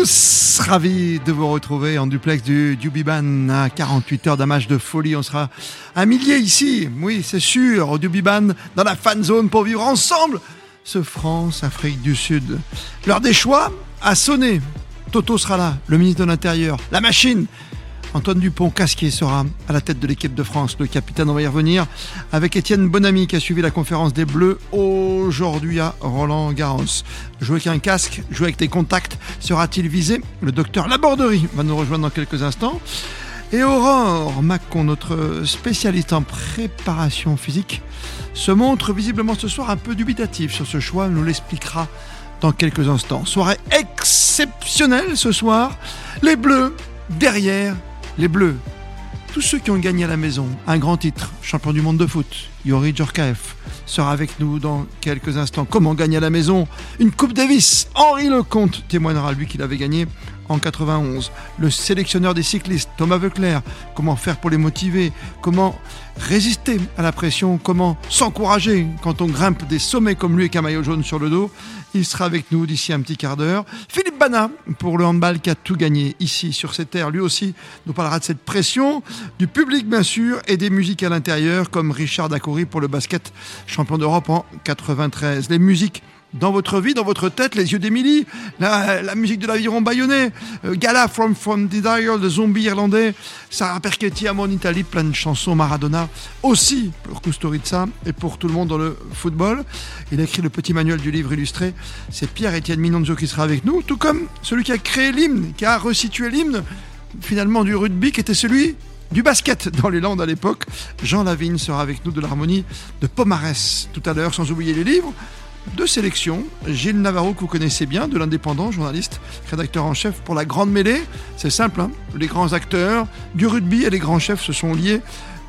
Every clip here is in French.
tous, ravi de vous retrouver en duplex du Dubiban à 48 heures d'un match de folie. On sera un millier ici, oui c'est sûr, au Dubiban, dans la fan zone pour vivre ensemble ce France-Afrique du Sud. L'heure des choix a sonné. Toto sera là, le ministre de l'Intérieur, la machine. Antoine Dupont, casquier, sera à la tête de l'équipe de France. Le capitaine, on va y revenir, avec Étienne Bonamy qui a suivi la conférence des Bleus aujourd'hui à Roland Garros. Jouer avec un casque, jouer avec des contacts, sera-t-il visé? Le docteur Laborderie va nous rejoindre dans quelques instants. Et Aurore Macon, notre spécialiste en préparation physique, se montre visiblement ce soir un peu dubitatif sur ce choix. Nous l'expliquera dans quelques instants. Soirée exceptionnelle ce soir. Les Bleus derrière les Bleus, tous ceux qui ont gagné à la maison un grand titre, champion du monde de foot, Yori Djorkaeff, sera avec nous dans quelques instants. Comment gagner à la maison une Coupe Davis? Henri Lecomte témoignera lui qu'il avait gagné en 91. Le sélectionneur des cyclistes, Thomas Veuclair, comment faire pour les motiver, comment résister à la pression, comment s'encourager quand on grimpe des sommets comme lui avec un maillot jaune sur le dos. Il sera avec nous d'ici un petit quart d'heure. Philippe Bana, pour le handball qui a tout gagné ici sur cette terre, lui aussi nous parlera de cette pression, du public bien sûr, et des musiques à l'intérieur, comme Richard Dacoury pour le basket champion d'Europe en 93. Les musiques dans votre vie, dans votre tête, les yeux d'Émilie, la, musique de l'aviron bayonnais, euh, Gala from, from the Dial, le zombie irlandais, Sarah Perchetti, Amon Italie, plein de chansons, Maradona, aussi pour Kusturica et pour tout le monde dans le football. Il a écrit le petit manuel du livre illustré. C'est Pierre-Étienne Minonzo qui sera avec nous, tout comme celui qui a créé l'hymne, qui a resitué l'hymne finalement du rugby, qui était celui du basket dans les Landes à l'époque. Jean Lavigne sera avec nous de l'harmonie de Pomarès tout à l'heure, sans oublier les livres de sélection. Gilles Navarro, que vous connaissez bien, de l'Indépendant, journaliste, rédacteur en chef pour la Grande Mêlée. C'est simple, hein. les grands acteurs du rugby et les grands chefs se sont liés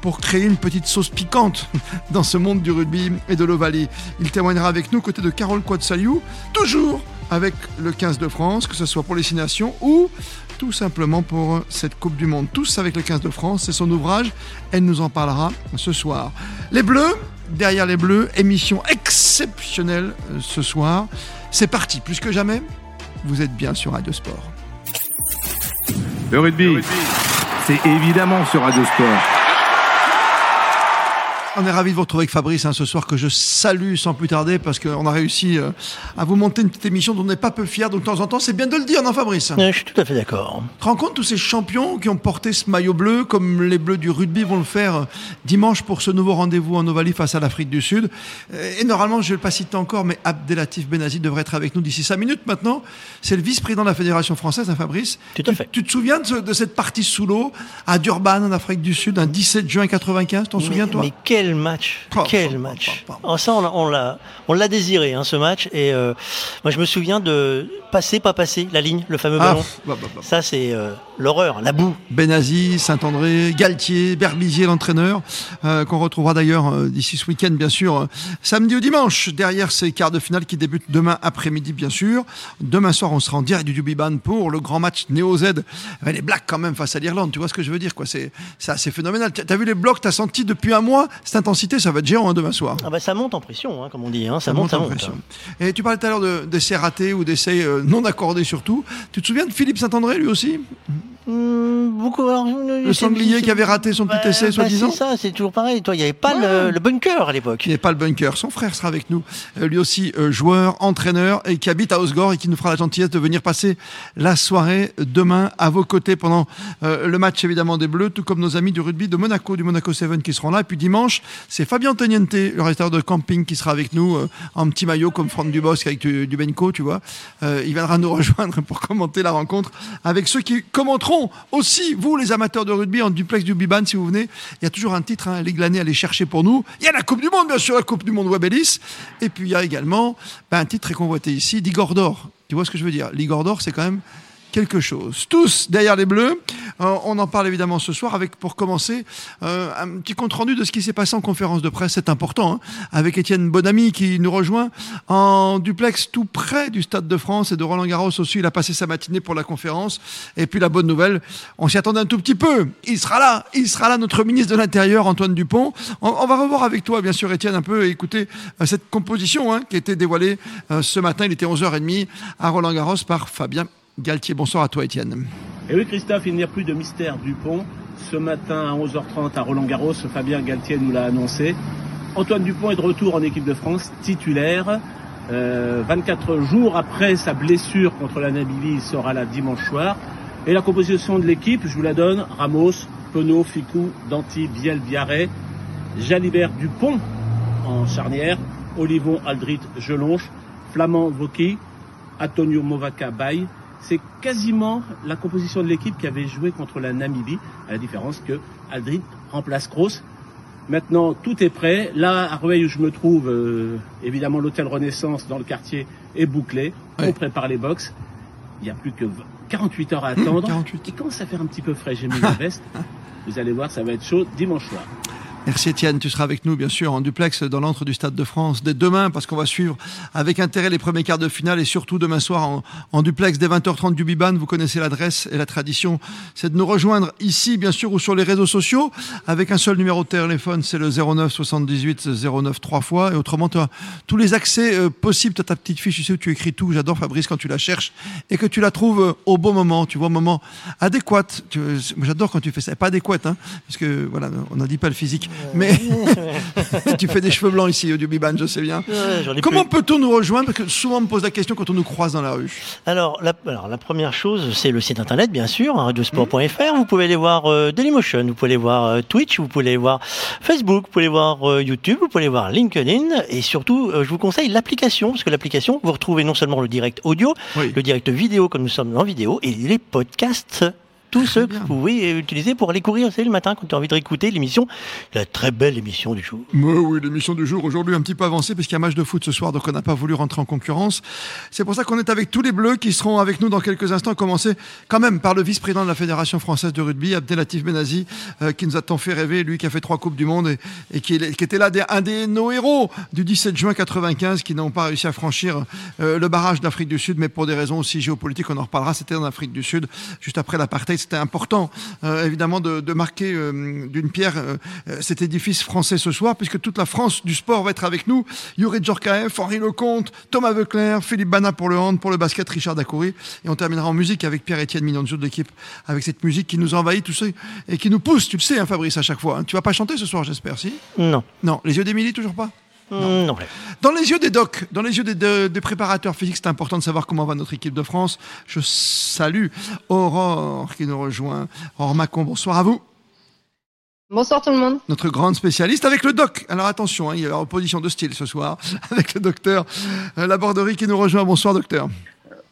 pour créer une petite sauce piquante dans ce monde du rugby et de l'Ovalie. Il témoignera avec nous côté de Carole Quadsaliou, toujours avec le 15 de France, que ce soit pour les Six Nations ou tout simplement pour cette Coupe du Monde. Tous avec le 15 de France, c'est son ouvrage. Elle nous en parlera ce soir. Les Bleus, derrière les Bleus, émission exceptionnelle euh, ce soir. C'est parti, plus que jamais, vous êtes bien sur Radio Sport. Le rugby, c'est évidemment sur Radio Sport. On est ravi de vous retrouver avec Fabrice hein, ce soir que je salue sans plus tarder parce qu'on a réussi euh, à vous monter une petite émission dont on n'est pas peu fier. Donc de temps en temps, c'est bien de le dire, non Fabrice? Je suis tout à fait d'accord. Tu rends compte tous ces champions qui ont porté ce maillot bleu, comme les Bleus du rugby vont le faire euh, dimanche pour ce nouveau rendez-vous en Ovalie face à l'Afrique du Sud. Euh, et normalement, je ne vais pas citer encore, mais Abdelatif Benazi devrait être avec nous d'ici 5 minutes maintenant. C'est le vice-président de la Fédération française, hein, Fabrice? Tout à fait. Tu, te souviens de, cette partie sous l'eau à Durban en Afrique du Sud, un 17 juin 95 T'en souviens toi? quel match Quel match oh, Ça, on l'a, on l'a désiré, hein, ce match. Et euh, moi, je me souviens de passer, pas passer, la ligne, le fameux ah, ballon. Bah, bah, bah. Ça, c'est euh, l'horreur, la boue. Benazi, Saint-André, Galtier, Berbizier, l'entraîneur, euh, qu'on retrouvera d'ailleurs d'ici ce week-end, bien sûr, samedi ou dimanche, derrière ces quarts de finale qui débutent demain après-midi, bien sûr. Demain soir, on sera en direct du Dubiban pour le grand match Néo-Z. Les Blacks, quand même, face à l'Irlande. Tu vois ce que je veux dire, quoi. C'est, assez phénoménal. T'as vu les blocs, t'as senti depuis un mois cette intensité, ça va être géant hein, demain soir. Ah bah ça monte en pression, hein, comme on dit. Hein. Ça, monte, en pression. Et tu parlais tout à l'heure d'essais ratés ou d'essais euh, non accordés surtout. Tu te souviens de Philippe Saint-André lui aussi? Hmm, beaucoup, le sanglier qui avait raté son petit bah, essai, soi-disant. c'est ça, c'est toujours pareil. Toi, il n'y avait pas le, bunker à l'époque. Il n'y avait pas le bunker. Son frère sera avec nous, euh, lui aussi euh, joueur, entraîneur, et qui habite à Osgore et qui nous fera la gentillesse de venir passer la soirée demain à vos côtés pendant le match évidemment des Bleus, tout comme nos amis du rugby de Monaco, du Monaco 7 qui seront là. Et puis dimanche, c'est Fabien Teniente, le restaurateur de camping qui sera avec nous euh, en petit maillot comme Franck Dubosc avec du, Benco, tu vois. Euh, il viendra nous rejoindre pour commenter la rencontre avec ceux qui commenteront aussi vous les amateurs de rugby, en duplex du Biban, si vous venez, il y a toujours un titre, hein, glanés, allez chercher pour nous. Il y a la Coupe du Monde, bien sûr, la Coupe du Monde Webelis. Et puis il y a également ben, un titre très convoité ici, d'Igor d'Or. Tu vois ce que je veux dire? L'Igor d'Or, c'est quand même quelque chose. Tous derrière les Bleus. Euh, on en parle évidemment ce soir avec, pour commencer, euh, un petit compte rendu de ce qui s'est passé en conférence de presse. C'est important, hein, avec Étienne Bonamy qui nous rejoint en duplex tout près du Stade de France et de Roland Garros aussi. Il a passé sa matinée pour la conférence. Et puis la bonne nouvelle, on s'y attendait un tout petit peu. Il sera là, il sera là, notre ministre de l'Intérieur, Antoine Dupont. On, va revoir avec toi, bien sûr, Étienne, un peu et écouter euh, cette composition hein, qui a été dévoilée ce matin. Il était 11h30 à Roland Garros par Fabien Galtier. Bonsoir à toi, Étienne. Et oui, Christophe, il n'y a plus de mystère du pont. Ce matin à 11h30 à Roland-Garros, Fabien Galtier nous l'a annoncé. Antoine Dupont est de retour en équipe de France, titulaire. 24 euh, jours après sa blessure contre la Namibie, il sera là dimanche soir. Et la composition de l'équipe, je vous la donne. Ramos, Penaud, Ficou, Danti, Biel, Biarret, Jalibert Dupont en charnière, Olivon, Aldrit, Gelonche, Flamand, Voki, Antonio Movaca, Baye, c'est quasiment la composition de l'équipe qui avait joué contre la Namibie, à la différence que Aldrit remplace Kroos. Maintenant, tout est prêt. Là, à Rueil, où je me trouve, euh, évidemment, l'hôtel Renaissance dans le quartier est bouclé. On prépare les box. Il n'y a plus que 48 heures à attendre. 48. Il commence à faire un petit peu frais. J'ai mis ma veste. Vous allez voir, ça va être chaud dimanche soir. Merci Étienne, tu seras avec nous bien sûr en duplex dans l'entre du Stade de France dès demain parce qu'on va suivre avec intérêt les premiers quarts de finale et surtout demain soir en, duplex dès 20h30 du Biban. Vous connaissez l'adresse et la tradition, c'est de nous rejoindre ici bien sûr ou sur les réseaux sociaux avec un seul numéro de téléphone, c'est le 09 78 09 trois fois et autrement tu as tous les accès euh, possibles. As ta petite fiche, tu sais où tu écris tout. J'adore Fabrice quand tu la cherches et que tu la trouves euh, au bon moment, tu vois, au moment adéquat. J'adore quand tu fais ça, pas adéquat hein, parce que voilà, on n'a dit pas le physique. Mais tu fais des cheveux blancs ici au Dubiban, je sais bien. Comment peut-on nous rejoindre Parce que souvent on me pose la question quand on nous croise dans la rue. Alors, la, alors, la première chose, c'est le site internet, bien sûr, hein, radiosport.fr. Vous pouvez aller voir euh, Dailymotion, vous pouvez aller voir euh, Twitch, vous pouvez aller voir Facebook, vous pouvez aller voir euh, YouTube, vous pouvez aller voir LinkedIn. Et surtout, je vous conseille l'application, parce que l'application, vous retrouvez non seulement le direct audio, le direct vidéo, comme nous sommes en vidéo, et les podcasts tous ceux que vous pouvez utiliser pour aller courir le matin quand tu as envie de réécouter l'émission, la très belle émission du jour. oui, l'émission du jour aujourd'hui un petit peu avancée parce qu'il y a un match de foot ce soir, donc on n'a pas voulu rentrer en concurrence. C'est pour ça qu'on est avec tous les Bleus qui seront avec nous dans quelques instants. Commencer quand même par le vice-président de la Fédération française de rugby, Abdelatif Benazi, euh, qui nous a tant fait rêver, lui qui a fait trois coupes du monde et, qui, était là un des nos héros du 17 juin 95, qui n'ont pas réussi à franchir euh, le barrage d'Afrique du Sud, mais pour des raisons aussi géopolitiques, on en reparlera. C'était en Afrique du Sud, juste après l'apartheid c'était important, euh, évidemment, de, marquer euh, d'une pierre euh, cet édifice français ce soir, puisque toute la France du sport va être avec nous. Yuri Djorkaeff, Henri Lecomte, Thomas Veuclair, Philippe Bana pour le hand, pour le basket, Richard Dacoury. Et on terminera en musique avec Pierre-Étienne Mignonzou de l'équipe, avec cette musique qui nous envahit, tout ça, et qui nous pousse, tu le sais, hein, Fabrice, à chaque fois. Hein. Tu vas pas chanter ce soir, j'espère, si? Non. Non. Les yeux d'Émilie, toujours pas? Non. Dans les yeux des docs, dans les yeux des, préparateurs physiques, c'est important de savoir comment va notre équipe de France. Je salue Aurore qui nous rejoint. Aurore Macon, bonsoir à vous. Bonsoir tout le monde. Notre grande spécialiste avec le doc. Alors attention, hein, il y a la opposition de style ce soir avec le docteur euh, Laborderie qui nous rejoint. Bonsoir docteur.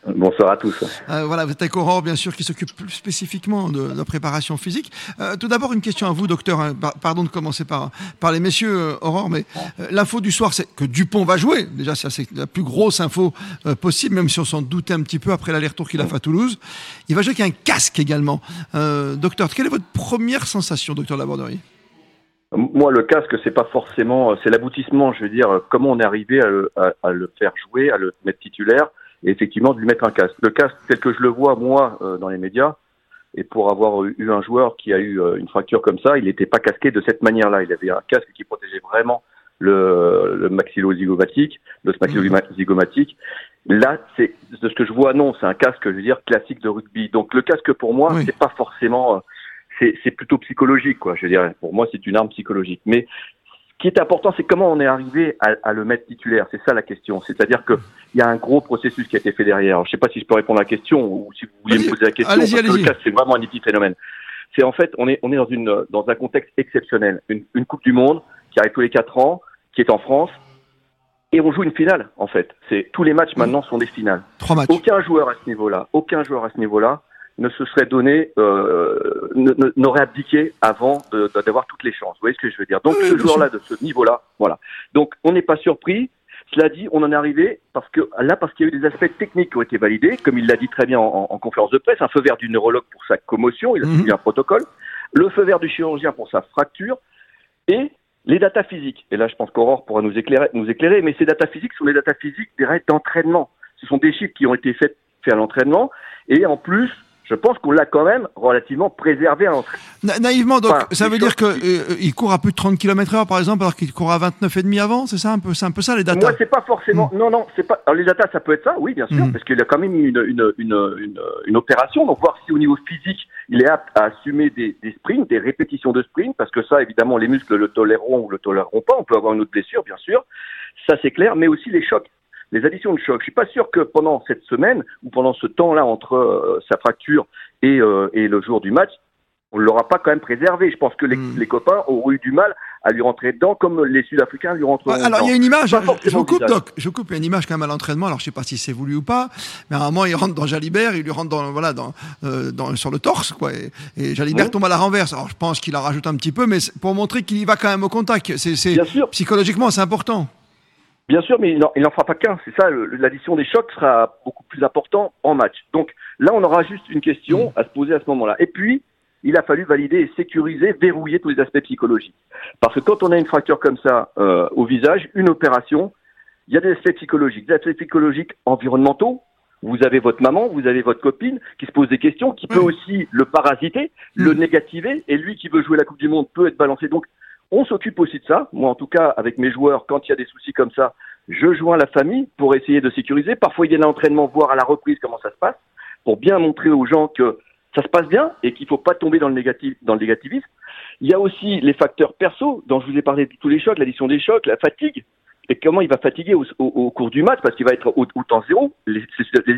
Bonsoir à tous. Euh, voilà, vous êtes avec Aurore, bien sûr, qui s'occupe plus spécifiquement de la préparation physique. Euh, tout d'abord, une question à vous, docteur. Hein, pardon de commencer par, par les messieurs, euh, Aurore, mais l'info du soir, c'est que Dupont va jouer. Déjà, c'est la plus grosse info possible, même si on s'en doutait un petit peu après l'aller-retour qu'il a fait à Toulouse. Il va jouer avec un casque également. docteur, quelle est votre première sensation, docteur Laborderie moi, le casque, c'est pas forcément, c'est l'aboutissement. Je veux dire, comment on est arrivé à le faire jouer, à le mettre titulaire et effectivement de lui mettre un casque. Le casque, tel que je le vois moi euh, dans les médias, et pour avoir eu un joueur qui a eu euh, une fracture comme ça, il n'était pas casqué de cette manière-là. Il avait un casque qui protégeait vraiment le, le maxillo-zygomatique, le maxillo-zygomatique. Là, c'est de ce que je vois, non, c'est un casque, je veux dire, classique de rugby. Donc le casque pour moi, c'est pas forcément, euh, c'est plutôt psychologique, quoi. Je veux dire, pour moi, c'est une arme psychologique. Mais qui est important, c'est comment on est arrivé à, à le mettre titulaire. C'est ça la question. C'est-à-dire qu'il y a un gros processus qui a été fait derrière. je ne sais pas si je peux répondre à la question ou si vous voulez me poser la question. Parce que le cas, c'est vraiment un phénomène. C'est en fait, on est, on est dans, une, dans un contexte exceptionnel. Une, une Coupe du Monde qui arrive tous les quatre ans, qui est en France, et on joue une finale, en fait. C'est tous les matchs maintenant sont des finales. Trois matchs. Aucun joueur à ce niveau-là, aucun joueur à ce niveau-là ne se serait donné, euh, n'aurait abdiqué avant d'avoir toutes les chances. Vous voyez ce que je veux dire? Donc ce joueur-là, de ce niveau-là, voilà. Donc on n'est pas surpris. Cela dit, on en est arrivé parce que là, parce qu'il y a eu des aspects techniques qui ont été validés, comme il l'a dit très bien en, conférence de presse, un feu vert du neurologue pour sa commotion, il a mhm. suivi un protocole, le feu vert du chirurgien pour sa fracture, et les datas physiques. Et là, je pense qu'Aurore pourra nous éclairer, nous éclairer, mais ces datas physiques sont les datas physiques des règles d'entraînement. Ce sont des chiffres qui ont été faits, faits à l'entraînement, et en plus, je pense qu'on l'a quand même relativement préservé à l'entrée. naïvement, donc, ça veut dire qu'il euh, court à plus de 30 km heure, par exemple, alors qu'il court à 29,5 avant, c'est ça un peu, c'est un peu ça les datas Moi, c'est pas forcément, hmm. non, non, c'est pas, alors, les datas, ça peut être ça, oui, bien sûr, hmm. parce qu'il a quand même une, une, une, une, opération, donc voir si au niveau physique, il est apte à assumer des, des sprints, des répétitions de sprints, parce que ça, évidemment, les muscles le toléreront ou le toléreront pas, on peut avoir une autre blessure, bien sûr, ça c'est clair, mais aussi les chocs les additions de choc. Je suis pas sûr que pendant cette semaine ou pendant ce temps-là entre euh, sa fracture et, euh, et, le jour du match, on l'aura pas quand même préservé. Je pense que les, hmm. les, copains auront eu du mal à lui rentrer dedans, comme les Sud-Africains lui rentrent dedans. Alors il y a une image, je, vous coupe, Doc, je coupe, il y a une image quand même à l'entraînement. Alors je sais pas si c'est voulu ou pas, mais à un moment il rentre dans Jalibert, il lui rentre dans voilà dans, euh, dans sur le torse quoi, et, Jalibert tombe à la renverse. Alors je pense qu'il en rajoute un petit peu, mais pour montrer qu'il y va quand même au contact. C'est psychologiquement c'est important. Bien sûr, mais il n'en fera pas qu'un. C'est ça, l'addition des chocs sera beaucoup plus important en match. Donc là, on aura juste une question mm. à se poser à ce moment-là. Et puis, il a fallu valider et sécuriser, verrouiller tous les aspects psychologiques. Parce que quand on a une fracture comme ça euh, au visage, une opération, il y a des aspects psychologiques, des aspects psychologiques environnementaux. Vous avez votre maman, vous avez votre copine qui se pose des questions, qui peut mm. aussi le parasiter, le mm. négativer, et lui qui veut jouer la Coupe du Monde peut être balancé. Donc on s'occupe aussi de ça. Moi, en tout cas, avec mes joueurs, quand il y a des soucis comme ça, je joins la famille pour essayer de sécuriser. Parfois, il y a l'entraînement, voir à la reprise comment ça se passe, pour bien montrer aux gens que ça se passe bien et qu'il ne faut pas tomber dans le, négatif, dans le négativisme. Il y a aussi les facteurs perso, dont je vous ai parlé de tous les chocs, l'addition des chocs, la fatigue et comment il va fatiguer au, cours du match parce qu'il va être au, temps zéro. Les,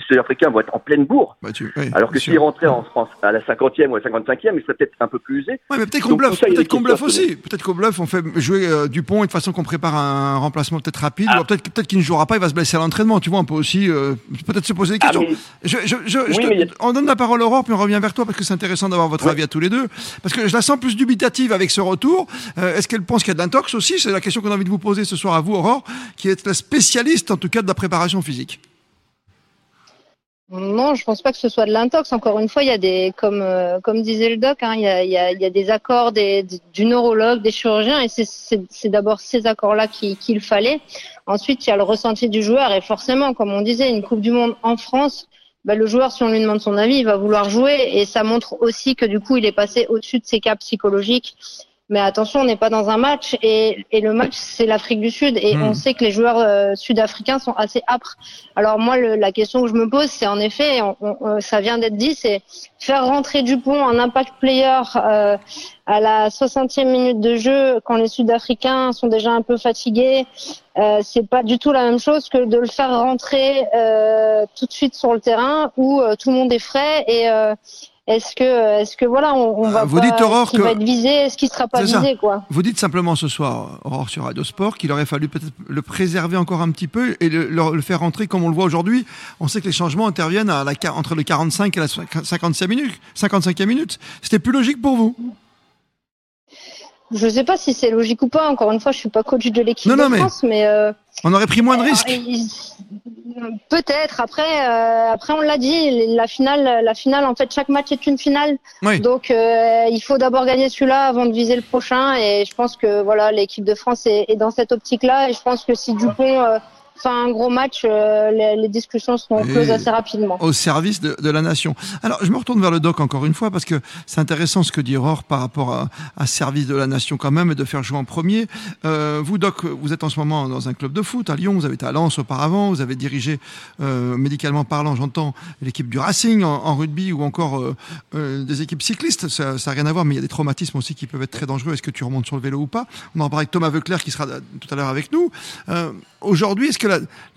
Sud-Africains vont être en pleine bourre. Bah, alors que s'il rentrait en France à la 50e ou à la 55e, il serait peut-être un peu plus usé. Ouais, mais peut-être qu'on bluffe, peut-être qu'on bluffe aussi. Peut-être qu'on bluffe, on fait jouer euh, Dupont et de façon qu'on prépare un remplacement peut-être rapide. Ah. Ou peut-être peut qu'il ne jouera pas, il va se blesser à l'entraînement. Tu vois, on peut aussi euh, peut-être se poser des ah, questions. On donne la parole à Aurore, puis on revient vers toi parce que c'est intéressant d'avoir votre avis à tous les deux. Parce que je la sens plus dubitative avec ce retour. Euh, est-ce qu'elle pense qu'il y a de l'intox aussi? C'est la question qu'on a envie de vous poser ce soir à vous, Aurore qui est la spécialiste en tout cas de la préparation physique. Non, je pense pas que ce soit de l'intox. Encore une fois, il y a des, comme euh, comme disait le doc, hein, il, y a, des accords des, du neurologue, des chirurgiens, et c'est d'abord ces accords-là qu'il fallait. Ensuite, il y a le ressenti du joueur, et forcément, comme on disait, une Coupe du Monde en France, bah, le joueur, si on lui demande son avis, il va vouloir jouer, et ça montre aussi que du coup, il est passé au-dessus de ses cas psychologiques mais attention, on n'est pas dans un match et, et le match c'est l'Afrique du Sud et on hmm. sait que les joueurs euh, sud-africains sont assez âpres. Alors moi, le, la question que je me pose, c'est en effet, on, ça vient d'être dit, c'est faire rentrer Dupont, un impact player euh, à la 60e minute de jeu quand les Sud-Africains sont déjà un peu fatigués. Euh, c'est pas du tout la même chose que de le faire rentrer euh, tout de suite sur le terrain où euh, tout le monde est frais et est-ce que, est-ce que voilà, on, va vous dites, Aurore, va être visé, est-ce qu'il sera pas visé, quoi Vous dites simplement ce soir, Aurore sur Radio Sport, qu'il aurait fallu peut-être le préserver encore un petit peu et le, faire rentrer comme on le voit aujourd'hui. On sait que les changements interviennent à la, entre le 45 et la 55 minutes, 55e minute. C'était plus logique pour vous? Je sais pas si c'est logique ou pas. Encore une fois, je suis pas coach de l'équipe de France, mais, euh, on aurait pris moins de risques. Peut-être. Après, euh, après on l'a dit, la finale, la finale, en fait, chaque match est une finale. Donc, euh, il faut d'abord gagner celui-là avant de viser le prochain. Et je pense que voilà, l'équipe de France est, est dans cette optique-là. Et je pense que si Dupont un gros match, euh, les, discussions seront closes assez rapidement. Au service de, la nation. Alors, je me retourne vers le doc encore une fois parce que c'est intéressant ce que dit Aurore par rapport à, à, service de la nation quand même et de faire jouer en premier. Euh, vous, doc, vous êtes en ce moment dans un club de foot à Lyon. Vous avez été à Lens auparavant. Vous avez dirigé, euh, médicalement parlant, j'entends, l'équipe du Racing en, rugby ou encore des équipes cyclistes. Ça n'a rien à voir, mais il y a des traumatismes aussi qui peuvent être très dangereux. Est-ce que tu remontes sur le vélo ou pas? On en parle avec Thomas Veuclair qui sera tout à l'heure avec nous. Aujourd'hui, est-ce que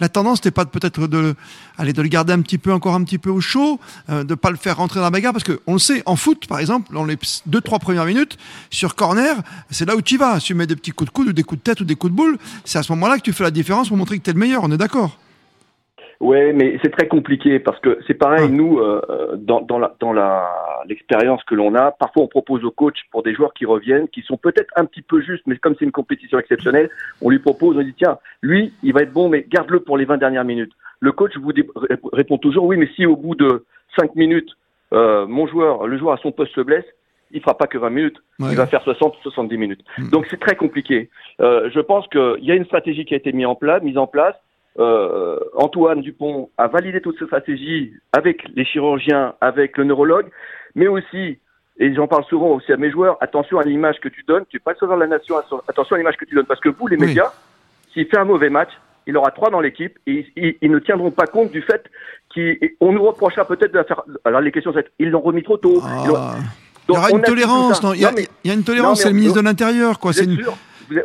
la, tendance n'est pas peut-être de, aller de le garder un petit peu, encore un petit peu au chaud, euh, de ne pas le faire rentrer dans la bagarre Parce qu'on le sait, en foot, par exemple, dans les deux, trois premières minutes, sur corner, c'est là où tu vas. Si tu mets des petits coups de coude ou des coups de tête ou des coups de boule, c'est à ce moment-là que tu fais la différence pour montrer que tu es le meilleur, on est d'accord Ouais, mais c'est très compliqué parce que c'est pareil, ah. nous, euh, dans, dans, la, dans la, l'expérience que l'on a, parfois on propose au coach pour des joueurs qui reviennent, qui sont peut-être un petit peu justes, mais comme c'est une compétition exceptionnelle, on lui propose, on dit tiens, lui, il va être bon, mais garde-le pour les 20 dernières minutes. Le coach vous répond toujours oui, mais si au bout de 5 minutes, euh, mon joueur, le joueur à son poste se blesse, il fera pas que 20 minutes, il va faire 60 70 minutes. Hmm. Donc c'est très compliqué. Euh, je pense qu'il y a une stratégie qui a été mise en place, mise en place. Euh, Antoine Dupont a validé toute cette stratégie avec les chirurgiens, avec le neurologue, mais aussi, et j'en parle souvent aussi à mes joueurs, attention à l'image que tu donnes, tu n'es pas le sauveur de la nation, attention à l'image que tu donnes, parce que vous, les médias, s'il fait un mauvais match, il aura trois dans l'équipe et ils, ne tiendront pas compte du fait qu'on nous reprochera peut-être de la faire. Alors les questions, c'est ils l'ont remis trop tôt. Ah. il y aura une tolérance, il, y a, une tolérance, c'est le ministre de l'Intérieur, quoi. C'est une...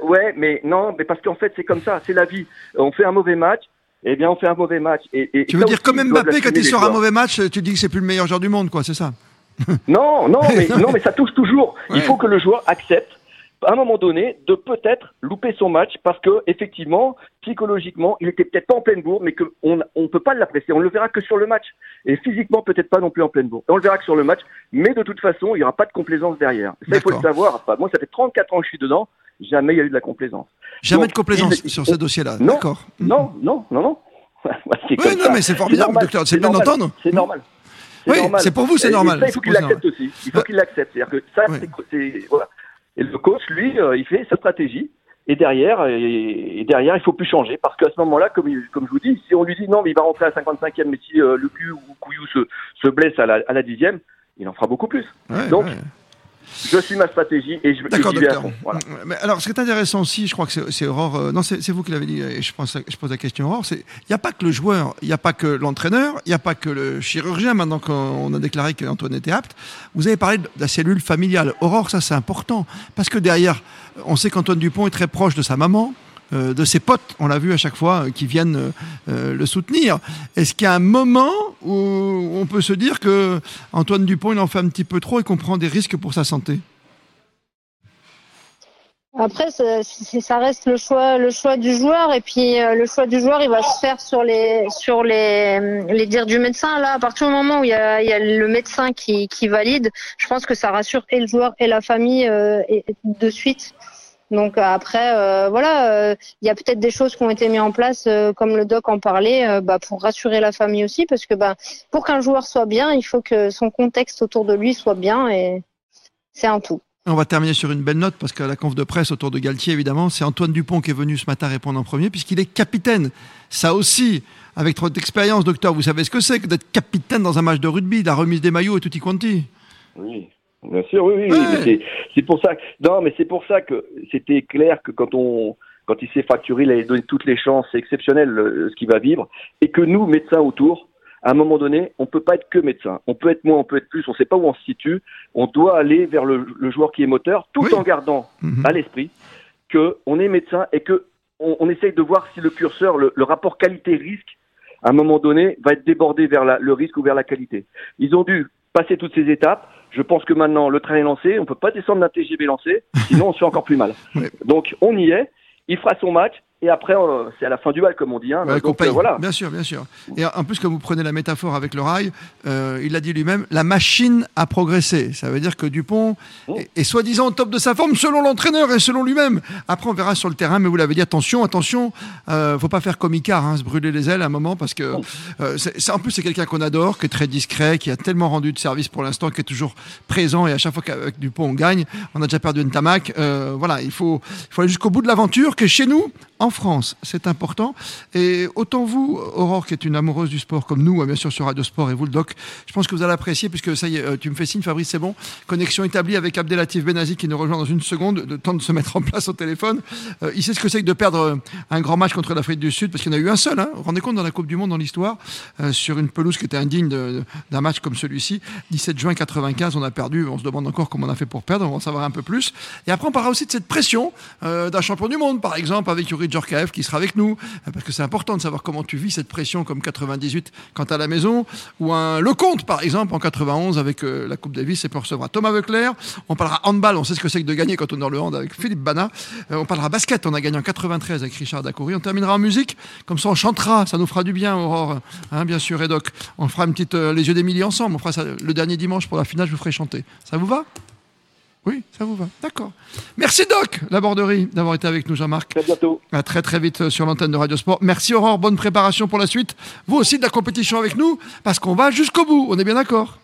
Ouais, mais non, mais parce qu'en fait, c'est comme ça, c'est la vie. On fait un mauvais match, eh bien, on fait un mauvais match. Et, tu veux dire, comme Mbappé, quand il sort un mauvais match, tu dis que c'est plus le meilleur joueur du monde, quoi, c'est ça Non, non, mais, non, mais ça touche toujours. Il faut que le joueur accepte à un moment donné, de peut-être louper son match parce que effectivement, psychologiquement, il était peut-être pas en pleine bourre, mais qu'on on peut pas l'apprécier. On le verra que sur le match et physiquement peut-être pas non plus en pleine bourre. On le verra que sur le match, mais de toute façon, il y aura pas de complaisance derrière. Ça, il faut le savoir. Moi, ça fait 34 ans que je suis dedans. Jamais il y a eu de la complaisance. Jamais de complaisance sur ce dossier-là. D'accord. Non, non, non, non. oui, non, mais c'est formidable, docteur. C'est bien d'entendre. C'est normal. Oui, c'est pour vous, c'est normal. il faut qu'il l'accepte aussi. Il faut qu'il l'accepte. C'est-à-dire que ça, c'est voilà. Et le coach, lui, euh, il fait sa stratégie. Et derrière, et, derrière, il faut plus changer parce qu'à ce moment-là, comme, comme je vous dis, si on lui dit non, mais il va rentrer à 55e, mais si euh, le Lucu ou Couillou se, se blesse à la, à la dixième, il en fera beaucoup plus. Donc, je suis ma stratégie et je, D'accord, docteur. Voilà. Mais alors, ce qui est intéressant aussi, je crois que c'est Aurore. Euh, non, c'est vous qui l'avez dit, et je, pense, je pose la question à Aurore. Il n'y a pas que le joueur, il n'y a pas que l'entraîneur, il n'y a pas que le chirurgien, maintenant qu'on a déclaré qu'Antoine était apte. Vous avez parlé de la cellule familiale. Aurore, ça c'est important. Parce que derrière, on sait qu'Antoine Dupont est très proche de sa maman. Euh, de ses potes, on l'a vu à chaque fois, euh, qui viennent euh, le soutenir. Est-ce qu'il y a un moment où on peut se dire que Antoine Dupont, il en fait un petit peu trop et qu'on prend des risques pour sa santé? Après, ça, reste le choix, le choix du joueur, et puis le choix du joueur, il va se faire sur les, sur les, les dires du médecin. Là, à partir du moment où il y a, le médecin qui, valide, je pense que ça rassure et le joueur et la famille de suite. Donc euh, après, euh, voilà, euh, il y a peut-être des choses qui ont été mises en place, comme le doc en parlait, bah, pour rassurer la famille aussi, parce que bah, pour qu'un joueur soit bien, il faut que son contexte autour de lui soit bien, et c'est un tout. On va terminer sur une belle note parce que la conf de presse autour de Galtier, évidemment, c'est Antoine Dupont qui est venu ce matin répondre en premier puisqu'il est capitaine. Ça aussi, avec trop d'expérience, docteur, vous savez ce que c'est que d'être capitaine dans un match de rugby, la remise des maillots et tout y quanti? Oui, Bien sûr, oui, oui. C'est pour ça. Que, non, mais c'est pour ça que c'était clair que quand on, quand il s'est fracturé, il a donné toutes les chances. C'est exceptionnel ce qu'il va vivre, et que nous, médecins autour, à un moment donné, on peut pas être que médecin. On peut être moins, on peut être plus. On ne sait pas où on se situe. On doit aller vers le, joueur qui est moteur, tout en gardant mhm. à l'esprit que on est médecin et que on, on, essaye de voir si le curseur, le, le rapport qualité-risque, à un moment donné, va être débordé vers la, le risque ou vers la qualité. Ils ont dû passer toutes ces étapes. Je pense que maintenant, le train est lancé. On ne peut pas descendre d'un TGV lancé, sinon on se fait encore plus mal. Donc, on y est. Il fera son match. Et après, euh, c'est à la fin du bal, comme on dit. Hein. Donc, euh, voilà. Bien sûr, bien sûr. Et en plus, comme vous prenez la métaphore avec le rail, euh, il a dit lui-même, la machine a progressé. Ça veut dire que Dupont oh. est, soi-disant au top de sa forme selon l'entraîneur et selon lui-même. Après, on verra sur le terrain, mais vous l'avez dit, attention, attention, euh, faut pas faire comme Icar, hein, se brûler les ailes à un moment, parce que oh. c'est, en plus, c'est quelqu'un qu'on adore, qui est très discret, qui a tellement rendu de service pour l'instant, qui est toujours présent, et à chaque fois qu'avec Dupont on gagne, on a déjà perdu une tamac. voilà, il faut, il faut aller jusqu'au bout de l'aventure, que chez nous, en France. C'est important. Et autant vous, Aurore, qui est une amoureuse du sport comme nous, hein, bien sûr sur Radio Sport et vous le doc, je pense que vous allez apprécier puisque ça y est, euh, tu me fais signe, Fabrice, c'est bon. Connexion établie avec Abdelatif Benazi qui nous rejoint dans une seconde, de temps de se mettre en place au téléphone. Euh, il sait ce que c'est que de perdre euh, un grand match contre l'Afrique du Sud parce qu'il y en a eu un seul. Hein. Vous vous rendez compte dans la Coupe du Monde, dans l'histoire, sur une pelouse qui était indigne d'un match comme celui-ci. 17 juin 95, on a perdu. On se demande encore comment on a fait pour perdre. On va en savoir un peu plus. Et après, on parlera aussi de cette pression d'un champion du monde, par exemple, avec Yuri Djorkaeff qui sera avec nous, parce que c'est important de savoir comment tu vis cette pression comme 98 quand à la maison, ou un Lecomte par exemple en 91 avec la Coupe Davis. Et puis on recevra Thomas Veuclair. On parlera handball, on sait ce que c'est que de gagner quand on est le hand avec Philippe Bana. on parlera basket, on a gagné en 93 avec Richard Dacoury. On terminera en musique, comme ça on chantera, ça nous fera du bien, Aurore, hein, bien sûr, Edoc. On fera une petite Les yeux d'Émilie ensemble, on fera ça le dernier dimanche pour la finale, je vous ferai chanter. Ça vous va? Oui, ça vous va. D'accord. Merci Doc, la borderie, d'avoir été avec nous, Jean-Marc. À bientôt. À très très vite euh, sur l'antenne de Radio Sport. Merci Aurore, bonne préparation pour la suite. Vous aussi de la compétition avec nous, parce qu'on va jusqu'au bout. On est bien d'accord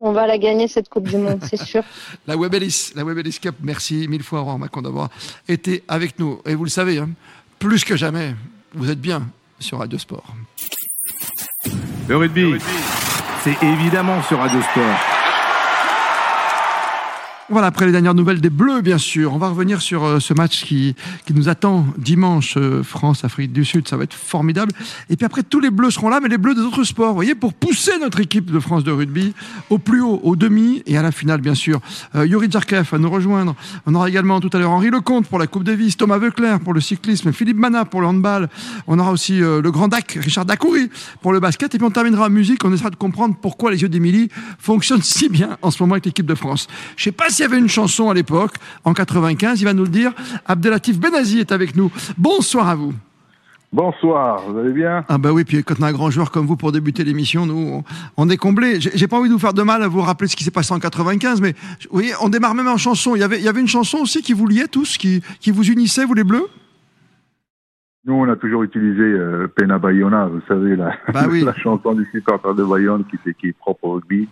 On va la gagner cette Coupe du Monde, c'est sûr. la Webelis, la Webelis Cup. Merci mille fois Aurore Macron d'avoir été avec nous. Et vous le savez, hein, plus que jamais, vous êtes bien sur Radio Sport. Le rugby. c'est évidemment sur Radio Sport. Voilà, après les dernières nouvelles des Bleus, bien sûr, on va revenir sur euh, ce match qui, qui nous attend dimanche, euh, France-Afrique du Sud, ça va être formidable. Et puis après, tous les Bleus seront là, mais les Bleus des autres sports, vous voyez, pour pousser notre équipe de France de rugby au plus haut, au demi et à la finale, bien sûr. Euh, Yuri Djarkev va nous rejoindre. On aura également tout à l'heure Henri Lecomte pour la Coupe Davis, Thomas Veuclair pour le cyclisme, Philippe Mana pour le handball. On aura aussi le grand Dac, Richard Dacoury pour le basket. Et puis on terminera en musique, on essaiera de comprendre pourquoi les yeux d'Émilie fonctionnent si bien en ce moment avec l'équipe de France. Je sais pas s'il y avait une chanson à l'époque, en 95. Il va nous le dire. Abdelatif Benazi est avec nous. Bonsoir à vous. Bonsoir, vous allez bien? Ah bah oui, puis quand on a un grand joueur comme vous pour débuter l'émission, nous, on est comblés. J'ai pas envie de vous faire de mal à vous rappeler ce qui s'est passé en 95, mais vous voyez, on démarre même en chanson. Il y avait, il y avait une chanson aussi qui vous liait tous, qui, qui vous unissait, vous les Bleus? Nous, on a toujours utilisé euh, Pena Bayona, vous savez, la, bah la chanson du supporter de Bayonne qui, qui est propre au rugby.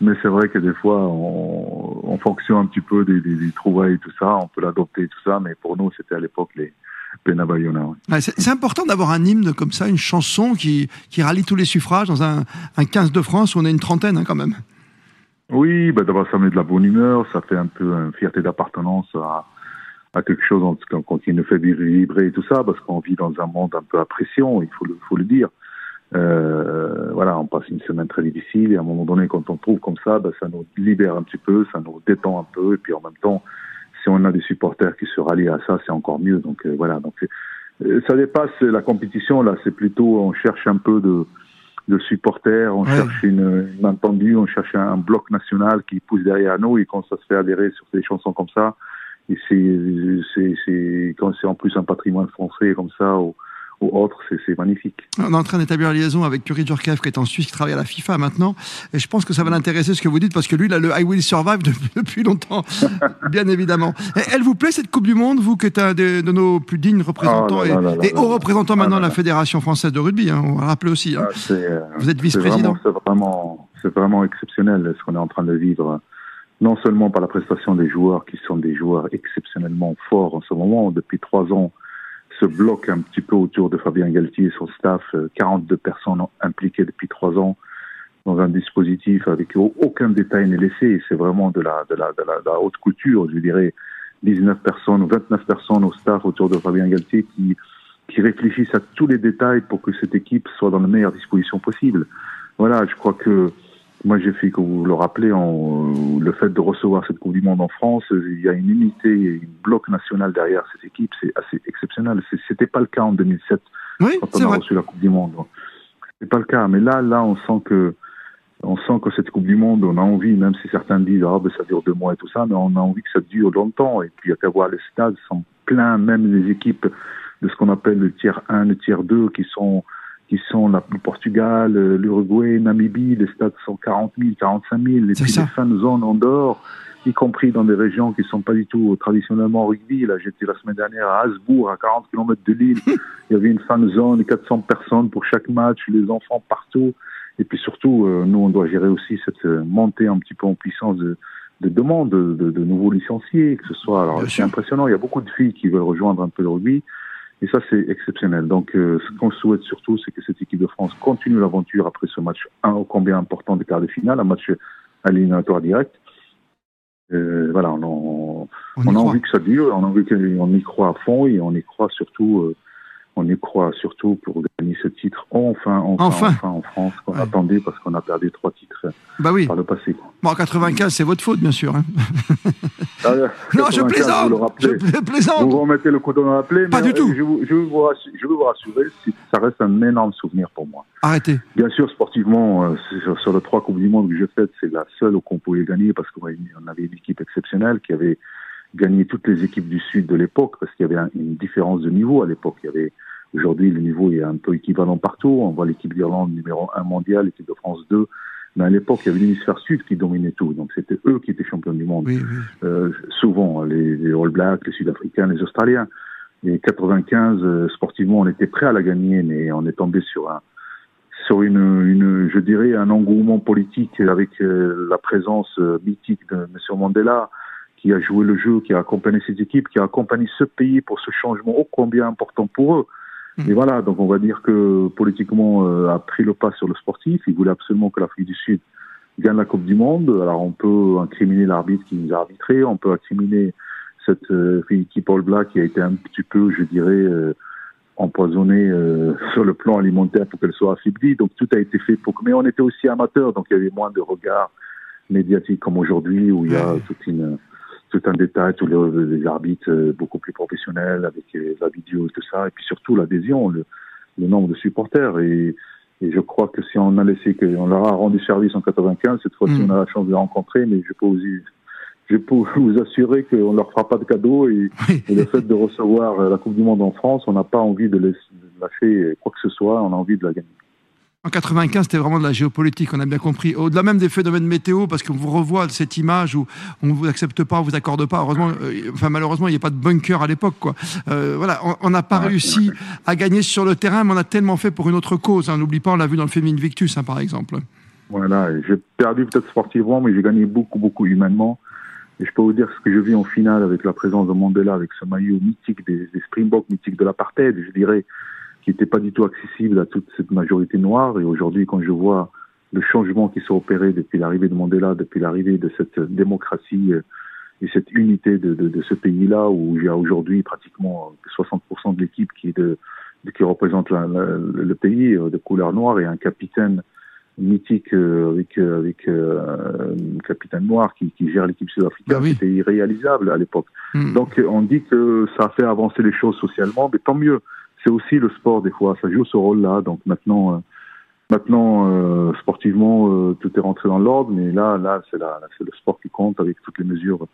Mais c'est vrai que des fois, on, on fonctionne un petit peu des, des, des trouvailles et tout ça, on peut l'adopter tout ça, mais pour nous, c'était à l'époque les Penabayona. Ouais. c'est important d'avoir un hymne comme ça, une chanson qui, qui rallie tous les suffrages dans un, un 15 de France où on est une trentaine hein, quand même. Oui, bah d'abord ça met de la bonne humeur, ça fait un peu une fierté d'appartenance à, à quelque chose qu'on qui nous fait vibrer et tout ça, parce qu'on vit dans un monde un peu à pression, il faut le, faut le dire. Euh, voilà, on passe une semaine très difficile et à un moment donné, quand on trouve comme ça, ben, ça nous libère un petit peu, ça nous détend un peu et puis en même temps, si on a des supporters qui se rallient à ça, c'est encore mieux. Donc euh, voilà, donc euh, ça dépasse la compétition là, c'est plutôt on cherche un peu de de supporters, on cherche une, une entendue, on cherche un bloc national qui pousse derrière nous et quand ça se fait adhérer sur des chansons comme ça, et c'est c'est quand c'est en plus un patrimoine français comme ça. Ou, autres, c'est magnifique. On est en train d'établir la liaison avec Yuri Djorkaeff qui est en Suisse, qui travaille à la FIFA maintenant. Et je pense que ça va l'intéresser ce que vous dites parce que lui, il a le I Will Survive depuis, longtemps, bien évidemment. elle vous plaît cette Coupe du Monde, vous qui êtes un de, nos plus dignes représentants oh et, haut représentant maintenant de la Fédération française de rugby, hein, on va rappeler aussi. Hein. Ah, euh, vous êtes vice-président. C'est vraiment, vraiment exceptionnel ce qu'on est en train de vivre non seulement par la prestation des joueurs qui sont des joueurs exceptionnellement forts en ce moment, depuis trois ans, se bloque un petit peu autour de Fabien Galtier et son staff, 42 euh, personnes impliquées depuis trois ans dans un dispositif avec aucun détail n'est laissé. C'est vraiment de la, de, la, de, la, de la, haute couture, je dirais, 19 personnes ou 29 personnes au staff autour de Fabien Galtier qui, qui réfléchissent à tous les détails pour que cette équipe soit dans la meilleure disposition possible. Voilà, je crois que moi, j'ai fait, comme vous le rappelez, en, le fait de recevoir cette Coupe du Monde en France, il y a une unité, un bloc national derrière cette équipe, c'est assez exceptionnel. C'était pas le cas en 2007 quand on a reçu la Coupe du Monde. C'est pas le cas, mais là, là, on sent que, on sent que cette Coupe du Monde, on a envie, même si certains disent ah ben ça dure deux mois et tout ça, mais on a envie que ça dure longtemps. Et puis il y a qu'à voir les stades sont pleins, même les équipes de ce qu'on appelle le tiers 1, le tiers 2, qui sont qui sont le Portugal, euh, l'Uruguay, Namibie, les stades sont 40 000, 45 000, et puis les fan zones en dehors, y compris dans des régions qui ne sont pas du tout traditionnellement rugby. Là, j'étais la semaine dernière à Hasbourg, à 40 km de Lille. Il y avait une fan zone, 400 personnes pour chaque match, les enfants partout. Et puis surtout, euh, nous, on doit gérer aussi cette euh, montée un petit peu en puissance de, de demandes de, de, nouveaux licenciés, que ce soit. Alors, c'est impressionnant. Il y a beaucoup de filles qui veulent rejoindre un peu le rugby. Et ça, c'est exceptionnel. Donc, euh, ce qu'on souhaite surtout, c'est que cette équipe de France continue l'aventure après ce match un ô combien important des quarts de finale, un match à l'éliminatoire direct. Euh, voilà, on, a envie que ça dure, on a envie qu'on y croit à fond et on y croit surtout euh, on y croit surtout pour gagner ce titre enfin, enfin, enfin, en France qu'on attendait parce qu'on a perdu trois titres bah oui. par le passé. Bon, en 95, c'est votre faute, bien sûr. Hein. Ah, non, je plaisante. Vous je plaisante. Vous remettez le couteau dans la plaie. Pas du tout. Je, veux vous rassurer, je veux vous rassurer, ça reste un énorme souvenir pour moi. Arrêtez. Bien sûr, sportivement, euh, sur, les trois Coupes du Monde que j'ai faites, c'est la seule qu'on pouvait gagner parce qu'on avait une équipe exceptionnelle qui avait gagné toutes les équipes du Sud de l'époque parce qu'il y avait une différence de niveau à l'époque. Il y avait Aujourd'hui, le niveau est un peu équivalent partout. On voit l'équipe d'Irlande numéro 1 mondial, l'équipe de France 2. Mais à l'époque, il y avait l'hémisphère sud qui dominait tout. Donc c'était eux qui étaient champions du monde. Euh, souvent, les, les, All Blacks, les Sud-Africains, les Australiens. Et 95, euh, sportivement, on était prêt à la gagner, mais on est tombé sur un, sur une, une je dirais, un engouement politique avec euh, la présence mythique de M. Mandela, qui a joué le jeu, qui a accompagné ses équipes, qui a accompagné ce pays pour ce changement ô combien important pour eux. Et voilà, donc on va dire que politiquement euh, a pris le pas sur le sportif. Il voulait absolument que l'Afrique du Sud gagne la Coupe du Monde. Alors on peut incriminer l'arbitre qui nous a arbitré, on peut incriminer cette euh, équipe All Black qui a été un petit peu, je dirais, euh, empoisonnée euh, sur le plan alimentaire pour qu'elle soit affaiblie. Donc tout a été fait pour que... Mais on était aussi amateurs, donc il y avait moins de regards médiatiques comme aujourd'hui où il y a toute une tout un détail, tous les, arbitres euh, beaucoup plus professionnels avec euh, la vidéo et tout ça, et puis surtout l'adhésion, le, nombre de supporters. Et, je crois que si on a laissé, qu'on leur a rendu service en 95, cette fois-ci mm. on a la chance de les rencontrer, mais je peux vous, je peux vous assurer qu'on ne leur fera pas de cadeau et, le fait de recevoir la Coupe du Monde en France, on n'a pas envie de lâcher quoi que ce soit, on a envie de la gagner. En 95, c'était vraiment de la géopolitique, on a bien compris. Au-delà même des phénomènes météo, parce qu'on vous revoit cette image où on ne vous accepte pas, on vous accorde pas. Heureusement, euh, enfin malheureusement, il n'y a pas de bunker à l'époque, quoi. Euh, voilà, on n'a pas réussi à gagner sur le terrain, mais on a tellement fait pour une autre cause. Hein. N'oublie pas, on l'a vu dans le Féminin Victus, hein, par exemple. Voilà, j'ai perdu peut-être sportivement, mais j'ai gagné beaucoup, beaucoup humainement. Et je peux vous dire ce que je vis en finale avec la présence de Mandela, avec ce maillot mythique des, des Springboks, mythique de l'apartheid. Je dirais qui n'était pas du tout accessible à toute cette majorité noire. Et aujourd'hui, quand je vois le changement qui s'est opéré depuis l'arrivée de Mandela, depuis l'arrivée de cette démocratie euh, et cette unité de, de, de ce pays-là, où il y a aujourd'hui pratiquement 60% de l'équipe qui, de, qui représente le pays euh, de couleur noire et un capitaine mythique euh, avec avec un capitaine noir qui, qui gère l'équipe sud-africaine, bah c'était irréalisable à l'époque. Hmm. Donc on dit que ça a fait avancer les choses socialement, mais tant mieux c'est aussi le sport des fois, ça joue ce rôle-là. Donc maintenant, euh, maintenant euh, sportivement, euh, tout est rentré dans l'ordre, mais là, là, c'est le sport qui compte avec toutes les mesures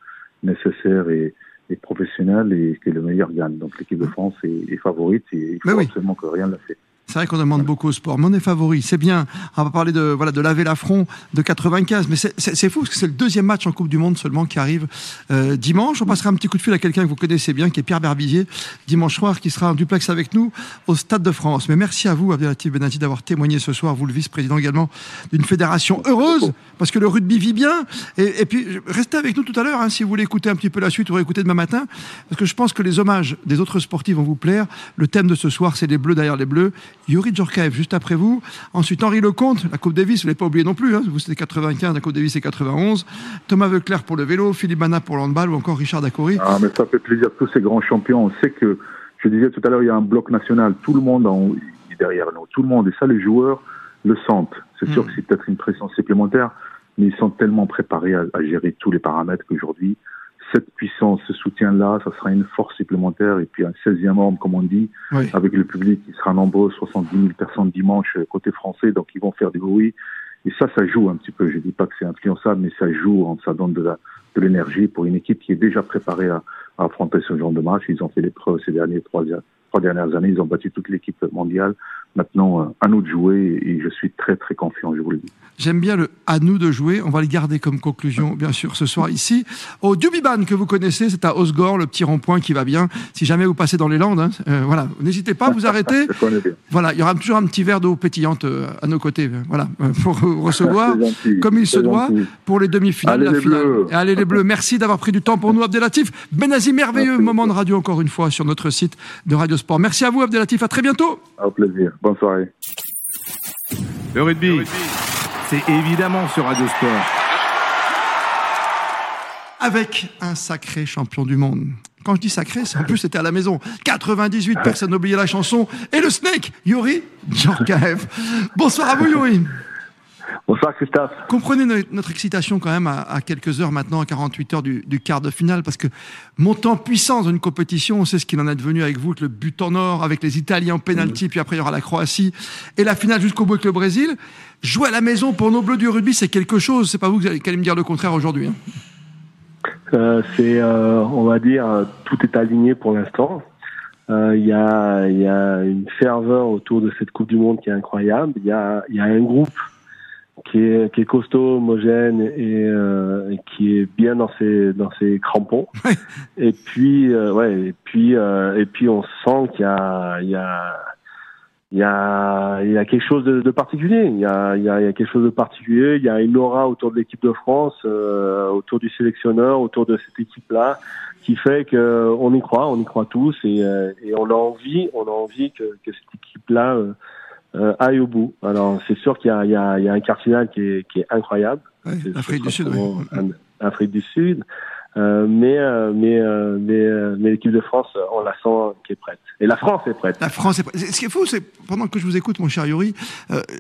nécessaires et, professionnelles et que le meilleur gagne. Donc l'équipe de France est, favorite et il faut absolument que rien ne la fait. C'est vrai qu'on demande beaucoup au sport. Mon favori, c'est bien. On va parler de, voilà, de laver l'affront de 95. Mais c'est fou parce que c'est le deuxième match en Coupe du Monde seulement qui arrive euh, dimanche. On passera un petit coup de fil à quelqu'un que vous connaissez bien, qui est Pierre Berbizier, dimanche soir, qui sera en duplex avec nous au Stade de France. Mais merci à vous, Abdelatif Benati, d'avoir témoigné ce soir, vous le vice-président également d'une fédération heureuse, parce que le rugby vit bien. Et, puis, restez avec nous tout à l'heure, hein, si vous voulez écouter un petit peu la suite ou réécouter demain matin, parce que je pense que les hommages des autres sportifs vont vous plaire. Le thème de ce soir, c'est les bleus derrière les bleus. Yuri Djorkaeff juste après vous. Ensuite, Henri Lecomte, la Coupe Davis, vous ne l'avez pas oublié non plus. Hein. vous, c'était 95, la Coupe Davis, c'est 91. Thomas Veuclair pour le vélo, Philippe Bana pour l'handball ou encore Richard Dacori. Ah, mais ça fait plaisir. Tous ces grands champions, on sait que, je disais tout à l'heure, il y a un bloc national. Tout le monde est derrière nous. Tout le monde. Et ça, les joueurs le sentent. C'est sûr hmm. que c'est peut-être une pression supplémentaire, mais ils sont tellement préparés à, à gérer tous les paramètres qu'aujourd'hui, cette puissance, ce soutien-là, ça sera une force supplémentaire et puis un 16e homme, comme on dit, avec le public qui sera nombreux, 70 000 personnes dimanche euh, côté français, donc ils vont faire du bruit. Et ça, ça joue un petit peu. Je dis pas que c'est influençable, mais ça joue, ça donne de de l'énergie pour une équipe qui est déjà préparée à, à affronter ce genre de match. Ils ont fait l'épreuve ces derniers trois, trois dernières années. Ils ont battu toute l'équipe mondiale. Maintenant, euh, à nous de jouer et je suis très très confiant, je vous le dis. J'aime bien le à nous de jouer. On va le garder comme conclusion, bien sûr, ce soir ici. Au Dubiban que vous connaissez, c'est à Osgore, le petit rond-point qui va bien. Si jamais vous passez dans les Landes, hein, euh, voilà, n'hésitez pas à vous arrêter. voilà, il y aura toujours un petit verre d'eau pétillante euh, à nos côtés, voilà, pour recevoir comme il se doit pour les demi-finales, la finale. Allez les Bleus, merci d'avoir pris du temps pour nous, Abdelatif. Merveilleux moment de radio encore une fois sur notre site de Radio Sport. Merci à vous, Abdelatif. À très bientôt. Au plaisir. Bonne soirée. Le rugby, c'est évidemment sur Radio Sport. Avec un sacré champion du monde. Quand je dis sacré, c'est en plus c'était à la maison. 98, personne n'oubliait la chanson. Et le Snake, Yuri Djorkaev. Bonsoir à vous, Yuri. Bonsoir Christophe. Comprenez notre excitation quand même à, quelques heures maintenant, à 48 heures du, quart de finale, parce que montant puissance d'une compétition, on sait ce qu'il en est devenu avec vous, avec le but en or, avec les Italiens en penalty, puis après il y aura la Croatie, et la finale jusqu'au bout avec le Brésil. Jouer à la maison pour nos bleus du rugby, c'est quelque chose. C'est pas vous qui allez me dire le contraire aujourd'hui. Hein. Euh, c'est, euh, on va dire, euh, tout est aligné pour l'instant. Il y, a, y a une ferveur autour de cette Coupe du Monde qui est incroyable. Il y a, y a un groupe qui est, qui est costaud, homogène et, euh, qui est bien dans ses dans ses crampons. et puis euh, ouais, et puis euh, et puis on sent qu'il y a il y a il y a il y a quelque chose de, de particulier. Il y a il y a, il y a quelque chose de particulier. Il y a une aura autour de l'équipe de France, autour du sélectionneur, autour de cette équipe là, qui fait que on y croit, on y croit tous et, et on a envie, on a envie que, que cette équipe là euh, aille au bout. Alors c'est sûr qu'il y a, il y, a, il y a un cardinal qui est, qui est incroyable. L'Afrique du Sud. Oui. Afrique du Sud. Euh, mais euh, mais euh, mais, mais l'équipe de France, on la sent qui est prête. Et la France est prête. La France est prête. Ce qui est fou, c'est pendant que je vous écoute, mon cher Yuri,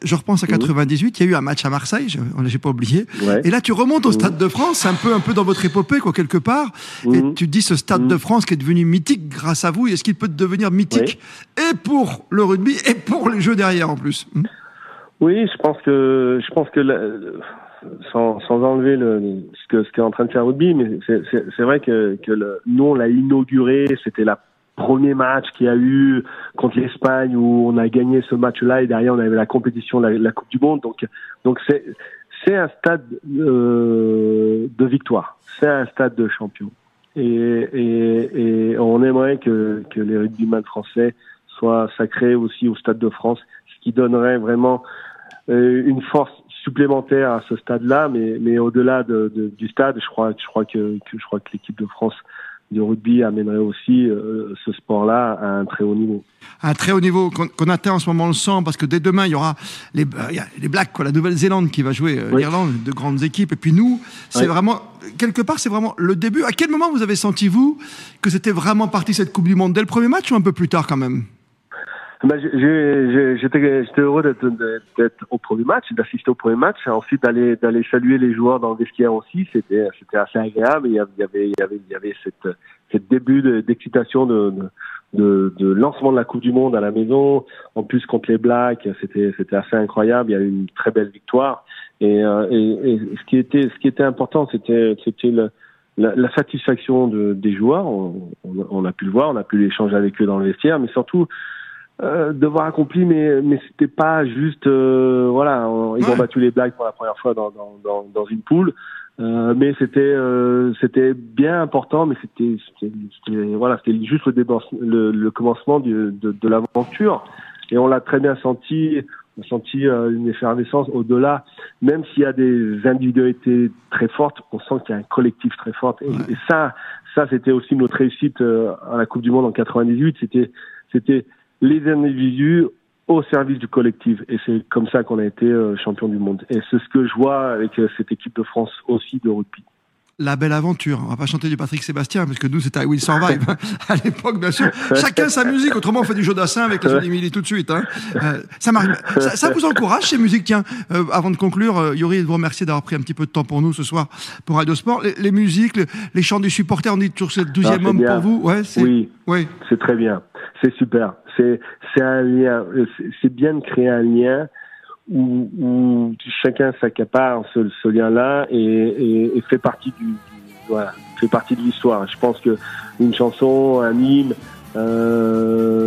je repense à 98. Mhm. Il y a eu un match à Marseille, je, n'ai pas oublié. Et là, tu remontes au Stade mhm. de France, un peu un peu dans votre épopée, quoi, quelque part. Et mhm. tu dis ce Stade de France qui est devenu mythique grâce à vous. Est-ce qu'il peut devenir mythique et pour le rugby et pour les jeux derrière en plus? Hmm? Oui, je pense que je pense que sans, sans enlever le, ce que ce qu'est en train de faire rugby, mais c'est vrai que, que le, nous on l'a inauguré, c'était la premier match qu'il y a eu contre l'Espagne où on a gagné ce match-là et derrière on avait la compétition, la, Coupe du Monde. Donc donc c'est c'est un stade euh, de victoire, c'est un stade de champion. Et, et, et on aimerait que, que les rugbyman français soient sacrés aussi au Stade de France, ce qui donnerait vraiment euh, une force supplémentaire à ce stade-là, mais, mais au-delà de, de, du stade, je crois, je crois que, que je crois que l'équipe de France du rugby amènerait aussi euh, ce sport-là à un très haut niveau. Un très haut niveau qu'on atteint en ce moment le sang, parce que dès demain, il y aura les, euh, les Blacks, quoi, la Nouvelle-Zélande qui va jouer euh, l'Irlande, de grandes équipes. Et puis nous, c'est vraiment, quelque part, c'est vraiment le début. À quel moment vous avez senti, vous, que c'était vraiment parti cette Coupe du Monde? Dès le premier match ou un peu plus tard quand même? Ben, J'étais heureux d'être au premier match, d'assister au premier match, ensuite d'aller d'aller saluer les joueurs dans le vestiaire aussi. C'était c'était assez agréable. Il y avait il y avait il y avait cette cette début d'excitation de, de, de, lancement de la Coupe du Monde à la maison. En plus contre les Blacks, c'était c'était assez incroyable. Il y a eu une très belle victoire. Et, euh, et, et ce qui était ce qui était important, c'était c'était la, satisfaction de, des joueurs, on, on, on, a pu le voir, on a pu échanger avec eux dans le vestiaire, mais surtout euh, devoir accompli, mais mais c'était pas juste euh, voilà, ils ont battu les Blacks pour la première fois dans dans dans, dans une poule, euh, mais c'était euh, c'était bien important, mais c'était voilà, c'était juste le, le, commencement du, de, de l'aventure, et on l'a très bien senti. On a senti euh, une effervescence au-delà, même s'il y a des individualités très fortes, on sent qu'il y a un collectif très fort. Et, et ça, ça c'était aussi notre réussite à la Coupe du Monde en 98. C'était, c'était les individus au service du collectif. Et c'est comme ça qu'on a été euh, champion du monde. Et c'est ce que je vois avec euh, cette équipe de France aussi de rugby la belle aventure. On va pas chanter du Patrick Sébastien, parce que nous, c'était I Will Survive. à l'époque, bien sûr. Chacun sa musique. Autrement, on fait du Jodassin avec les Emily tout de suite. Hein. Euh, ça, ça, ça, vous encourage, ces musiques Tiens, euh, avant de conclure, euh, Yuri, vous remercier d'avoir pris un petit peu de temps pour nous ce soir pour Radio Sport. Les, musiques, les, chants du supporter, on dit toujours c'est le douzième homme pour vous. Ouais, oui, oui. c'est très bien. C'est super. C'est un lien. C'est bien de créer un lien où, où chacun s'accapare ce, ce lien-là et, et, et, fait partie du, du, voilà, fait partie de l'histoire. Je pense que une chanson, un hymne, euh,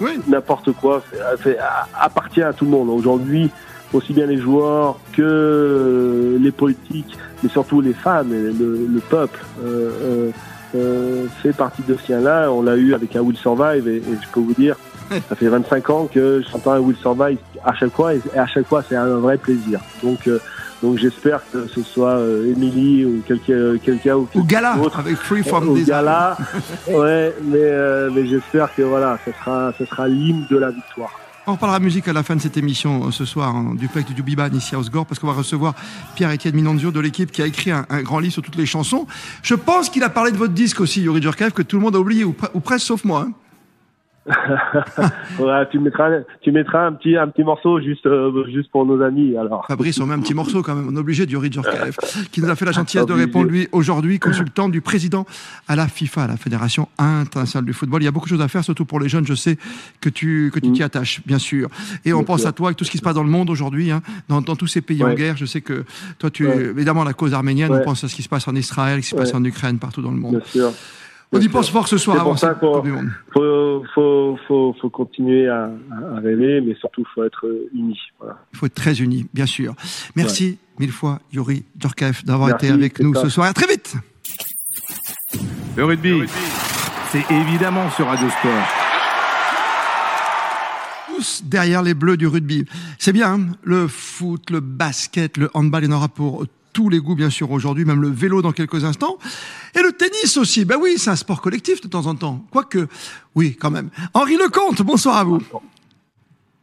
oui. n'importe quoi fait, appartient à tout le monde. Aujourd'hui, aussi bien les joueurs que les politiques, mais surtout les femmes, le, le peuple. Euh, euh, euh, fait partie de ce lien-là. On l'a eu avec un Will Survive et, et je peux vous dire, ça fait 25 ans que j'entends Will Survive à chaque fois et, à chaque fois c'est un vrai plaisir. Donc euh, donc j'espère que ce soit euh, Emily ou quelqu'un quelqu'un ou, ou Gala avec Free From ou Gala. ouais, mais euh, mais j'espère que voilà, ce sera ce sera l'hymne de la victoire. On reparlera musique à la fin de cette émission euh, ce soir, hein, du duplex du Dubiban ici à Osgore, parce qu'on va recevoir Pierre-Étienne Minonzio de l'équipe qui a écrit un, grand livre sur toutes les chansons. Je pense qu'il a parlé de votre disque aussi, Yuri Djurkaev, que tout le monde a oublié, ou, presque sauf moi. Hein. tu mettras, tu mettras un petit, un petit morceau juste, euh, juste pour nos amis. Alors. Fabrice, on met un petit morceau quand même. On est obligé du Djurkaev, qui nous a fait la gentillesse de répondre lui aujourd'hui, consultant du président à la FIFA, la Fédération internationale du football. Il y a beaucoup de choses à faire, surtout pour les jeunes. Je sais que tu, que tu t'y mm. attaches, bien sûr. Et on pense à toi avec tout ce qui se passe dans le monde aujourd'hui, hein, dans, dans, tous ces pays en guerre. Je sais que toi, tu, évidemment, la cause arménienne. On pense à ce qui se passe en Israël, ce qui se passe en Ukraine, partout dans le monde. Bien sûr. On y pense fort ce soir avant ça du Monde. Faut, faut, faut, faut continuer à, à, rêver, mais surtout, il faut être unis. Voilà. Il faut être très unis, bien sûr. Merci mille fois, Yuri Djorkaeff, d'avoir été avec nous ce soir. À très vite. Le rugby, c'est évidemment sur Radio Sport. Tous derrière les bleus du rugby. C'est bien, hein. le foot, le basket, le handball, il y en aura pour tous les goûts, bien sûr, aujourd'hui, même le vélo dans quelques instants. Et le tennis aussi. Ben oui, c'est un sport collectif de temps en temps. Quoique, oui, quand même. Henri Lecomte, bonsoir à vous.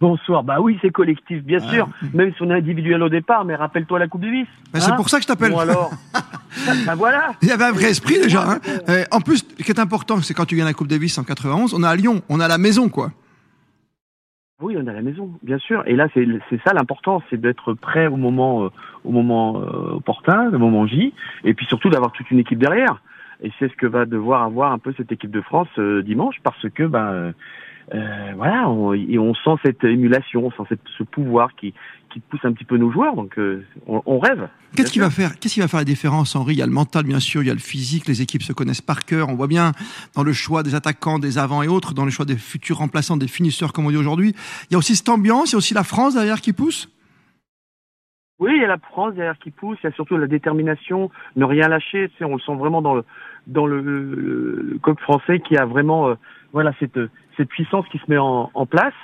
Bonsoir. Bah oui, c'est collectif, bien sûr. Même si on est individuel au départ, mais rappelle-toi la Coupe Davis. Ben c'est hein pour ça que je t'appelle. Bon alors. ben voilà. Il y avait un vrai esprit déjà. Hein. Euh, en plus, ce qui est important, c'est quand tu gagnes la Coupe Davis en 91, on est à Lyon, on a la maison, quoi. Oui, on est à la maison, bien sûr. Et là, c'est ça l'important, c'est d'être prêt au moment, euh, au moment euh, opportun, au moment J, et puis surtout d'avoir toute une équipe derrière. Et c'est ce que va devoir avoir un peu cette équipe de France euh, dimanche, parce que ben euh, voilà, on, et on sent cette émulation, on sent ce pouvoir qui, qui pousse un petit peu nos joueurs. Donc, euh, on, rêve. Qu'est-ce qui va faire Qu'est-ce qui va faire la différence, Henri? Il y a le mental, bien sûr, il y a le physique. Les équipes se connaissent par cœur. On voit bien dans le choix des attaquants, des avants et autres, dans le choix des futurs remplaçants, des finisseurs, comme on dit aujourd'hui. Il y a aussi cette ambiance. Il y a aussi la France derrière qui pousse? Oui, il y a la France derrière qui pousse. Il y a surtout la détermination, ne rien lâcher. Tu on le sent vraiment dans le dans le, coq français qui a vraiment euh, voilà cette cette puissance qui se met en, place.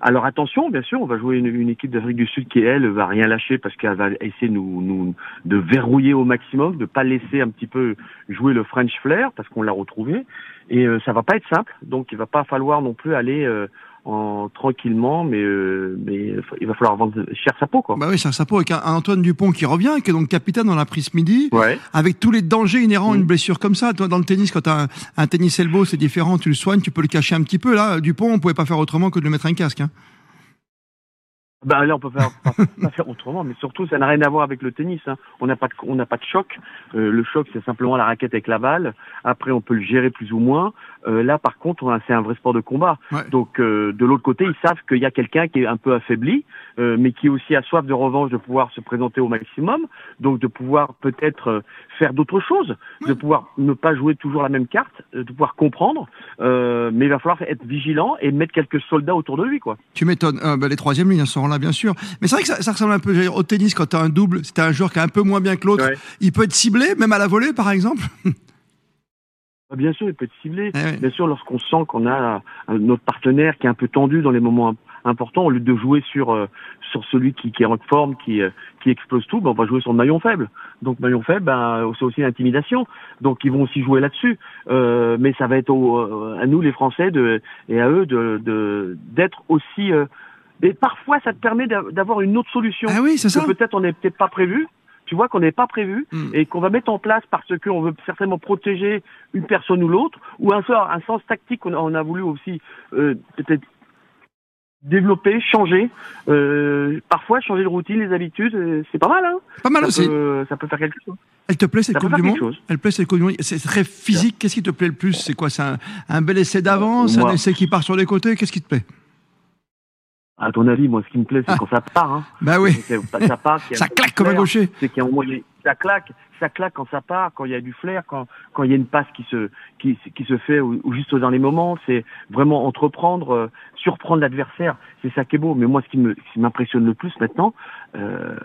Alors attention, bien sûr, on va jouer une, équipe d'Afrique du Sud qui elle va rien lâcher parce qu'elle va essayer nous, nous de verrouiller au maximum, de pas laisser un petit peu jouer le French flair parce qu'on l'a retrouvé et euh, ça va pas être simple. Donc il va pas falloir non plus aller euh, en, tranquillement, mais, euh, mais il va falloir vendre cher sa peau. Quoi. Bah oui, cher sa peau avec un, Antoine Dupont qui revient, qui est donc capitaine dans la prise midi, ouais. avec tous les dangers inhérents à une mm. blessure comme ça. Toi, dans le tennis, quand tu as un, tennis elbow, c'est différent, tu le soignes, tu peux le cacher un petit peu. Là, Dupont, on pouvait pas faire autrement que de lui mettre un casque. Hein. Ben là, on peut faire, pas, faire autrement, mais surtout, ça n'a rien à voir avec le tennis. Hein. On n'a pas de, on n'a pas de choc. Euh, le choc, c'est simplement la raquette avec la balle. Après, on peut le gérer plus ou moins. Euh, là, par contre, c'est un vrai sport de combat. Donc, euh, de l'autre côté, ils savent qu'il y a quelqu'un qui est un peu affaibli, mais qui aussi a soif de revanche de pouvoir se présenter au maximum. Donc, de pouvoir peut-être faire d'autres choses, de pouvoir ne pas jouer toujours la même carte, de pouvoir comprendre. mais il va falloir être vigilant et mettre quelques soldats autour de lui, quoi. Tu m'étonnes. Ben, les troisièmes lignes seront là, bien sûr. Mais c'est vrai que ça, ressemble un peu au tennis quand tu as un double. C'est un joueur qui est un peu moins bien que l'autre. Il peut être ciblé, même à la volée, par exemple? Bah, bien sûr, il peut être ciblé. Eh bien sûr, lorsqu'on sent qu'on a notre partenaire qui est un peu tendu dans les moments importants, au lieu de jouer sur euh, sur celui qui, qui est en forme, qui euh, qui explose tout, ben on va jouer sur le maillon faible. Donc maillon faible, ben, c'est aussi l'intimidation. Donc ils vont aussi jouer là-dessus. Euh, mais ça va être à nous les Français de, et à eux de d'être aussi. Et parfois, ça te permet d'avoir une autre solution. Ah oui, c'est ça. Peut-être on n'est peut-être pas prévu tu vois, qu'on n'est pas prévu hmm. et qu'on va mettre en place parce qu'on veut certainement protéger une personne ou l'autre, ou un, un sens tactique qu'on a, on a voulu aussi euh, peut-être développer, changer, euh, parfois changer de routine, les habitudes, euh, c'est pas mal, hein Pas mal ça aussi. Peut, ça peut faire quelque chose. Elle te plaît cette Coupe du Monde Elle plaît cette Coupe du Monde C'est très physique. Qu'est-ce qui te plaît le plus? C'est quoi? C'est un, bel essai d'avance, un essai qui part sur les côtés? Qu'est-ce qui te plaît? À ton avis, moi, ce qui me plaît, c'est ah. quand ça part. Hein. Bah oui. Ça, part, ça claque comme un gaucher. C'est qu'il y a un moment, ça claque, ça claque quand ça part, quand il y a du flair, quand quand il y a une passe qui se qui, qui se fait ou, juste dans les moments. C'est vraiment entreprendre, euh, surprendre l'adversaire. C'est ça qui est beau. Mais moi, ce qui me qui m'impressionne le plus maintenant, euh,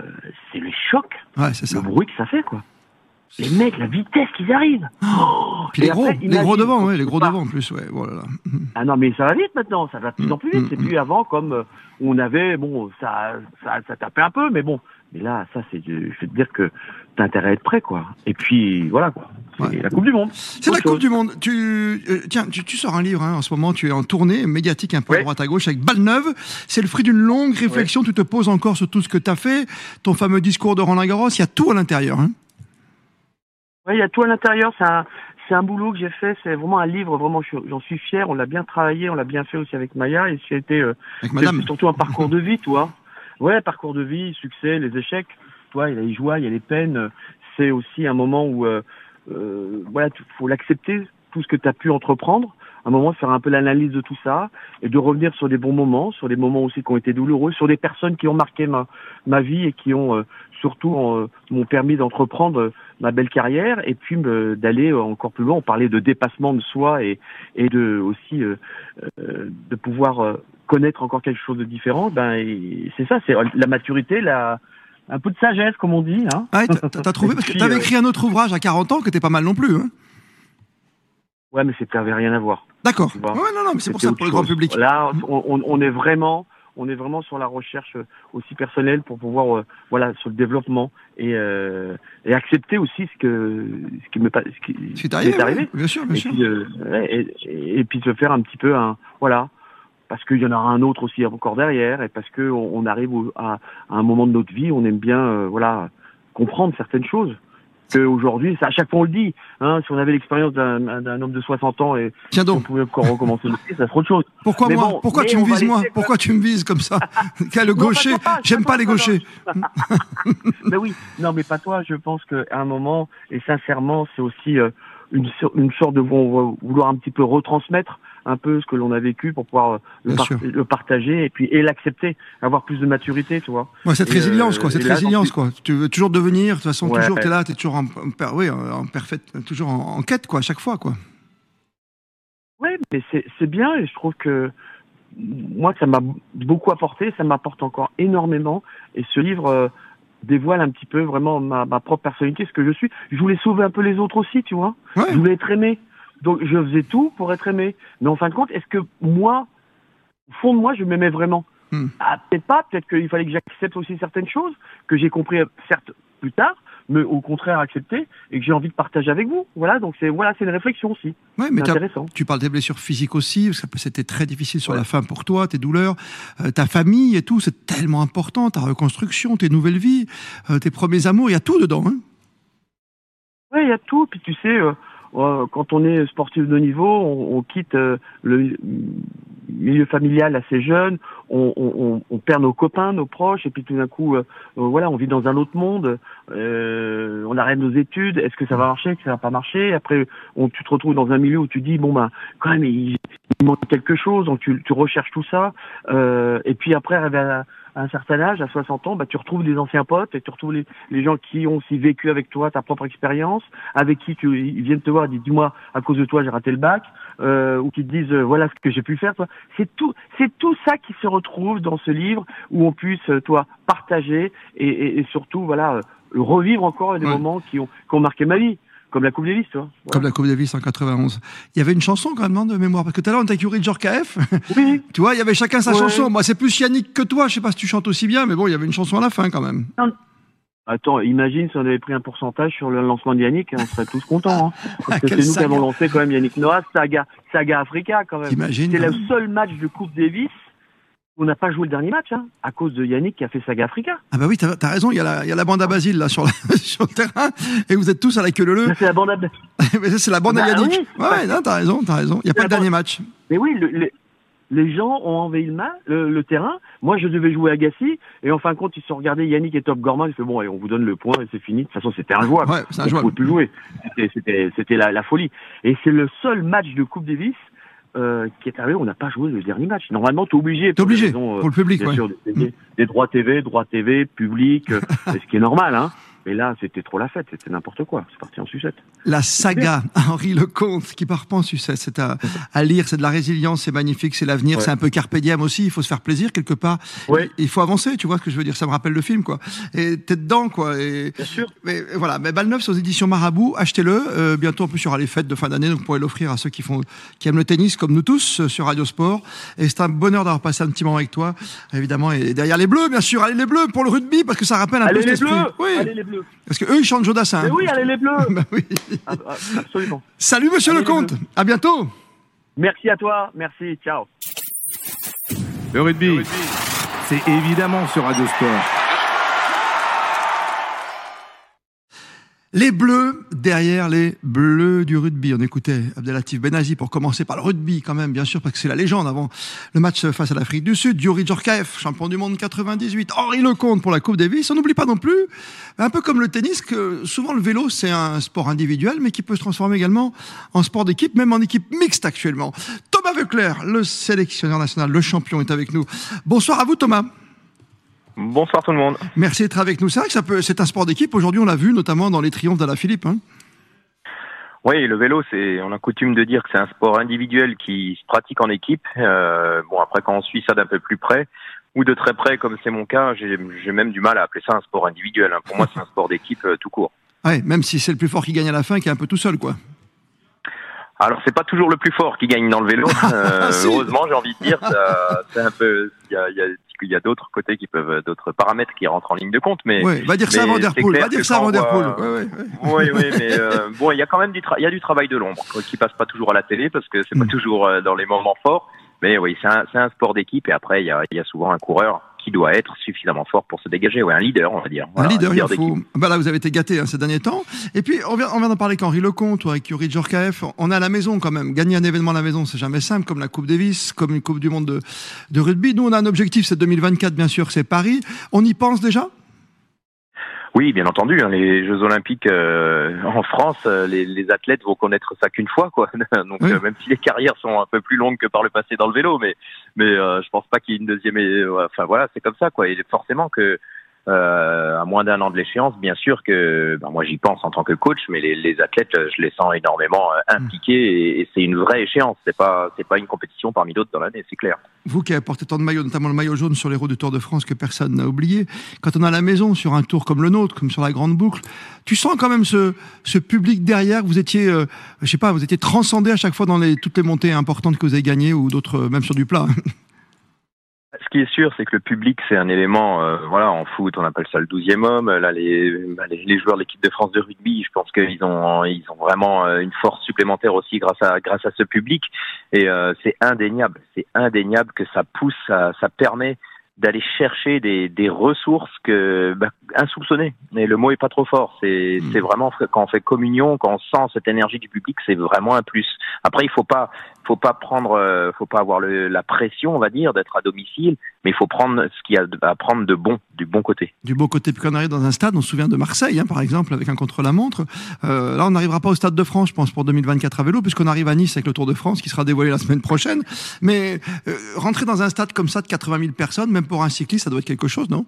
c'est les chocs, ouais, ça. le bruit que ça fait, quoi. Les mecs, la vitesse qu'ils arrivent. Oh Puis les gros, les gros devant, ouais, les gros devant en plus, ouais, voilà. Ah non, mais ça va vite maintenant, ça va de plus en plus vite. C'est plus avant comme euh, on avait, bon, ça, ça, ça tapait un peu, mais bon. Mais là, ça, c'est, je vais te dire que t'as intérêt à être prêt, quoi. Et puis, voilà, quoi. c'est la Coupe du Monde. C'est la Coupe du Monde. Tu, euh, tiens, tu, sors un livre hein, en ce moment, tu es en tournée médiatique un peu à droite à gauche avec Balle Neuve. C'est le fruit d'une longue réflexion, tu te poses encore sur tout ce que tu as fait, ton fameux discours de Roland Garros, il y a tout à l'intérieur. Hein. Oui, il y a tout à l'intérieur, c'est un, c'est un boulot que j'ai fait, c'est vraiment un livre, vraiment j'en suis fier, on l'a bien travaillé, on l'a bien fait aussi avec Maya, et c'était euh, surtout un parcours de vie, toi. Ouais, parcours de vie, succès, les échecs, toi, il y a les joies, il y a les peines, c'est aussi un moment où euh, euh, voilà, faut l'accepter, tout ce que tu as pu entreprendre, un moment faire un peu l'analyse de tout ça et de revenir sur des bons moments, sur des moments aussi qui ont été douloureux, sur des personnes qui ont marqué ma, ma vie et qui ont euh, surtout euh, m'ont permis d'entreprendre ma belle carrière et puis d'aller encore plus loin. On parlait de dépassement de soi et, et de aussi euh, de pouvoir connaître encore quelque chose de différent. Ben c'est ça, c'est la maturité, la un peu de sagesse, comme on dit. Hein. Ah, t'as trouvé Parce que t'avais écrit un autre ouvrage à 40 ans que t'es pas mal non plus. Hein. Ouais, mais ça n'avait rien à voir. D'accord. Ouais, non, non, mais c'est pour ça pour le grand public. Là, on, on, est vraiment, on est vraiment sur la recherche euh, aussi personnelle pour pouvoir, euh, voilà, sur le développement et, euh, et accepter aussi ce que ce qui me ce qui, ce qui est arrivé. bien sûr, bien et sûr. Puis, et, et, puis se faire un petit peu un, voilà, parce qu'il y en aura un autre aussi encore derrière et parce que on, arrive à, à, un moment de notre vie, on aime bien, euh, voilà, comprendre certaines choses qu'aujourd'hui, à chaque fois on le dit, hein, si on avait l'expérience d'un homme de 60 ans et Tiens donc. on pouvait encore recommencer le métier, ça serait autre chose. Pourquoi moi Pourquoi tu me vises moi Pourquoi tu me vises comme ça Quel le gaucher J'aime pas, les gauchers. mais oui, non mais pas toi, je pense qu'à un moment, et sincèrement, c'est aussi euh, une, une sorte de vouloir un petit peu retransmettre un peu ce que l'on a vécu pour pouvoir euh, le, partager et puis et l'accepter, avoir plus de maturité, tu vois. Ouais, cette résilience, quoi. Euh, cette résilience, quoi. Tu veux toujours devenir, de toute façon, toujours t'es là, t'es toujours en, oui, en, toujours en, quête, quoi, à chaque fois, quoi. Oui, mais c'est bien et je trouve que moi, ça m'a beaucoup apporté, ça m'apporte encore énormément. Et ce livre euh, dévoile un petit peu vraiment ma, ma, propre personnalité, ce que je suis. Je voulais sauver un peu les autres aussi, tu vois. Je voulais être aimé. Donc je faisais tout pour être aimé. Mais en fin de compte, est-ce que moi, au fond de moi, je m'aimais vraiment hmm. ah, Peut-être pas, peut-être qu'il fallait que j'accepte aussi certaines choses, que j'ai compris certes plus tard, mais au contraire accepter et que j'ai envie de partager avec vous. Voilà, donc c'est voilà, c'est une réflexion aussi. Ouais, mais intéressant. Tu parles des blessures physiques aussi, parce que c'était très difficile sur la fin pour toi, tes douleurs, euh, ta famille et tout, c'est tellement important, ta reconstruction, tes nouvelles vies, euh, tes premiers amours, il y a tout dedans. Hein oui, il y a tout. Puis tu sais, euh, quand on est sportif de niveau, on, on quitte euh, le milieu familial assez jeune, on, on, on, perd nos copains, nos proches, et puis tout d'un coup, euh, euh, voilà, on vit dans un autre monde, euh, on arrête nos études, est-ce que ça va marcher, est-ce que ça va pas marcher Après, on, tu te retrouves dans un milieu où tu dis, bon ben, quand même, manque quelque chose, donc tu, tu recherches tout ça, et puis après, à, à un certain âge, à 60 ans, bah, tu retrouves des anciens potes et tu retrouves les, les gens qui ont aussi vécu avec toi ta propre expérience, avec qui tu, ils viennent te voir et disent dis-moi à cause de toi j'ai raté le bac, euh, ou qui te disent euh, voilà ce que j'ai pu faire. C'est tout, c'est tout ça qui se retrouve dans ce livre où on puisse euh, toi partager et, et, et surtout voilà euh, revivre encore des moments qui ont, qui ont marqué ma vie. Comme la Coupe Davis, tu vois. Comme la Coupe Davis en 91. Il y avait une chanson quand même, de mémoire Parce que tout à l'heure, on t'a curé George KF. Oui. tu vois, il y avait chacun sa chanson. Moi, c'est plus Yannick que toi. Je sais pas si tu chantes aussi bien, mais bon, il y avait une chanson à la fin quand même. Attends, imagine si on avait pris un pourcentage sur le lancement de Yannick, on serait tous contents. Hein. Parce que c'est nous qui avons lancé quand même Yannick Noah, Saga, Saga Africa quand même. C'est le hein. seul match de Coupe Davis on n'a pas joué le dernier match, hein, à cause de Yannick qui a fait Saga Africa. Ah bah oui, t'as as raison, il y, a la, il y a la bande à Basile là sur, sur le terrain, et vous êtes tous à la queue leu. C'est la bande à C'est la bande à bah Yannick. Oui, ouais, non, t'as raison, t'as raison. Il n'y a pas le dernier match. Mais oui, les gens ont envahi le, le, terrain. Moi, je devais jouer à Gassi, et en fin de compte, ils se sont regardés Yannick et Top Gorman. Ils fait bon, allez, on vous donne le point et c'est fini. De toute façon, c'était injouable. Ouais, c'est injouable. On pouvait plus jouer. C'était la, la folie. Et c'est le seul match de Coupe Davis euh, qui est arrivé, on n'a pas joué le dernier match. Normalement, tu es obligé. T'es obligé, pour le public, bien sûr, des, des, droits TV, droits TV, public, euh, ce qui est normal, hein. Mais là, c'était trop la fête, c'était n'importe quoi. C'est parti en sucette. La saga Henri Lecomte qui part pas en sucette, c'est à, à, lire, c'est de la résilience, c'est magnifique, c'est l'avenir, c'est un peu carpe diem aussi. Il faut se faire plaisir quelque part. Ouais. Il faut avancer, tu vois ce que je veux dire. Ça me rappelle le film, quoi. Et t'es dedans, quoi. Et, Bien sûr. Mais voilà, mais Balle Neuf, aux éditions Marabout, achetez-le. Euh, bientôt, en plus, il y aura les fêtes de fin d'année, donc vous pourrez l'offrir à ceux qui font, qui aiment le tennis, comme nous tous, euh, sur Radio Sport. Et c'est un bonheur d'avoir passé un petit moment avec toi, évidemment. Et derrière les Bleus, bien sûr. Allez les Bleus pour le rugby, parce que ça rappelle un Allez peu les bleus Oui. Allez les bleus bleus. Parce que eux, ils chantent Jodassin. Mais oui, allez les bleus. bah oui. Ah, absolument. Salut, monsieur Allez, Lecomte. À bientôt. Merci à toi. Merci. Ciao. Le rugby, c'est évidemment sur Radio Sport. Les bleus derrière les bleus du rugby. On écoutait Abdelatif Benazi pour commencer par le rugby quand même, bien sûr, parce que c'est la légende avant le match face à l'Afrique du Sud. Yuri Djorkaeff, champion du monde 98. Henri Lecomte pour la Coupe Davis. On n'oublie pas non plus, un peu comme le tennis, que souvent le vélo c'est un sport individuel, mais qui peut se transformer également en sport d'équipe, même en équipe mixte actuellement. Thomas Veuclair, le sélectionneur national, le champion, est avec nous. Bonsoir à vous Thomas. Bonsoir tout le monde. Merci d'être avec nous. C'est vrai que ça peut, c'est un sport d'équipe. Aujourd'hui, on l'a vu notamment dans les triomphes d'Ala Philippe. Hein. Oui, le vélo, c'est, on a coutume de dire que c'est un sport individuel qui se pratique en équipe. Euh, bon, après, quand on suit ça d'un peu plus près ou de très près, comme c'est mon cas, j'ai, même du mal à appeler ça un sport individuel. hein. Pour moi, c'est un sport d'équipe euh, tout court. Ouais, même si c'est le plus fort qui gagne à la fin, qui est un peu tout seul, quoi. Alors, c'est pas toujours le plus fort qui gagne dans le vélo. Euh, Si. heureusement, j'ai envie de dire, c'est un peu, il y a, il y a- il y a d'autres côtés qui peuvent, d'autres paramètres qui rentrent en ligne de compte. Mais Ouais, va dire ça à mais Van Der c'est Poel. clair Va dire ça à quand Van on Der Poel. voit- Ouais, ouais, ouais. Oui, oui, mais euh, bon, il y a quand même du, tra- il y a du travail de l'ombre qui passe pas toujours à la télé parce que c'est Mm. pas toujours euh, dans les moments forts. Mais oui, c'est un, c'est un sport d'équipe et après il y a, il y a souvent un coureur qui doit être suffisamment fort pour se dégager. Ouais, un leader, on va dire. Un leader, il faut. Bah là, vous avez été gâté hein, ces derniers temps. Et puis, on vient, on vient d'en parler avec Henri Lecomte ou avec Yuri Djorkaeff. On est à la maison quand même. Gagner un événement à la maison, c'est jamais simple, comme la Coupe Davis, comme une Coupe du Monde de, de rugby. Nous, on a un objectif, c'est 2024, bien sûr, c'est Paris. On y pense déjà? Oui, bien entendu. hein, les Jeux Olympiques euh, en France, euh, les, les athlètes vont connaître ça qu'une fois, quoi. Donc Oui. euh, même si les carrières sont un peu plus longues que par le passé dans le vélo, mais mais euh, je pense pas qu'il y ait une deuxième. ouais, Enfin voilà, c'est comme ça, quoi. Et forcément que euh, à moins d'un an de l'échéance, bien sûr que ben, moi j'y pense en tant que coach, mais les, les athlètes, euh, je les sens énormément euh, impliqués et, et c'est une vraie échéance. C'est pas c'est pas une compétition parmi d'autres dans l'année, c'est clair. Vous qui avez porté tant de maillots, notamment le maillot jaune sur les routes du Tour de France que personne n'a oublié, quand on à la maison sur un tour comme le nôtre, comme sur la grande boucle, tu sens quand même ce, ce public derrière? Vous étiez, euh, je sais pas, vous étiez transcendé à chaque fois dans les, toutes les montées importantes que vous avez gagnées ou d'autres, même sur du plat? Ce qui est sûr, c'est que le public, c'est un élément, euh, voilà, en foot, on appelle ça le douzième homme. Là, les, bah, les, joueurs de l'équipe de France de rugby, je pense qu'ils ont, ils ont vraiment euh, une force supplémentaire aussi grâce à, grâce à ce public. Et euh, c'est indéniable, c'est indéniable que ça pousse, ça, ça permet d'aller chercher des, des ressources que bah, insoupçonnées. Mais le mot est pas trop fort. C'est Mm. c'est vraiment quand on fait communion, quand on sent cette énergie du public, c'est vraiment un plus. Après, il faut pas faut pas prendre, euh, faut pas avoir le, la pression, on va dire, d'être à domicile, mais il faut prendre ce qu'il y a à prendre de bon, du bon côté. du beau côté. Puis quand on arrive dans un stade, on se souvient de Marseille, hein, par exemple, avec un contre-la-montre. Euh, là, on n'arrivera pas au Stade de France, je pense, pour 2024 à vélo, puisqu'on arrive à Nice avec le Tour de France, qui sera dévoilé la semaine prochaine. Mais euh, rentrer dans un stade comme ça de 80 000 personnes, même pour un cycliste, ça doit être quelque chose, non?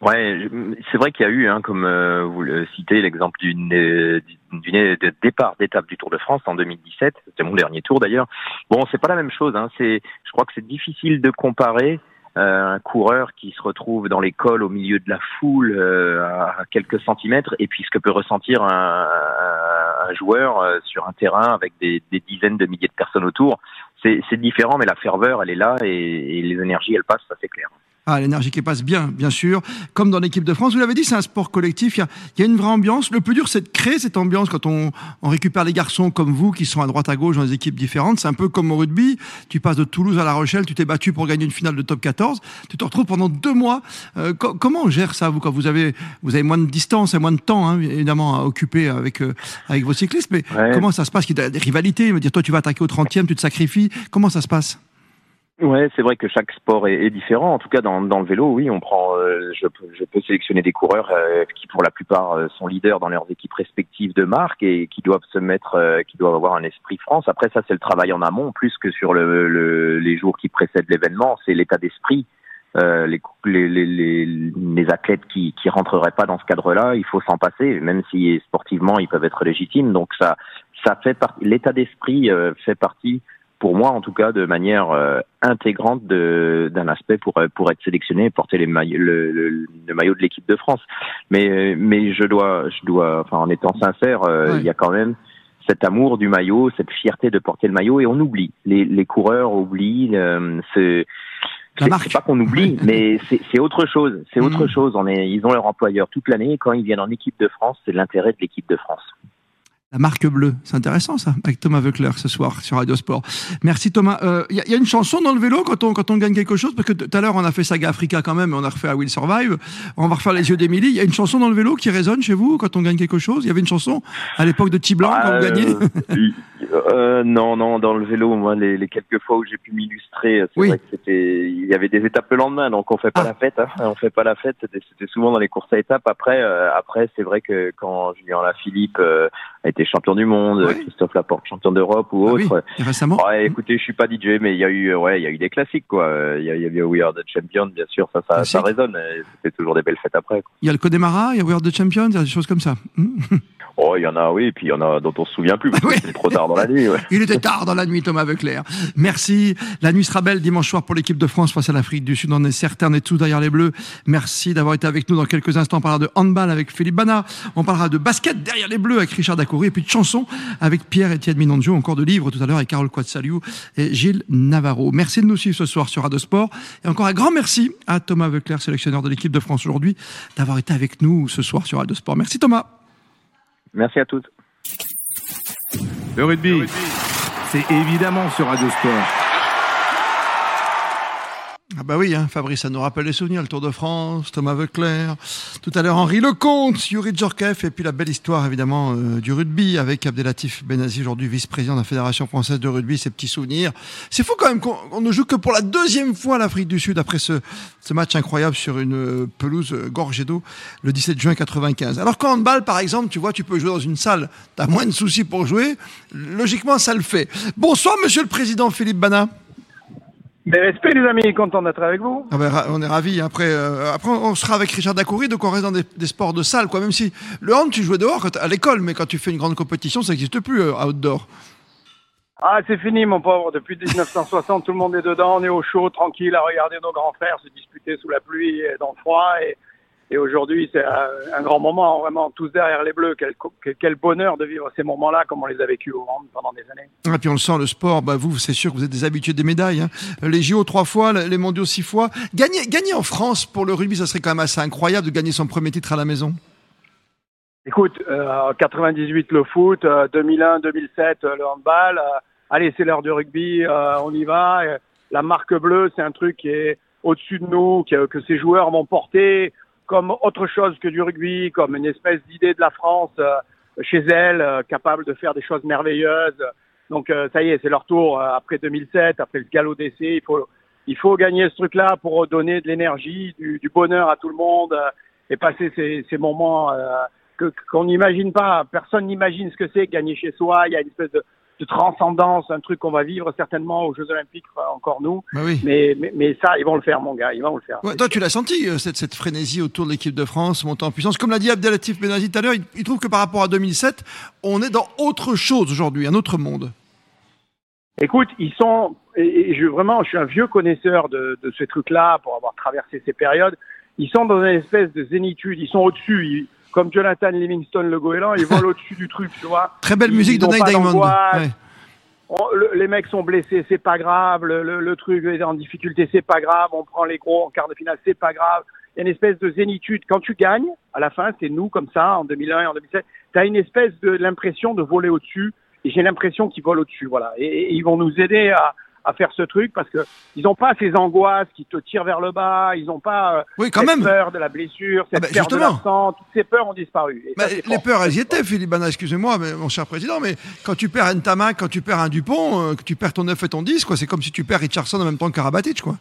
Ouais, c'est vrai qu'il y a eu, hein, comme euh, vous le citez, l'exemple d'une euh, d'une départ d'étape du Tour de France en 2017. C'était mon dernier tour d'ailleurs. Bon, c'est pas la même chose. Hein. C'est, je crois que c'est difficile de comparer euh, un coureur qui se retrouve dans l'école au milieu de la foule euh, à quelques centimètres et puis ce que peut ressentir un, un- joueur euh, sur un terrain avec des, des dizaines de milliers de personnes autour. C'est différent, mais la ferveur, elle est là et, et les énergies, elles passent, ça c'est clair. Ah, l'énergie qui passe bien, bien sûr. Comme dans l'équipe de France, vous l'avez dit, c'est un sport collectif. Il y, a, il y a une vraie ambiance. Le plus dur, c'est de créer cette ambiance quand on, on récupère les garçons comme vous qui sont à droite à gauche dans des équipes différentes. C'est un peu comme au rugby. Tu passes de Toulouse à La Rochelle, tu t'es battu pour gagner une finale de top 14. Tu te retrouves pendant deux mois. Euh, co- comment on gère ça, vous, quand vous avez, vous avez moins de distance et moins de temps, hein, évidemment, à occuper avec, euh, avec vos cyclistes. Mais Ouais. comment ça se passe? Il y a des rivalités. Me dire, toi, tu vas attaquer au 30e, tu te sacrifies. Comment ça se passe? Ouais, c'est vrai que chaque sport est, est différent. En tout cas, dans, dans le vélo, oui, on prend. euh, je, je peux sélectionner des coureurs euh, qui, pour la plupart, euh, sont leaders dans leurs équipes respectives de marque et qui doivent se mettre, euh, qui doivent avoir un esprit France. Après, ça, c'est le travail en amont, plus que sur le, le- les jours qui précèdent l'événement. C'est l'état d'esprit. Euh, les, les, les, les, les athlètes qui qui rentreraient pas dans ce cadre-là, il faut s'en passer, même si sportivement ils peuvent être légitimes. Donc ça, ça fait partie. L'état d'esprit euh, fait partie pour moi en tout cas de manière euh, intégrante d'un aspect pour euh, pour être sélectionné et porter les maillots, le, le- le maillot de l'équipe de France. Mais euh, mais je dois je dois enfin en étant sincère, euh, il y a quand même cet amour du maillot, cette fierté de porter le maillot et on oublie les les coureurs oublient euh, ce c'est pas qu'on oublie, mais c'est autre chose. C'est autre mm. chose. On est, ils ont leur employeur toute l'année. Quand ils viennent en équipe de France, c'est l'intérêt de l'équipe de France. La marque bleue, c'est intéressant ça, avec Thomas Veucler ce soir sur Radio Sport. Merci Thomas. Il euh, y, a une chanson dans le vélo quand on, quand on gagne quelque chose, parce que tout à l'heure on a fait Saga Africa quand même, on a refait à Will Survive. On va refaire Les Yeux d'Emilie. Il y a une chanson dans le vélo qui résonne chez vous quand on gagne quelque chose? Il y avait une chanson à l'époque de T-Blanc quand vous gagnez? euh, Non, non, dans le vélo, moi, les, quelques fois où j'ai pu m'illustrer, c'est vrai que c'était, il y avait des étapes le lendemain, donc on fait pas ah. la fête. Hein. On fait pas la fête. C'était souvent dans les courses à étapes. Après, euh, après, c'est vrai que quand Julien Lafilippe a été champion du monde, Christophe Laporte champion d'Europe ou ah autre. récemment. Ouais, écoutez, je suis pas DJ, mais il y a eu, ouais, il y a eu des classiques quoi. Il y a, eu We Are the Champion, bien sûr, ça, ça, ça résonne. C'était toujours des belles fêtes après. Il y a le Connemara, il y a We Are the Champion, il y a des choses comme ça. Oh, il y en a, oui, puis il y en a dont on se souvient plus, que c'était trop tard dans la nuit. Il était tard dans la nuit, Thomas Veuclair. Merci. La nuit sera belle dimanche soir pour l'équipe de France face à l'Afrique du Sud. On est certain, on est tous derrière les Bleus. Merci d'avoir été avec nous dans quelques instants. On parlera de handball avec Philippe Bana. On parlera de basket derrière les Bleus avec Richard Dacoury. Et puis de chansons avec Pierre-Étienne Minondio. Encore de livres tout à l'heure avec Carole Quatsaliou et Gilles Navarro. Merci de nous suivre ce soir sur Radio Sport. Et encore un grand merci à Thomas Veuclair, sélectionneur de l'équipe de France aujourd'hui, d'avoir été avec nous ce soir sur Radio Sport. Merci Thomas. Merci à tous. Le rugby, c'est évidemment sur Radio Sport. Ah bah oui, hein, Fabrice, ça nous rappelle les souvenirs, le Tour de France, Thomas Veuclair, tout à l'heure Henri Lecomte, Yuri Djorkaeff, et puis la belle histoire évidemment euh, du rugby avec Abdelatif Benazi, aujourd'hui vice-président de la Fédération française de rugby, ses petits souvenirs. C'est fou quand même qu'on ne joue que pour la deuxième fois l'Afrique du Sud après ce, ce, match incroyable sur une euh, pelouse euh, gorgée d'eau le 17 juin 95. Alors qu'en handball, par exemple, tu vois, tu peux jouer dans une salle, tu as moins de soucis pour jouer, logiquement ça le fait. Bonsoir Monsieur le Président Philippe Bana. Respects, les amis, content d'être avec vous. Ah ben, on est ravis. Après, euh, après, on sera avec Richard Dacoury, donc on reste dans des, sports de salle, quoi. Même si le hand, tu jouais dehors à l'école, mais quand tu fais une grande compétition, ça n'existe plus euh, outdoor. Ah, c'est fini, mon pauvre. Depuis 1960, tout le monde est dedans, on est au chaud, tranquille, à regarder nos grands frères se disputer sous la pluie et dans le froid. Et et aujourd'hui, c'est un, grand moment, vraiment, tous derrière les Bleus. Quel, quel bonheur de vivre ces moments-là, comme on les a vécus au monde pendant des années. Et ah, puis on le sent, le sport, bah vous, c'est sûr que vous êtes des habitués des médailles. Hein. Les JO trois fois, les mondiaux six fois. Gagner, gagner en France pour le rugby, ça serait quand même assez incroyable de gagner son premier titre à la maison. Écoute, euh, 98 le foot, 2001, euh, 2007 euh, le handball. Euh, allez, c'est l'heure du rugby, on y va. La marque bleue, c'est un truc qui est au-dessus de nous, que, que ces joueurs vont porter comme autre chose que du rugby, comme une espèce d'idée de la France euh, chez elle, euh, capable de faire des choses merveilleuses. Donc euh, ça y est, c'est leur tour après 2007, après le galop d'essai. Il faut, il faut gagner ce truc-là pour donner de l'énergie, du, du, bonheur à tout le monde et passer ces, ces moments que qu'on n'imagine pas. Personne n'imagine ce que c'est gagner chez soi. Il y a une espèce de de transcendance, un truc qu'on va vivre certainement aux Jeux Olympiques, encore nous. Bah mais, mais, ça, ils vont le faire, mon gars, ils vont le faire. toi, tu l'as senti, euh, cette, cette frénésie autour de l'équipe de France, montant en puissance. Comme l'a dit Abdelatif Benazi tout à l'heure, il, trouve que par rapport à 2007, on est dans autre chose aujourd'hui, un autre monde. Écoute, ils sont, et, je, vraiment, je suis un vieux connaisseur de, de ce truc-là pour avoir traversé ces périodes. Ils sont dans une espèce de zénitude, ils sont au-dessus comme Jonathan Livingstone, le goéland, ils volent au-dessus du truc, tu vois. Très belle musique de Night Diamond. les mecs sont blessés, c'est pas grave. Le, truc est en difficulté, c'est pas grave. On prend les gros en quart de finale, c'est pas grave. Il y a une espèce de zénitude. Quand tu gagnes, à la fin, c'est nous comme ça, en 2001 et en 2007, tu as une espèce de l'impression de voler au-dessus. Et j'ai l'impression qu'ils volent au-dessus, voilà. et, ils vont nous aider à, à faire ce truc parce que ils n'ont pas ces angoisses qui te tirent vers le bas, ils n'ont pas euh, cette même. peur de la blessure, cette ah bah, peur de l'absence, toutes ces peurs ont disparu. les peurs, elles y étaient, Philippe Bana, excusez-moi, mon cher président, mais quand tu perds un Tamac, quand tu perds un Dupont, euh, que tu perds ton 9 et ton 10, quoi, c'est comme si tu perds Richardson en même temps que Karabatic, quoi.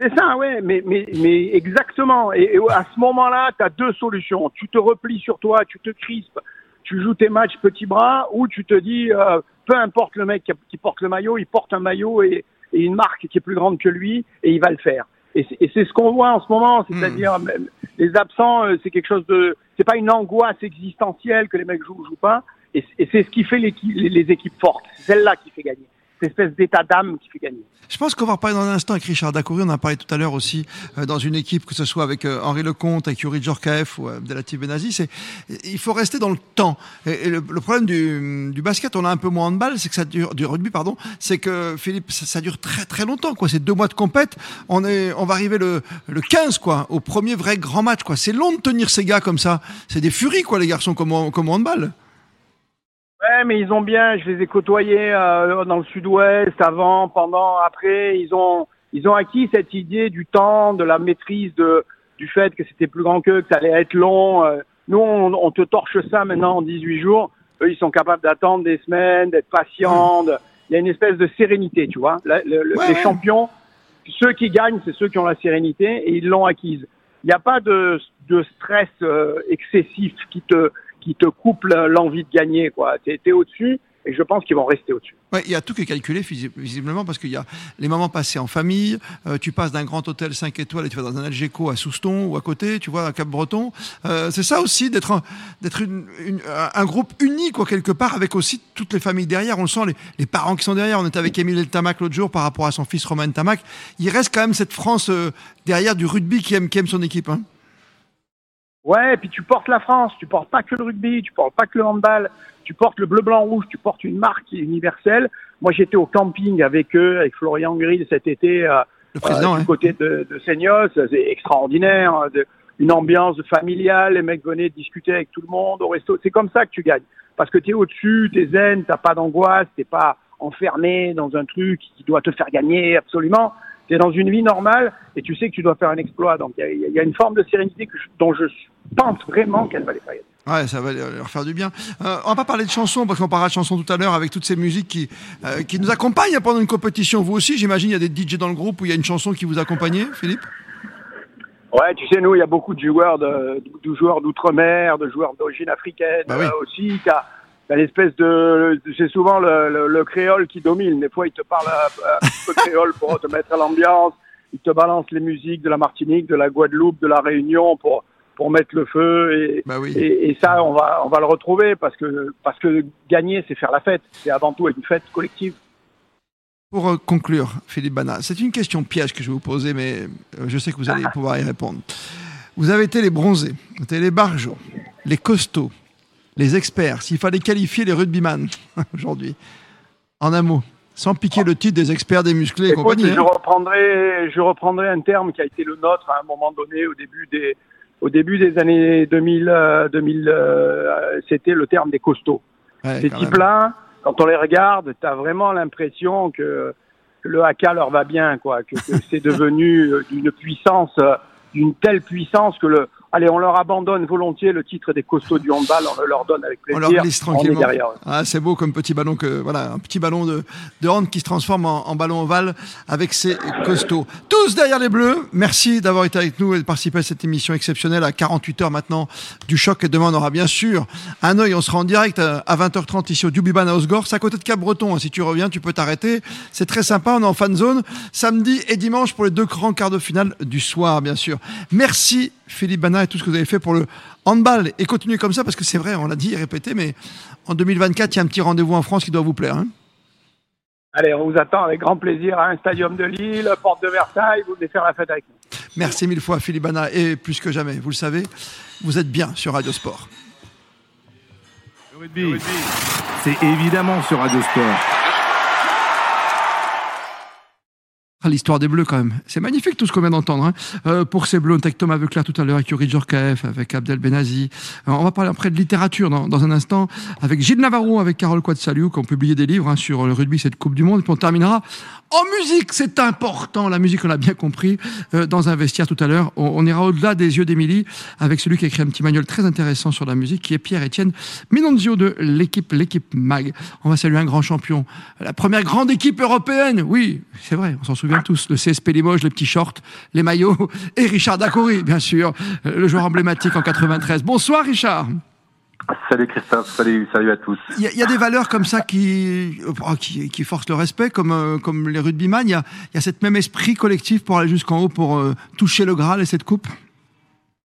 C'est ça, ouais, mais, mais, mais exactement. Et, à ce moment-là, tu as deux solutions. Tu te replies sur toi, tu te crispes, tu joues tes matchs petit bras, ou tu te dis, euh, peu importe le mec qui, porte le maillot, il porte un maillot et, une marque qui est plus grande que lui et il va le faire. Et c'est ce qu'on voit en ce moment, c'est-à-dire hmm. les absents, euh, c'est quelque chose de, c'est pas une angoisse existentielle que les mecs jouent ou jouent pas, et, c'est ce qui fait les, les, équipes fortes, c'est celle-là qui fait gagner. Cette espèce d'état d'âme qui fait gagner. Je pense qu'on va reparler dans un instant avec Richard Dacoury. On en a parlé tout à l'heure aussi euh, dans une équipe, que ce soit avec euh, Henri Lecomte, avec Yuri Djorkaeff ou Abdelatif Benazi. C'est, il faut rester dans le temps. Et, le, problème du, basket, on a un peu moins de balles, c'est que ça dure, du rugby, pardon, c'est que Philippe, ça, dure très très longtemps, quoi. C'est deux mois de compète. On est, on va arriver le, le 15, quoi, au premier vrai grand match, quoi. C'est long de tenir ces gars comme ça. C'est des furies, quoi, les garçons, comme, comme handball. Ouais, mais ils ont bien, je les ai côtoyés euh, dans le sud-ouest, avant, pendant, après, ils ont, ils ont acquis cette idée du temps, de la maîtrise de, du fait que c'était plus grand qu'eux, que ça allait être long. Euh. nous, on, te torche ça maintenant en 18 jours. Eux, ils sont capables d'attendre des semaines, d'être patients. Il y a une espèce de sérénité, tu vois. Les champions, ceux qui gagnent, c'est ceux qui ont la sérénité et ils l'ont acquise. Il n'y a pas de, de stress euh, excessif qui te, qui te coupe l'envie de gagner. Tu es, au-dessus et je pense qu'ils vont rester au-dessus. Ouais, il y a tout qui est calculé visiblement parce qu'il y a les moments passés en famille. Euh, tu passes d'un grand hôtel 5 étoiles et tu vas dans un Algeco à Souston ou à côté, tu vois, à Cap-Breton. Euh, c'est ça aussi d'être un groupe uni quoi quelque part avec aussi toutes les familles derrière. On sent, les, parents qui sont derrière. On était avec Émile El Tamac l'autre jour par rapport à son fils Romain Tamac. Il reste quand même cette France euh, derrière du rugby qui aime qui aime son équipe. Hein. Ouais, puis tu portes la France, tu portes pas que le rugby, tu portes pas que le handball, tu portes le bleu, blanc, rouge, tu portes une marque universelle. Moi, j'étais au camping avec eux, avec Florian Grill cet été, euh, euh, du côté de, de Seignos. C'est extraordinaire, hein, de, une ambiance familiale, les mecs venaient discuter avec tout le monde au resto. C'est comme ça que tu gagnes. Parce que tu es au-dessus, tu es zen, t'as pas d'angoisse, t'es pas enfermé dans un truc qui doit te faire gagner absolument tu es dans une vie normale et tu sais que tu dois faire un exploit. Donc il y, a une forme de sérénité que dont je pense vraiment qu'elle va les faire Ouais, ça va leur faire du bien. Euh, on va pas parler de chansons, parce qu'on parlera de chansons tout à l'heure avec toutes ces musiques qui, euh, qui nous accompagnent pendant une compétition. Vous aussi, j'imagine, il y a des DJ dans le groupe où il y a une chanson qui vous accompagnait, Philippe? Ouais, tu sais, nous, il y a beaucoup de joueurs de, de joueurs d'outre-mer, de joueurs d'origine africaine bah euh, aussi, l'espèce de, c'est souvent le, le, créole qui domine. Des fois, il te parle un, peu créole pour te mettre à l'ambiance. Il te balance les musiques de la Martinique, de la Guadeloupe, de la Réunion pour pour mettre le feu. Et, bah et, et, ça on va on va le retrouver parce que parce que gagner c'est faire la fête. C'est avant tout une fête collective. Pour euh, conclure Philippe Bana c'est une question piège que je vais vous poser mais euh, je sais que vous allez pouvoir y répondre. Vous avez été les bronzés vous avez été les barjots les costauds les experts, s'il fallait qualifier les rugbyman aujourd'hui, en un mot, sans piquer le titre des experts des musclés et compagnie. Je, hein. reprendrai, je reprendrai un terme qui a été le nôtre à un moment donné au début des, au début des années 2000, 2000 euh, euh, c'était le terme des costauds. Ces types-là, quand on les regarde, tu as vraiment l'impression que, le haka leur va bien, quoi, que, que c'est devenu euh, d'une puissance, d'une telle puissance que le, allez, on leur abandonne volontiers le titre des costauds du handball, on le leur donne avec plaisir. On leur glisse tranquillement. Ah, c'est beau comme petit ballon que voilà, un petit ballon de, de hand qui se transforme en, ballon ovale avec ses costauds. Tous derrière les bleus. Merci d'avoir été avec nous et de participer à cette émission exceptionnelle à 48 heures maintenant du choc. Et demain, on aura bien sûr un œil. On sera en direct à 20h30 ici au Dubiban à Osgore. C'est à côté de Cap-Breton. Si tu reviens, tu peux t'arrêter. C'est très sympa. On est en fan zone samedi et dimanche pour les deux grands quarts de finale du soir, bien sûr. Merci Philippe Bana et tout ce que vous avez fait pour le handball. Et continuez comme ça, parce que c'est vrai, on l'a dit et répété, mais en 2024, il y a un petit rendez-vous en France qui doit vous plaire. Hein. Allez, on vous attend avec grand plaisir à un stadium de Lille, porte de Versailles, vous venez faire la fête avec nous. Merci mille fois, Philippe Bana, et plus que jamais, vous le savez, vous êtes bien sur Radio Sport. Le rugby, c'est évidemment sur Radio Sport. L'histoire des Bleus quand même. C'est magnifique tout ce qu'on vient d'entendre. Hein. Euh, pour ces Bleus, on était avec Thomas Veuclair tout à l'heure, avec Yuri Djorkaeff, avec Abdel Benazi. Euh, on va parler après de littérature dans, dans, un instant, avec Gilles Navarro, avec Carole Quadsaliou, qui ont publié des livres hein, sur le rugby, cette Coupe du Monde. Et puis on terminera en musique, c'est important. La musique, on l'a bien compris, euh, dans un vestiaire tout à l'heure. On, ira au-delà des yeux d'Émilie, avec celui qui a écrit un petit manuel très intéressant sur la musique, qui est Pierre-Étienne Minonzio de l'équipe, l'équipe MAG. On va saluer un grand champion. La première grande équipe européenne. Oui, c'est vrai, on s'en souvient tous, le CSP Limoges, les petits shorts, les maillots, et Richard Dacoury, bien sûr, le joueur emblématique en 93. Bonsoir Richard. Salut Christophe, salut, salut à tous. Il y, a des valeurs comme ça qui, oh, qui, qui forcent le respect, comme, euh, comme les rugbyman. Il y a, y a cette même esprit collectif pour aller jusqu'en haut, pour euh, toucher le Graal et cette coupe?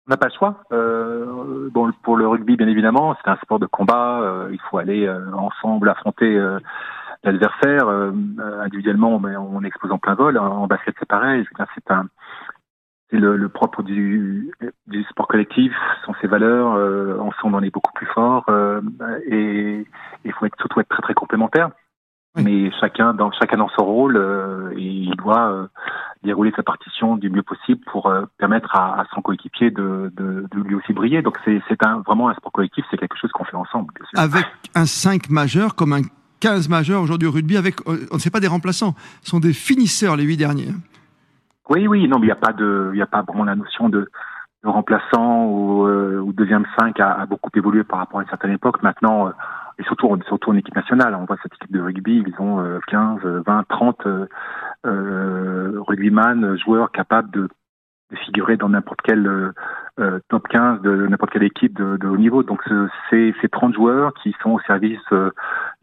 On n'a pas le choix. bon, pour le rugby, bien évidemment, c'est un sport de combat. il faut aller ensemble affronter l'adversaire. individuellement, on, on expose en plein vol. En, basket, c'est pareil. C'est un c'est le, le, propre du, du, sport collectif, sont ses valeurs. Euh, ensemble, on est beaucoup plus fort euh, et il faut être, surtout être très très complémentaire. Mais chacun dans chacun dans son rôle, euh, il doit euh, dérouler sa partition du mieux possible pour euh, permettre à, à, son coéquipier de, de, de, lui aussi briller. Donc c'est c'est un, vraiment un sport collectif, c'est quelque chose qu'on fait ensemble. Avec un 5 majeur comme un 15 majeur aujourd'hui au rugby, avec on ne sait pas des remplaçants, ce sont des finisseurs les huit derniers. Oui, oui, non, mais il n'y a pas de, il a pas vraiment la notion de, de remplaçant ou, euh, ou deuxième 5 a, beaucoup évolué par rapport à une certaine époque. Maintenant, euh, et surtout, surtout en équipe nationale, on voit cette équipe de rugby, ils ont 15, 20, 30 euh, rugbyman, joueurs capables de, de figurer dans n'importe quel euh, top 15 de n'importe quelle équipe de, de, haut niveau. Donc c'est ces 30 joueurs qui sont au service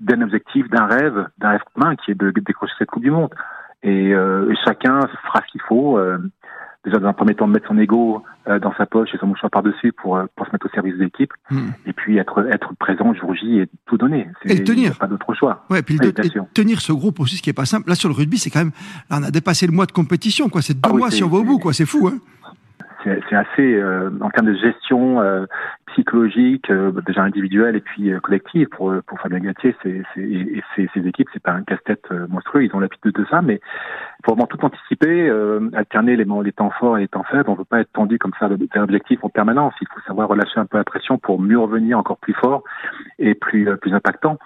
d'un objectif, d'un rêve, d'un rêve commun qui est de décrocher cette Coupe du Monde. Et, euh, et chacun fera ce qu'il faut. Euh, déjà dans un premier temps de mettre son ego euh, dans sa poche et son mouchoir par-dessus pour, pour se mettre au service de l'équipe. Hmm. Et puis être, être présent le jour J et tout donner. Et tenir. Pas d'autre choix. Ouais, puis tenir ce groupe aussi, ce qui est pas simple. Là, sur le rugby, c'est quand même, là, on a dépassé le mois de compétition, quoi. C'est deux ah mois si on va au bout, quoi. C'est fou, hein c'est assez euh, en termes de gestion euh, psychologique, euh, déjà individuelle et puis euh, collective pour pour Fabien Gatier, c'est et ses, ses équipes, c'est pas un casse-tête monstrueux, ils ont l'habitude de ça, mais il faut vraiment tout anticiper, alterner les, temps forts et les temps faibles. On ne veut pas être tendu comme ça des objectifs en permanence. Il faut savoir relâcher un peu la pression pour mieux revenir encore plus fort et plus plus impactant.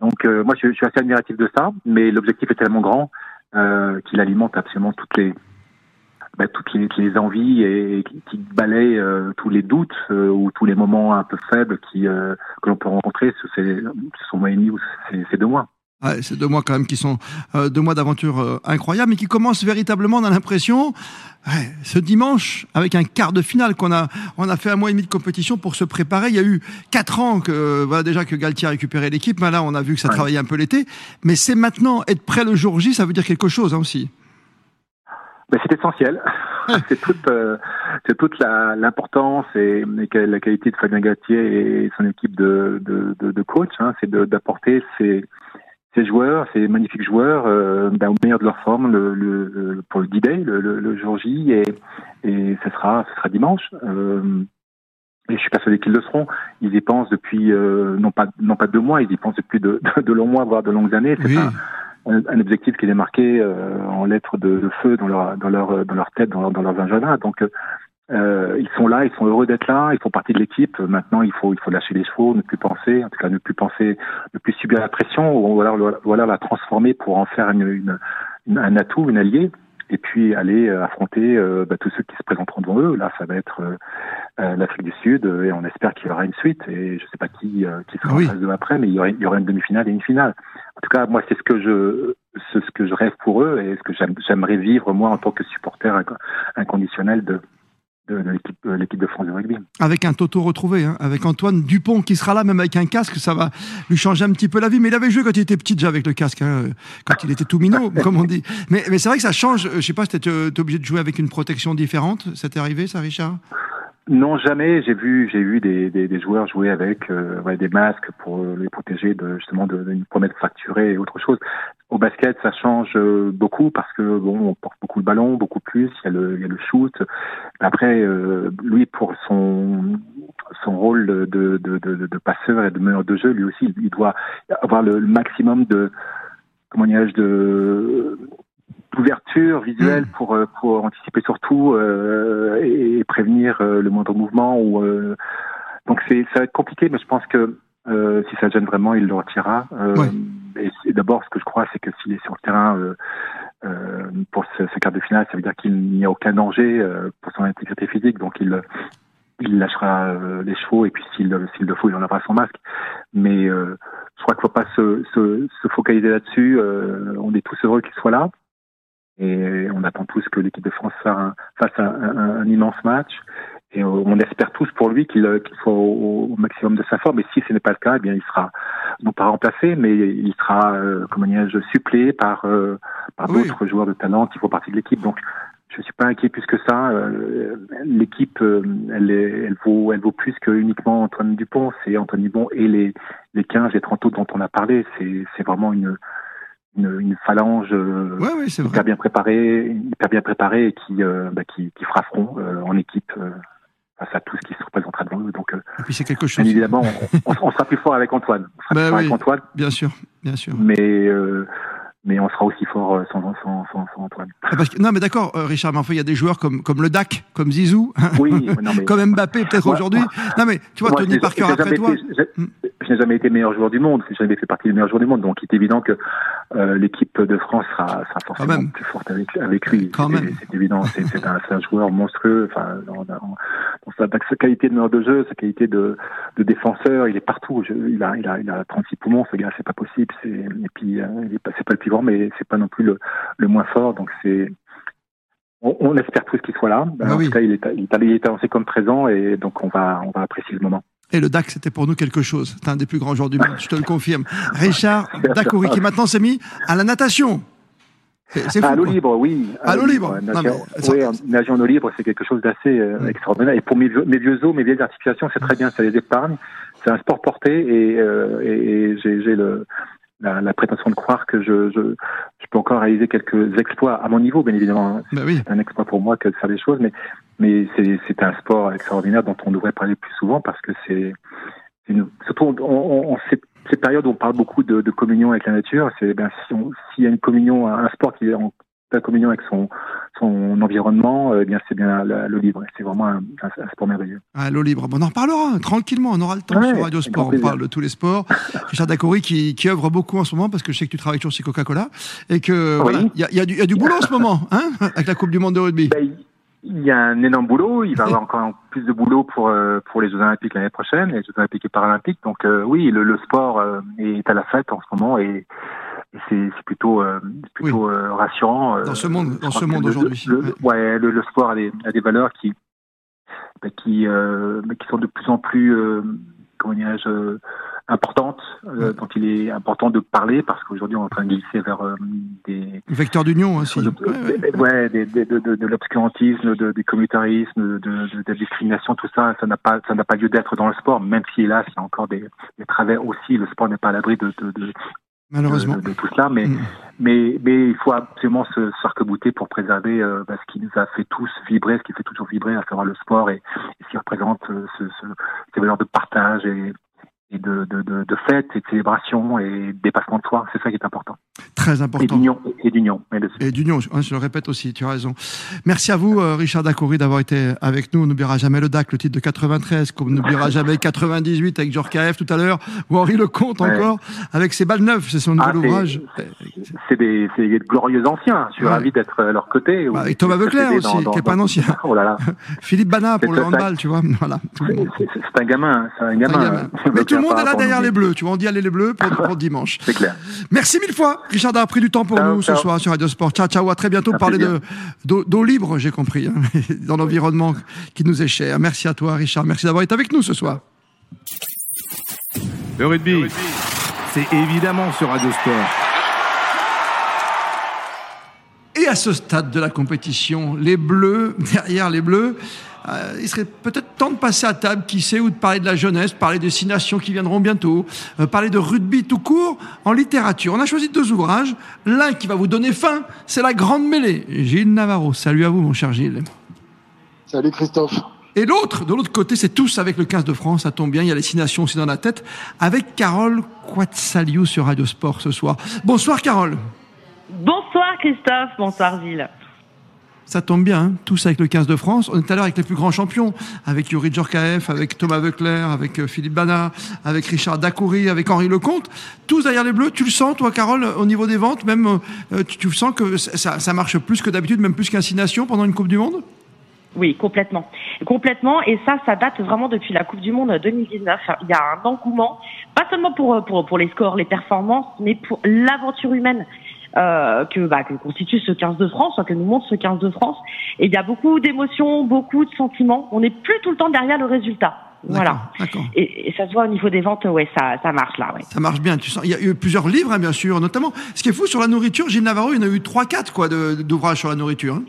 Donc moi, je, je, suis assez admiratif de ça, mais l'objectif est tellement grand qu'il alimente absolument toutes les bah, toutes les, les, envies et qui, qui balayent euh, tous les doutes euh, ou tous les moments un peu faibles qui, euh, que l'on peut rencontrer sur ces, ce mois et demi ou ces, ces deux mois. Ouais, c'est deux mois quand même qui sont euh, deux mois d'aventure euh, incroyables, mais qui commencent véritablement, on a l'impression, ouais, ce dimanche, avec un quart de finale qu'on a, on a fait un mois et demi de compétition pour se préparer. Il y a eu quatre ans que, voilà, déjà que Galtier a récupéré l'équipe, mais là, on a vu que ça ouais. travaillait un peu l'été. Mais c'est maintenant, être prêt le jour J, ça veut dire quelque chose hein, aussi. Ben, c'est essentiel. c'est toute, euh, c'est toute l'importance et, et, la qualité de Fabien Gatier et son équipe de, de, de, de coach. Hein, c'est d'apporter ces, ces joueurs, ces magnifiques joueurs, euh, ben, au meilleur de leur forme le, le, pour le D-Day, le, le, le, jour J, et, et ce sera, ce sera dimanche. Euh, et je suis persuadé qu'ils le seront. Ils y pensent depuis euh, non pas non pas deux mois, ils y pensent depuis de, de, de longs mois, voire de longues années. C'est oui. un, un, objectif qui est marqué euh, en lettres de, de, feu dans leur dans leur dans leur tête, dans leur dans leurs agendas. Donc euh, ils sont là, ils sont heureux d'être là, ils font partie de l'équipe. Maintenant, il faut il faut lâcher les chevaux, ne plus penser, en tout cas ne plus penser, ne plus subir la pression, ou voilà la transformer pour en faire une, une, un atout, une allié et puis aller euh, affronter euh, bah, tous ceux qui se présenteront devant eux. Là, ça va être euh, l'Afrique du Sud et on espère qu'il y aura une suite. Et je ne sais pas qui, qui sera oui. en phase de après, mais il y, aura, il y aura une demi-finale et une finale. En tout cas, moi, c'est ce que je ce que je rêve pour eux et ce que j'aimerais vivre moi en tant que supporter inconditionnel de, de, de l'équipe, euh, l'équipe de France de rugby. Avec un Toto retrouvé, hein, avec Antoine Dupont qui sera là, même avec un casque, ça va lui changer un petit peu la vie. Mais il avait joué quand il était petit déjà avec le casque, hein, quand il était tout minot, comme on dit. Mais, mais c'est vrai que ça change. Je sais pas, tu es obligé de jouer avec une protection différente. Ça t'est arrivé, ça, Richard? Non, jamais. J'ai vu, j'ai vu des, joueurs jouer avec euh, des masques pour les protéger de justement d'une promesse fracturée et autre chose. Au basket, ça change euh, beaucoup parce que bon, on porte beaucoup de ballons, beaucoup plus. Il y a le, il le shoot. Après, euh, lui, pour son son rôle de, de, de, de, passeur et de meneur de jeu, lui aussi, il doit avoir le, le maximum de comment dirais-je de d'ouverture visuelle mmh. pour euh, pour anticiper surtout euh, et, prévenir euh, le moindre mouvement ou euh, donc c'est ça va être compliqué mais je pense que euh, si ça gêne vraiment il le retirera ouais. et, et d'abord ce que je crois c'est que s'il est sur le terrain pour ce, ce, quart de finale ça veut dire qu'il n'y a aucun danger pour son intégrité physique. Donc il il lâchera les chevaux et puis s'il s'il le faut il enlèvera son masque. Mais je crois qu'il ne faut pas se, se, se focaliser là-dessus. On est tous heureux qu'il soit là et on attend tous que l'équipe de France fasse un, un, un, un, immense match. Et on espère tous pour lui qu'il qu soit au, au, maximum de sa forme. Et si ce n'est pas le cas, eh bien il sera non pas remplacé, mais il sera, euh, comment dirais-je, suppléé par, euh, par oui. d'autres joueurs de talent qui font partie de l'équipe. Donc je suis pas inquiet plus que ça. Euh, l'équipe, euh, elle, elle vaut, elle vaut plus que uniquement Antoine Dupont. C'est Antoine Dupont et les les 15 et 30 autres dont on a parlé. C'est vraiment une une, phalange hyper bien préparée, hyper bien préparée et qui, bah, qui, qui fera front en équipe face à tout ce qui se représentera devant eux. Donc, et puis c'est quelque chose. Bien évidemment, on, on, sera plus fort avec Antoine. On sera bah plus fort avec Antoine. Bien sûr, bien sûr. Mais mais on sera aussi fort euh, sans, sans, sans, Antoine. Ah, non, mais d'accord, euh, Richard, mais enfin, il y a des joueurs comme, comme le DAC, comme Zizou, oui, comme Mbappé, peut-être aujourd'hui. Non, mais tu vois, Tony Parker après toi. Hmm. je n'ai jamais été meilleur joueur du monde, je n'ai jamais fait partie des meilleurs joueurs du monde, donc il est évident que euh, l'équipe de France sera, sera forcément plus forte avec, avec lui. C'est évident, c'est un, un, joueur monstrueux, enfin, sa, sa, qualité de meilleur de jeu, sa qualité de, de défenseur, il est partout. Je, il, a, il, a, il a 36 poumons, ce gars, c'est pas possible. Et puis, euh, c'est pas le plus mais c'est pas non plus le, le moins fort. Donc c'est on, espère tous qu'il soit là. Ah en tout cas, il est, il, est avancé comme présent et donc on va, on va apprécier le moment. Et le DAC, c'était pour nous quelque chose. C'est un des plus grands joueurs du monde, je te le confirme. Richard Dacoury, qui maintenant s'est mis à la natation. C'est à l'eau libre, oui. À, l'eau libre. oui, nager en eau libre, c'est quelque chose d'assez euh, extraordinaire. Et pour mes vieux, mes vieux os, mes vieilles articulations, c'est très bien, ça les épargne. C'est un sport porté et, euh, et j'ai le, la, la, prétention de croire que je, je, je, peux encore réaliser quelques exploits à mon niveau, bien évidemment. Bah c'est un exploit pour moi que de faire des choses, mais, mais c'est un sport extraordinaire dont on devrait parler plus souvent parce que c'est surtout on, on, sait cette période où on parle beaucoup de, de communion avec la nature, c'est ben, s'il si y a une communion, un sport qui est en la communion avec son, son environnement, euh, eh bien c'est bien l'eau libre. C'est vraiment un, un, sport merveilleux. Ah, l'eau libre. Bon, on en reparlera tranquillement. On aura le temps sur Radio Sport. On parle de tous les sports. Richard Dacori qui, qui œuvre beaucoup en ce moment parce que je sais que tu travailles toujours chez Coca-Cola et que il y, a, y, a du, y, a du boulot en ce moment, hein, avec la Coupe du Monde de rugby. Ben, il y a un énorme boulot. Il va y avoir encore plus de boulot pour euh, pour les Jeux Olympiques l'année prochaine, les Jeux Olympiques et Paralympiques. Donc euh, oui, le, le sport est à la fête en ce moment et c'est plutôt euh, plutôt euh, rassurant. Euh, dans ce monde, dans ce monde aujourd'hui. Ouais, le, sport a des, a des valeurs qui bah, qui qui sont de plus en plus comment dirais-je importantes, dont il est important de parler parce qu'aujourd'hui on est en train de glisser vers des vecteurs d'union aussi. ouais, des, de, de, de l'obscurantisme, du communautarisme, de, la discrimination, tout ça, ça n'a pas ça n'a pas lieu d'être dans le sport, même si hélas il y a encore des, des travers aussi. Le sport n'est pas à l'abri de, malheureusement de, tout cela, mais, mm. mais, mais il faut absolument se s'arc-bouter pour préserver euh, bah, ce qui nous a fait tous vibrer, ce qui fait toujours vibrer, à savoir le sport et, ce qui représente euh, ce, ce, ces valeurs de partage et, et de, de, de, de fête et de célébration et de dépassement de soi. C'est ça qui est important. Très important. Et d'union. Et d'union. Et d'union, je le répète aussi, tu as raison. Merci à vous, euh, Richard Dacoury, d'avoir été avec nous. On n'oubliera jamais le DAC, le titre de 93, comme on n'oubliera jamais 98 avec Georges KF tout à l'heure, ou Henri Lecomte encore, avec ses balles neuves, c'est son nouvel ah, ouvrage. C'est des, des, glorieux anciens. Je suis ravi d'être à leur côté. Bah, avec Thomas Veuclair aussi, qui n'est pas un ancien. Oh là là. Philippe Bana pour le handball, tu vois. Voilà. C'est un gamin. C'est un gamin. Un gamin. Mais tout le monde est là derrière les bleus. Tu vois, on dit aller les bleus pour, pour dimanche. C'est clair. Merci mille fois, Richard d'avoir pris du temps pour nous ce soir sur Radio Sport. Ciao, ciao, à très bientôt. Parler de d'eau libre, j'ai compris, hein, dans l'environnement qui nous est cher. Merci à toi, Richard. Merci d'avoir été avec nous ce soir. Le rugby, c'est évidemment sur Radio Sport. Et à ce stade de la compétition, les Bleus, derrière les Bleus, euh, il serait peut-être temps de passer à table, qui sait, ou de parler de la jeunesse, parler des six nations qui viendront bientôt, euh, parler de rugby tout court en littérature. On a choisi deux ouvrages. L'un qui va vous donner faim, c'est La Grande Mêlée. Gilles Navarro. Salut à vous, mon cher Gilles. Salut Christophe. Et l'autre, de l'autre côté, c'est tous avec le 15 de France, ça tombe bien, il y a les six nations aussi dans la tête, avec Carole Quatsaliou sur Radio Sport ce soir. Bonsoir Carole. Bonsoir Christophe, bonsoir Gilles ça tombe bien, hein, tous avec le 15 de France. On est à l'heure avec les plus grands champions, avec Yuri Djorkaeff, avec Thomas Veuclair, avec euh, Philippe Bana, avec Richard Dacoury, avec Henri Lecomte. Tous derrière les Bleus. Tu le sens, toi, Carole, au niveau des ventes, même, euh, tu, sens que ça, marche plus que d'habitude, même plus qu'Incination pendant une Coupe du Monde? Oui, complètement. Complètement. Et ça, ça date vraiment depuis la Coupe du Monde 2019. Il y a un engouement, pas seulement pour, pour, pour les scores, les performances, mais pour l'aventure humaine. Euh, que, bah, que constitue ce 15 de France, que nous montre ce 15 de France. Et il y a beaucoup d'émotions, beaucoup de sentiments. On n'est plus tout le temps derrière le résultat. Voilà. Et, et, ça se voit au niveau des ventes, ouais, ça, ça marche là. Ouais. Ça marche bien. Tu sens, il y a eu plusieurs livres, hein, bien sûr, notamment. Ce qui est fou sur la nourriture, Gilles Navarro, il y en a eu trois, quatre quoi, d'ouvrages sur la nourriture. Hein.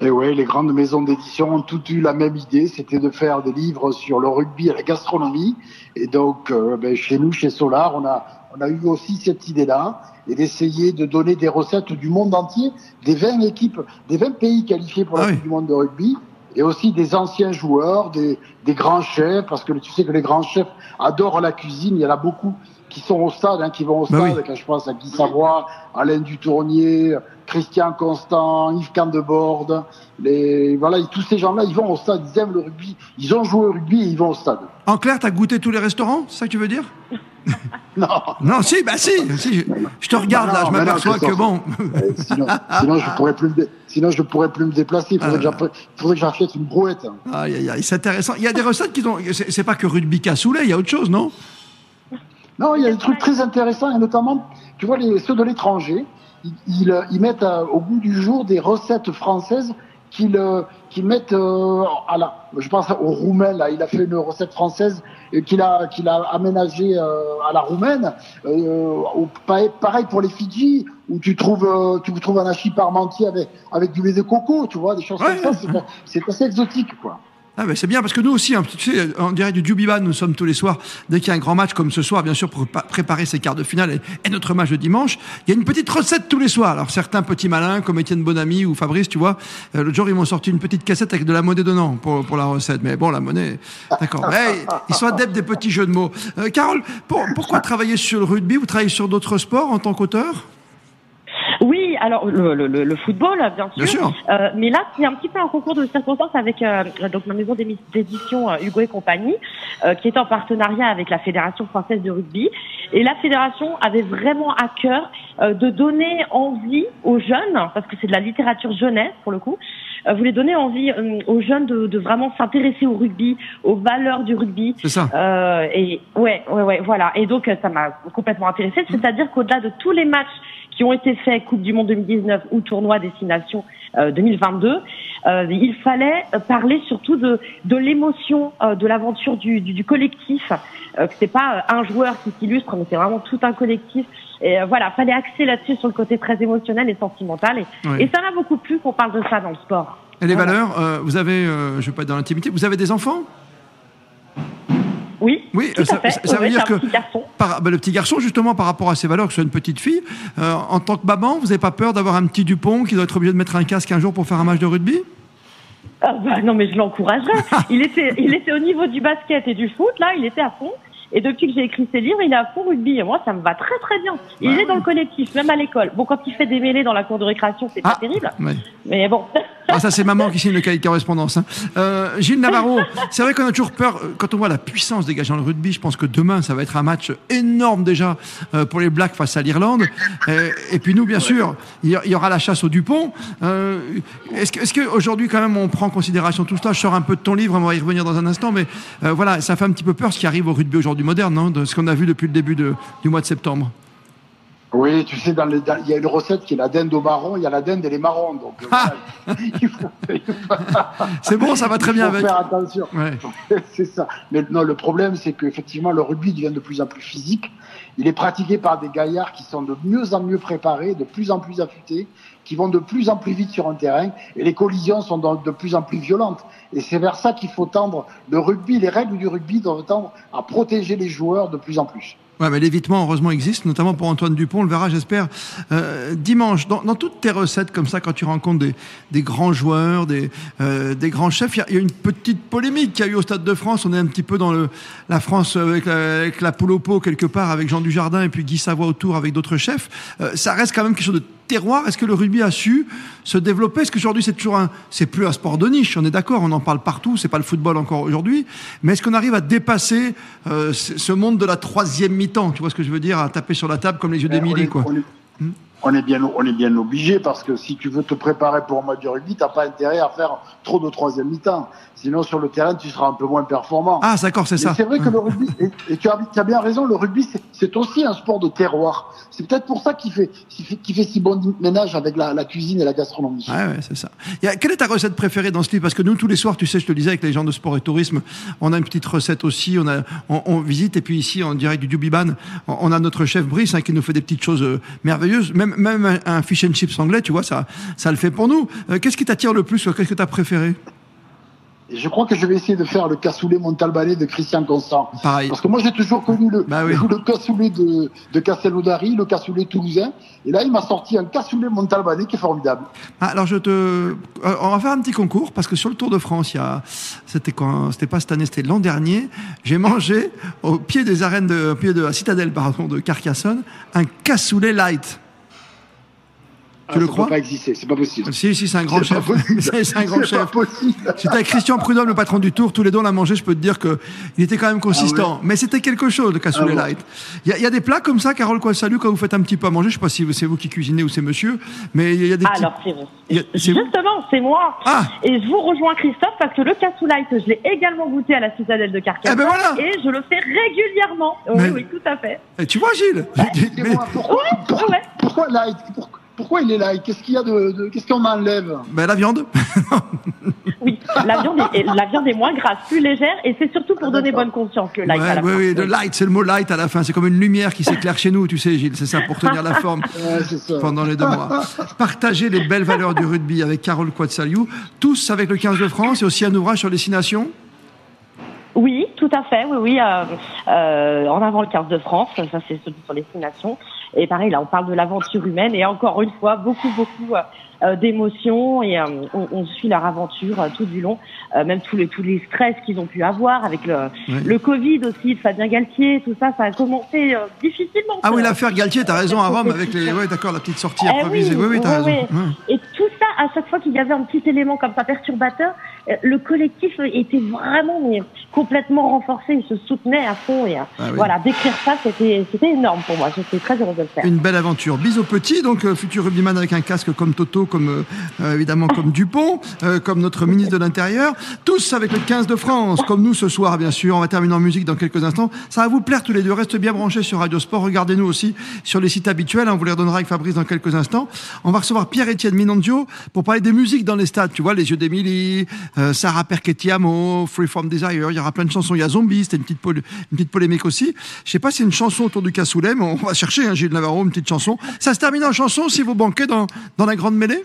Et oui, les grandes maisons d'édition ont toutes eu la même idée, c'était de faire des livres sur le rugby et la gastronomie. Et donc, euh, ben, chez nous, chez Solar, on a on a eu aussi cette idée-là et d'essayer de donner des recettes du monde entier, des 20 équipes, des 20 pays qualifiés pour la ah Coupe du monde de rugby et aussi des anciens joueurs, des, des, grands chefs, parce que tu sais que les grands chefs adorent la cuisine, il y en a beaucoup qui sont au stade, hein, qui vont au bah stade, quand je pense à Guy Savoie, Alain Dutournier, Christian Constant, Yves Candebord, les, voilà, tous ces gens-là, ils vont au stade, ils aiment le rugby, ils ont joué au rugby et ils vont au stade. En clair, tu as goûté tous les restaurants C'est ça que tu veux dire? Non. Non, si, bah si, si je, te regarde là, je m'aperçois que bon. sinon, sinon, je pourrais plus me sinon, je pourrais plus me déplacer. Il faudrait, ah. que j'achète une brouette. Aïe, aïe, aïe, c'est intéressant. Il y a des recettes qui ont. C'est pas que rugby cassoulet, il y a autre chose, non? Non, il y a des trucs très intéressants, et notamment, tu vois, les, ceux de l'étranger, ils, ils, mettent euh, au bout du jour des recettes françaises qu'ils qui mettent euh, à la, je pense au roumain là, il a fait une recette française qu'il a qu'il a aménagée euh, à la roumaine. Euh, pareil pour les Fidji où tu trouves euh, tu trouves un hachis parmentier avec avec du lait de coco, tu vois, des choses comme ça. C'est assez exotique quoi. Ah ben c'est bien parce que nous aussi, hein, tu sais, en direct du Dubiban, nous sommes tous les soirs, dès qu'il y a un grand match comme ce soir, bien sûr, pour préparer ces quarts de finale et, notre match de dimanche, il y a une petite recette tous les soirs. Alors certains petits malins comme Étienne Bonamy ou Fabrice, tu vois, euh, jour ils m'ont sorti une petite cassette avec de la monnaie dedans pour, pour la recette. Mais bon, la monnaie, d'accord. Mais ils sont adeptes des petits jeux de mots. Euh, Carole, pourquoi travailler sur le rugby? Vous travaillez sur d'autres sports en tant qu'auteur? Oui, alors le, le, le football, bien sûr. Bien sûr. Euh, mais là, c'est un petit peu un concours de circonstances avec euh, donc ma maison d'édition euh, Hugo et compagnie, euh, qui est en partenariat avec la Fédération française de rugby. Et la fédération avait vraiment à cœur de donner envie aux jeunes, parce que c'est de la littérature jeunesse pour le coup, voulait donner envie aux jeunes de, de vraiment s'intéresser au rugby, aux valeurs du rugby. C'est ça. et ouais, ouais, ouais, voilà. Et donc ça m'a complètement intéressée. C'est-à-dire qu'au-delà de tous les matchs qui ont été faits Coupe du Monde 2019 ou tournoi Destination 2022, euh, euh, il fallait parler surtout de, de l'émotion, euh, de l'aventure du, du, du, collectif. Euh, que c'est pas un joueur qui s'illustre, mais c'est vraiment tout un collectif. Et voilà, fallait axer là-dessus sur le côté très émotionnel et sentimental. Et, et ça m'a beaucoup plu qu'on parle de ça dans le sport. Et les valeurs, vous avez, je vais pas être dans l'intimité, vous avez des enfants? Oui, oui ça, veut dire que par, ben, le petit garçon, justement, par rapport à ses valeurs, que ce soit une petite fille, euh, en tant que maman, vous n'avez pas peur d'avoir un petit Dupont qui doit être obligé de mettre un casque un jour pour faire un match de rugby? Ah, bah, Non, mais je l'encouragerais. il, était, il était au niveau du basket et du foot, là, il était à fond. Et depuis que j'ai écrit ces livres, il est à fond rugby. Et moi, ça me va très très bien. Il est dans le collectif, même à l'école. Bon, quand il fait des mêlées dans la cour de récréation, c'est pas ah, terrible. Mais bon. Ah, ça, c'est maman qui signe le cahier de correspondance. Hein. Euh, Gilles Navarro, c'est vrai qu'on a toujours peur, euh, quand on voit la puissance dégagée dans le rugby, je pense que demain, ça va être un match énorme déjà euh, pour les Blacks face à l'Irlande. Et, puis nous, bien sûr, il y aura la chasse au Dupont. Euh, est-ce qu'aujourd'hui, quand même, on prend en considération tout cela? Je sors un peu de ton livre, on va y revenir dans un instant, mais voilà, ça fait un petit peu peur ce qui arrive au rugby aujourd'hui moderne, non de ce qu'on a vu depuis le début du mois de septembre. Oui, tu sais, dans il y a une recette qui est la dinde au marron, il y a la dinde et les marrons. Donc, ah c'est bon, ça va très bien il faut avec. faire attention. c'est ça. Mais non, le problème, c'est qu'effectivement, le rugby devient de plus en plus physique. Il est pratiqué par des gaillards qui sont de mieux en mieux préparés, de plus en plus affûtés, qui vont de plus en plus vite sur un terrain, et les collisions sont de plus en plus violentes. Et c'est vers ça qu'il faut tendre. Le rugby, les règles du rugby doivent tendre à protéger les joueurs de plus en plus. Ouais, mais l'évitement, heureusement, existe, notamment pour Antoine Dupont. On le verra, j'espère, euh, dimanche. Dans, dans, toutes tes recettes, comme ça, quand tu rencontres des, des grands joueurs, des, euh, des grands chefs, il y, y, a une petite polémique qu'il y a eu au Stade de France. On est un petit peu dans le, la France avec la, avec la poule au pot, quelque part, avec Jean Dujardin et puis Guy Savoie autour avec d'autres chefs. Euh, ça reste quand même quelque chose de terroir. Est-ce que le rugby a su se développer? Est-ce qu'aujourd'hui, c'est toujours un. C'est plus un sport de niche, on est d'accord, on en parle partout, c'est pas le football encore aujourd'hui. Mais est-ce qu'on arrive à dépasser euh, ce monde de la troisième Tu vois ce que je veux dire À taper sur la table comme les yeux d'Émilie, quoi. Hmm on est bien, on est bien obligé parce que si tu veux te préparer pour un match de rugby, t'as pas intérêt à faire trop de troisième mi-temps. Sinon, sur le terrain, tu seras un peu moins performant. Ah, d'accord, c'est ça. C'est vrai que le rugby, et, tu, as, bien raison, le rugby, c'est aussi un sport de terroir. C'est peut-être pour ça qu'il fait, fait, fait, si bon ménage avec la, cuisine et la gastronomie. Ouais, ouais, c'est ça. quelle est ta recette préférée dans ce livre? Parce que nous, tous les soirs, tu sais, je te le disais, avec les gens de sport et tourisme, on a une petite recette aussi. On, a, on, visite, et puis ici, en direct du Dubiban, on, a notre chef Brice hein, qui nous fait des petites choses euh, merveilleuses. Même, même un, un fish and chips anglais, tu vois, ça, ça le fait pour nous. Euh, qu'est-ce qui t'attire le plus Qu'est-ce que tu as préféré? Et je crois que je vais essayer de faire le cassoulet Montalbanais de Christian Constant. Pareil. Parce que moi, j'ai toujours connu le, Bah oui. le cassoulet de, de Castelnaudary, le cassoulet toulousain. Et là, il m'a sorti un cassoulet Montalbanais qui est formidable. Ah, alors je te, euh, on va faire un petit concours parce que sur le Tour de France, il y a, c'était quand, c'était pas cette année, c'était l'an dernier. J'ai mangé au pied des arènes de, au pied de la citadelle, pardon, de Carcassonne, un cassoulet light. Tu Ah, le ça crois peut pas exister, c'est pas possible. Si, si, c'est un grand C'est chef. C'est c'est un grand C'est chef. pas possible. C'était avec Christian Prudhomme, le patron du Tour. Tous les deux, on l'a mangé. Je peux te dire que il était quand même consistant. Mais c'était quelque chose, le cassoulet Ah light. Il y, a- il y a des plats comme ça, Carole Coissalut, quand vous faites un petit peu à manger. Je sais pas si c'est vous qui cuisinez ou c'est monsieur. Mais il y a des petits. Alors, c'est vous. a- c'est vous Justement, c'est moi. Ah. Et je vous rejoins, Christophe, parce que le cassoulet, je l'ai également goûté à la citadelle de Carcassonne. Eh ben voilà. Et je le fais régulièrement. Oui, Mais- oui, tout à fait. Eh, tu vois, Gilles? Et moi, pourquoi, pourquoi, ouais. pourquoi light? Pourquoi, pourquoi il est light Qu'est-ce qu'il y a de, de- qu'est-ce qu'on enlève Ben, la viande. Oui, la viande, est, la viande est moins grasse, plus légère, et c'est surtout pour donner bonne conscience, le light à Ouais, la oui, fin. oui, le light, c'est le mot light à la fin. C'est comme une lumière qui s'éclaire chez nous, tu sais, Gilles. C'est ça pour tenir la forme Ouais, c'est ça. pendant les deux mois. Partagez les belles valeurs du rugby avec Carole Quatsaliou, tous avec le 15 de France et aussi un ouvrage sur les six nations. Oui, tout à fait, oui, oui. euh, euh, en avant le 15 de France, ça c'est celui sur les six nations. Et pareil, là, on parle de l'aventure humaine. Et encore une fois, beaucoup, beaucoup euh, d'émotions et euh, on, on suit leur aventure euh, tout du long, euh, même tous les tous les stress qu'ils ont pu avoir avec le, le Covid aussi Fabien Galtier, tout ça, ça a commencé euh, difficilement. Ah oui, l'affaire Galtier, t'as raison, à Rome, avec les. Ouais, d'accord, la petite sortie Eh improvisée. Oui, oui, t'as oui, raison. oui. Ouais. Et tout ça, à chaque fois qu'il y avait un petit élément comme ça perturbateur, euh, le collectif était vraiment mais, complètement renforcé, il se soutenait à fond. Et euh, Ah oui. voilà, décrire ça, c'était c'était énorme pour moi. J'étais très heureuse de le faire. Une belle aventure. Bis au petit, donc euh, futur rugbyman avec un casque comme Toto, comme euh, euh, évidemment comme Dupont, euh, comme notre ministre de l'Intérieur. Tous avec le 15 de France, comme nous ce soir, bien sûr. On va terminer en musique dans quelques instants. Ça va vous plaire tous les deux. Restez bien branchés sur Radio Sport. Regardez-nous aussi sur les sites habituels. On vous les redonnera avec Fabrice dans quelques instants. On va recevoir Pierre-Étienne Minondio pour parler des musiques dans les stades. Tu vois, Les Yeux d'Émilie, euh, Sarah Perchetti-Amo, Free From Desire. Il y aura plein de chansons. Il y a Zombie, c'était une petite, pol- une petite polémique aussi. Je sais pas si c'est une chanson autour du cassoulet, mais on va chercher, hein, Gilles Navarro, une petite chanson. Ça se termine en chanson si vous banquez dans, dans la grande mêlée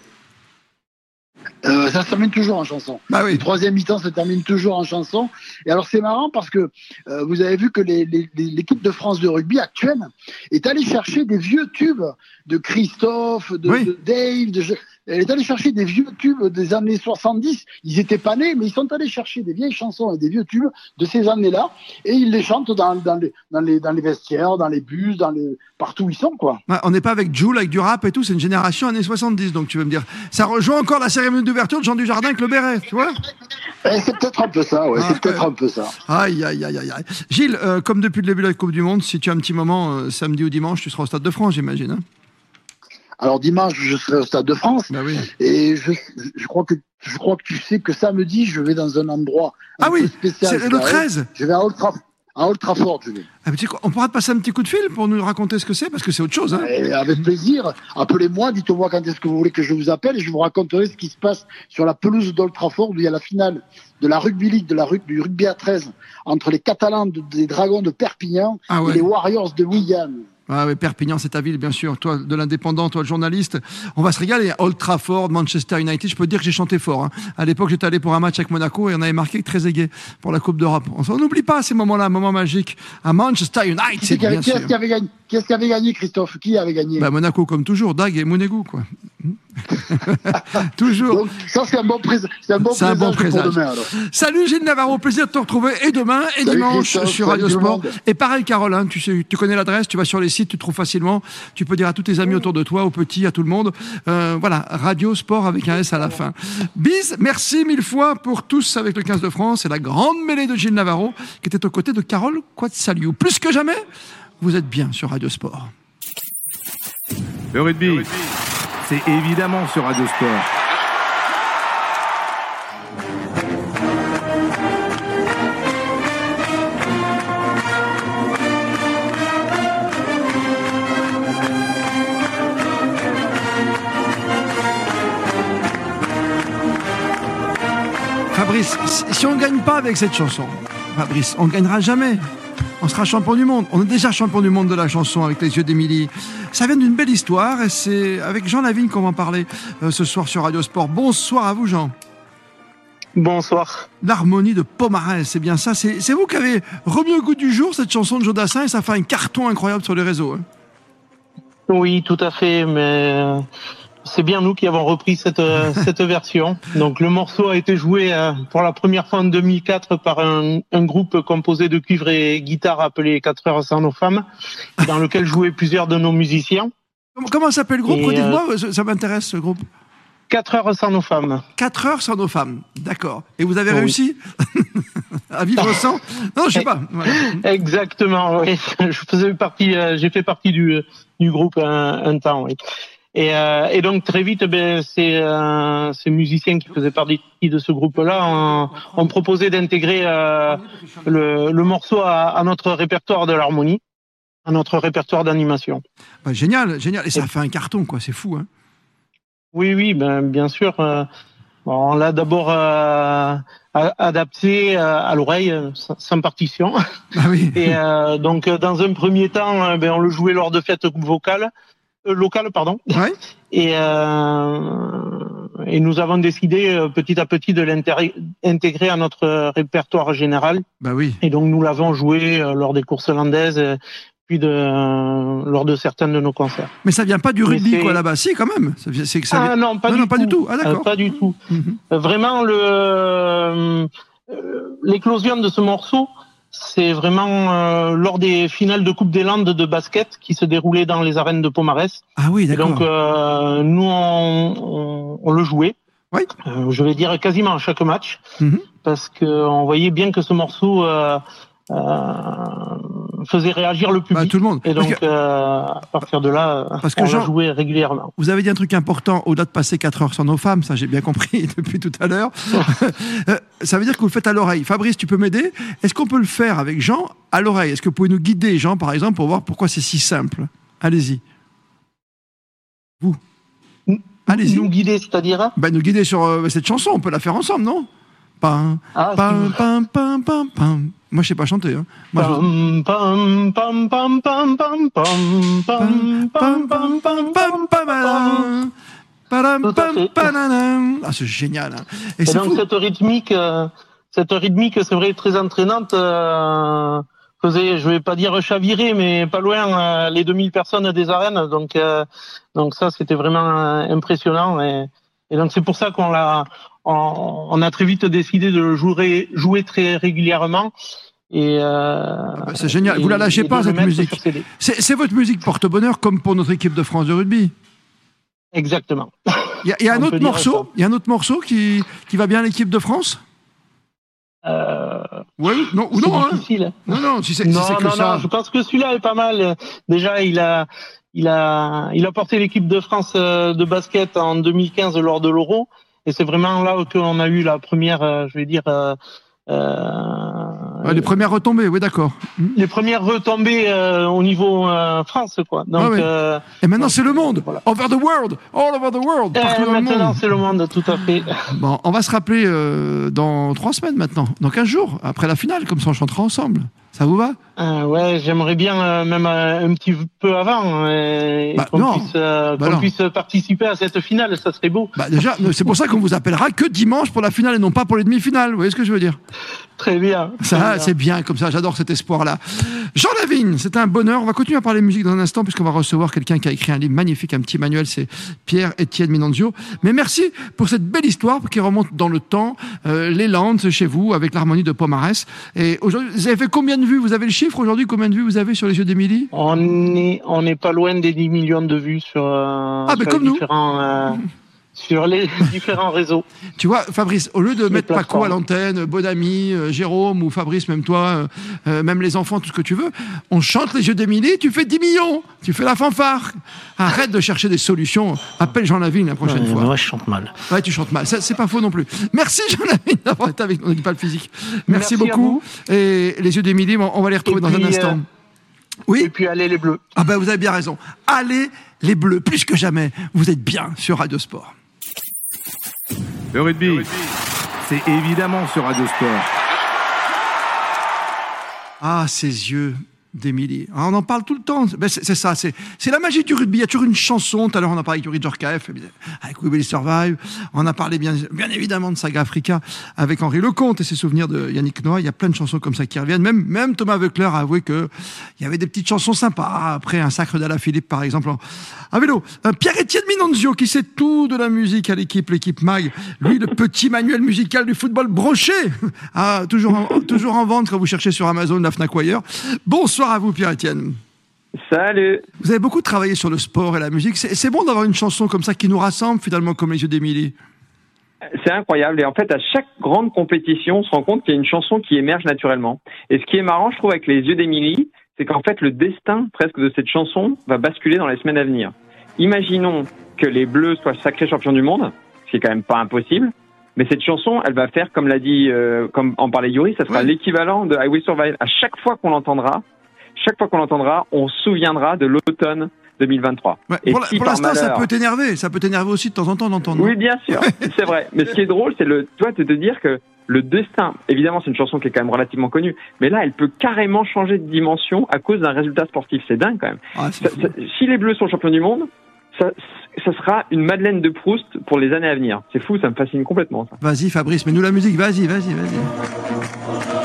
Euh, ça se termine toujours en chanson. Bah oui. Le troisième mi-temps se termine toujours en chanson. Et alors c'est marrant parce que euh, vous avez vu que l'équipe de France de rugby actuelle est allée chercher des vieux tubes de Christophe, de, Oui. de Dave. De, elle est allée chercher des vieux tubes des années 70. Ils étaient pas nés, mais ils sont allés chercher des vieilles chansons et des vieux tubes de ces années-là. Et ils les chantent dans, dans, les, dans, les, dans les vestiaires, dans les bus, dans les, partout où ils sont, quoi. Ouais, On n'est pas avec Jules, avec du rap et tout. C'est une génération années 70. Donc tu veux me dire, ça rejoint encore la cérémonie d'ouverture de Jean Dujardin avec le béret, tu vois? Eh, c'est peut-être un peu ça, ouais. Ah, c'est peut-être un peu ça. Aïe, aïe, aïe, aïe. aïe. Gilles, euh, comme depuis le début de la Coupe du Monde, si tu as un petit moment, euh, samedi ou dimanche, tu seras au Stade de France, j'imagine. hein? Alors dimanche, je serai au Stade de France. Bah oui. Et je, je crois que je crois que tu sais que samedi, je vais dans un endroit un Ah oui, spécial. c'est Je le vais à- 13. Je vais à Old, à Old Trafford. Je vais. Ah, mais tu sais quoi, on pourra te passer un petit coup de fil pour nous raconter ce que c'est, parce que c'est autre chose. Hein Et avec plaisir. Appelez-moi, dites-moi quand est-ce que vous voulez que je vous appelle et je vous raconterai ce qui se passe sur la pelouse d'Old Trafford où il y a la finale de la Rugby League, de la rug- du rugby à 13 entre les Catalans de- des Dragons de Perpignan Ah ouais. et les Warriors de Wigan. Ah oui, Perpignan, c'est ta ville, bien sûr. Toi, de l'indépendant, toi, le journaliste. On va se régaler. Old Trafford, Manchester United. Je peux te dire que j'ai chanté fort. hein. À l'époque, j'étais allé pour un match avec Monaco et on avait marqué très aigué pour la Coupe d'Europe. On n'oublie pas ces moments-là, moments magiques. À Manchester United, qui avait- bien qui est-ce sûr. qui avait gagné, qui est-ce qui avait gagné, Christophe? Qui avait gagné? Bah, Monaco, comme toujours. Dag et Monégo, quoi. toujours. Donc, ça, c'est un bon, prés- c'est un bon C'est un bon présage pour présage. demain. alors. Salut Gilles Navarro, plaisir de te retrouver et demain et Salut dimanche Christophe, sur Radio Sport. Et pareil Carole, hein, tu, sais, tu connais l'adresse, tu vas sur les sites, tu trouves facilement, tu peux dire à tous tes amis autour de toi, aux petits, à tout le monde. Euh, voilà, Radio Sport avec un S à la fin. Bis, merci mille fois pour tous avec le 15 de France et la grande mêlée de Gilles Navarro qui était aux côtés de Carole Quatsaliou. Plus que jamais, vous êtes bien sur Radio Sport. Le rugby, c'est évidemment sur Radio Sport. Fabrice, si- on ne gagne pas avec cette chanson, Fabrice, on ne gagnera jamais. On sera champion du monde. On est déjà champion du monde de la chanson avec les yeux d'Émilie. Ça vient d'une belle histoire et c'est avec Jean Lavigne qu'on va en parler euh, ce soir sur Radio Sport. Bonsoir à vous, Jean. Bonsoir. L'harmonie de Pomarès, c'est bien ça. C'est vous qui avez remis au goût du jour cette chanson de Jodassin et ça fait un carton incroyable sur les réseaux. Hein. Oui, tout à fait, mais c'est bien nous qui avons repris cette, euh, cette version. Donc le morceau a été joué euh, pour la première fois en 2004 par un, un groupe composé de cuivre et guitare appelé 4 heures sans nos femmes, dans lequel jouaient plusieurs de nos musiciens. Comment, s'appelle le groupe Dites-moi, ça m'intéresse ce groupe. 4 heures sans nos femmes. 4 heures sans nos femmes, d'accord. Et vous avez réussi à vivre sans Non, je sais pas. Exactement, oui. Je faisais partie, euh, j'ai fait partie du, du groupe un, temps, oui. Et, euh, et, donc très vite, ben, ces, euh, ces musiciens qui faisaient partie de ce groupe-là ont, proposé d'intégrer euh, le, le, morceau à, à, notre répertoire de l'harmonie, à notre répertoire d'animation. Bah, génial, génial. Et ça a fait un carton, quoi. C'est fou, hein. Oui, oui, ben, bien sûr. On l'a d'abord adapté à l'oreille, sans partition. Ah oui. Et donc, dans un premier temps, ben, on le jouait lors de fêtes vocales, locales, pardon. Ouais. Et, et nous avons décidé petit à petit de l'intégrer à notre répertoire général. Bah oui. Et donc, nous l'avons joué lors des courses landaises puis de, lors de certains de nos concerts. Mais ça vient pas du rugby quoi là-bas, si quand même. C'est que ça ah non, pas, du, tout. pas du tout. Ah d'accord. pas du tout. Mhm. Euh, vraiment le euh, l'éclosion de ce morceau, c'est vraiment euh, lors des finales de Coupe des Landes de basket qui se déroulaient dans les arènes de Pomarès. Ah oui, d'accord. Donc nous on, on, le jouait. Oui. je vais dire quasiment à chaque match, mhm. parce qu'on voyait bien que ce morceau faisait réagir le public. Bah, tout le monde. Et donc, euh, à partir de là, Parce que on Jean, joué régulièrement. Vous avez dit un truc important, au-delà de passer 4 heures sans nos femmes, ça j'ai bien compris depuis tout à l'heure. Euh, ça veut dire que vous le faites à l'oreille. Fabrice, tu peux m'aider? Est-ce qu'on peut le faire avec Jean à l'oreille? Est-ce que vous pouvez nous guider, Jean, par exemple, pour voir pourquoi c'est si simple? Allez-y. Vous Allez-y. Nous guider, c'est-à-dire? Ben, Nous guider sur euh, cette chanson, on peut la faire ensemble, non? Pam, ah, pam, pam, pam, pam, pam. Moi, je sais pas chanter. Ah, c'est génial. Et, donc cette rythmique, cette rythmique, c'est vrai, très entraînante. Euh, faisait, je vais pas dire chavirer, mais pas loin euh, les 2000 personnes des arènes. Donc, donc ça, c'était vraiment impressionnant. Et donc c'est pour ça qu'on l'a, on, a très vite décidé de jouer, jouer très régulièrement. Et euh, c'est génial. Vous la lâchez pas cette musique. C'est votre musique porte-bonheur comme pour notre équipe de France de rugby. Exactement. Il y a, un autre morceau. Il y a un autre morceau qui, qui va bien à l'équipe de France? Euh, oui, non, ou non, hein. non, non, si c'est que ça. Non, je pense que celui-là est pas mal. Déjà, il a, il a, il a porté l'équipe de France euh, de basket en 2015 lors de l'Euro. Et c'est vraiment là qu'on a eu la première, euh, je vais dire, euh, euh, les premières retombées, oui, d'accord. Hmm. Les premières retombées euh, au niveau euh, France, quoi. Donc, ah et maintenant, c'est le monde. Over the world. All over the world. Et maintenant, c'est le monde, tout à fait. Bon, on va se rappeler dans trois semaines maintenant, dans 15 jours, après la finale, comme ça on chantera ensemble. Ça vous va? Ouais, j'aimerais bien même un petit peu avant bah, qu'on puisse, bah puisse, participer à cette finale, ça serait beau. Bah déjà, c'est pour ça qu'on vous appellera que dimanche pour la finale et non pas pour les demi-finales. Vous voyez ce que je veux dire? Très bien. Ça, c'est bien comme ça. J'adore cet espoir-là. Jean Lavigne, c'est un bonheur. On va continuer à parler musique dans un instant puisqu'on va recevoir quelqu'un qui a écrit un livre magnifique, un petit manuel. C'est Pierre-Étienne Minanzio. Mais merci pour cette belle histoire qui remonte dans le temps. Euh, les Landes chez vous avec l'harmonie de Pomarès. Et aujourd'hui, vous avez fait combien de vues? Vous avez le chiffre aujourd'hui Combien de vues vous avez sur les yeux d'Émilie? On est, on n'est pas loin des 10 millions de vues sur, euh, ah, mais comme nous. Euh, sur les différents réseaux. Tu vois, Fabrice, au lieu de mettre Paco à l'antenne, Bonami, euh, Jérôme ou Fabrice, même toi, euh, euh, même les enfants, tout ce que tu veux, on chante les yeux d'Émilie, tu fais 10 millions, tu fais la fanfare. Arrête de chercher des solutions. Appelle Jean Lavigne la prochaine fois. Moi, je chante mal. Ouais, tu chantes mal. C'est pas faux non plus. Merci Jean Lavigne d'avoir été avec nous. On dit pas le physique. Merci, beaucoup. Et les yeux d'Émilie, on va les retrouver dans un instant. Oui. Et puis allez les bleus. Ah ben vous avez bien raison. Allez les bleus, plus que jamais. Vous êtes bien sur Radio Sport. Le rugby, c'est évidemment sur Radio Sport. Ah, ces yeux d'Emilie. On en parle tout le temps. Ben, c'est ça, c'est la magie du rugby. Il y a toujours une chanson. Tout à l'heure, on a parlé Yuri Djorkaeff, avec We Will Survive. On a parlé bien, bien évidemment de Saga Africa avec Henri Lecomte et ses souvenirs de Yannick Noah. Il y a plein de chansons comme ça qui reviennent. Même, même Thomas Weckler a avoué qu'il y avait des petites chansons sympas après un sacre d'Ala Philippe, par exemple, à vélo. Euh, Pierre-Étienne Minonzio, qui sait tout de la musique à l'équipe, l'équipe MAG. Lui, le petit manuel musical du football broché. Ah, toujours, en, toujours en vente quand vous cherchez sur Amazon, la Fnac ailleurs. Bonsoir à vous, Pierre-Étienne. Salut. Vous avez beaucoup travaillé sur le sport et la musique. C'est bon d'avoir une chanson comme ça qui nous rassemble finalement comme les yeux d'Émilie? C'est incroyable. Et en fait, à chaque grande compétition, on se rend compte qu'il y a une chanson qui émerge naturellement. Et ce qui est marrant, je trouve, avec les yeux d'Émilie, c'est qu'en fait, le destin presque de cette chanson va basculer dans les semaines à venir. Imaginons que les Bleus soient sacrés champions du monde, ce qui est quand même pas impossible. Mais cette chanson, elle va faire, comme l'a dit, euh, comme en parlait Yuri, ça sera l'équivalent de I Will Survive. À chaque fois qu'on l'entendra, chaque fois qu'on l'entendra, on se souviendra de l'automne 2023. Et pour l'instant, ça peut t'énerver. Ça peut t'énerver aussi de temps en temps d'entendre. Oui, bien sûr, c'est vrai. Mais ce qui est drôle, c'est le, toi, de te dire que le destin, évidemment, c'est une chanson qui est quand même relativement connue, mais là, elle peut carrément changer de dimension à cause d'un résultat sportif. C'est dingue quand même. Ah, si les Bleus sont champions du monde, ça, ça, sera une Madeleine de Proust pour les années à venir. C'est fou, ça me fascine complètement. Vas-y, Fabrice, mets-nous la musique. Vas-y, vas-y, vas-y.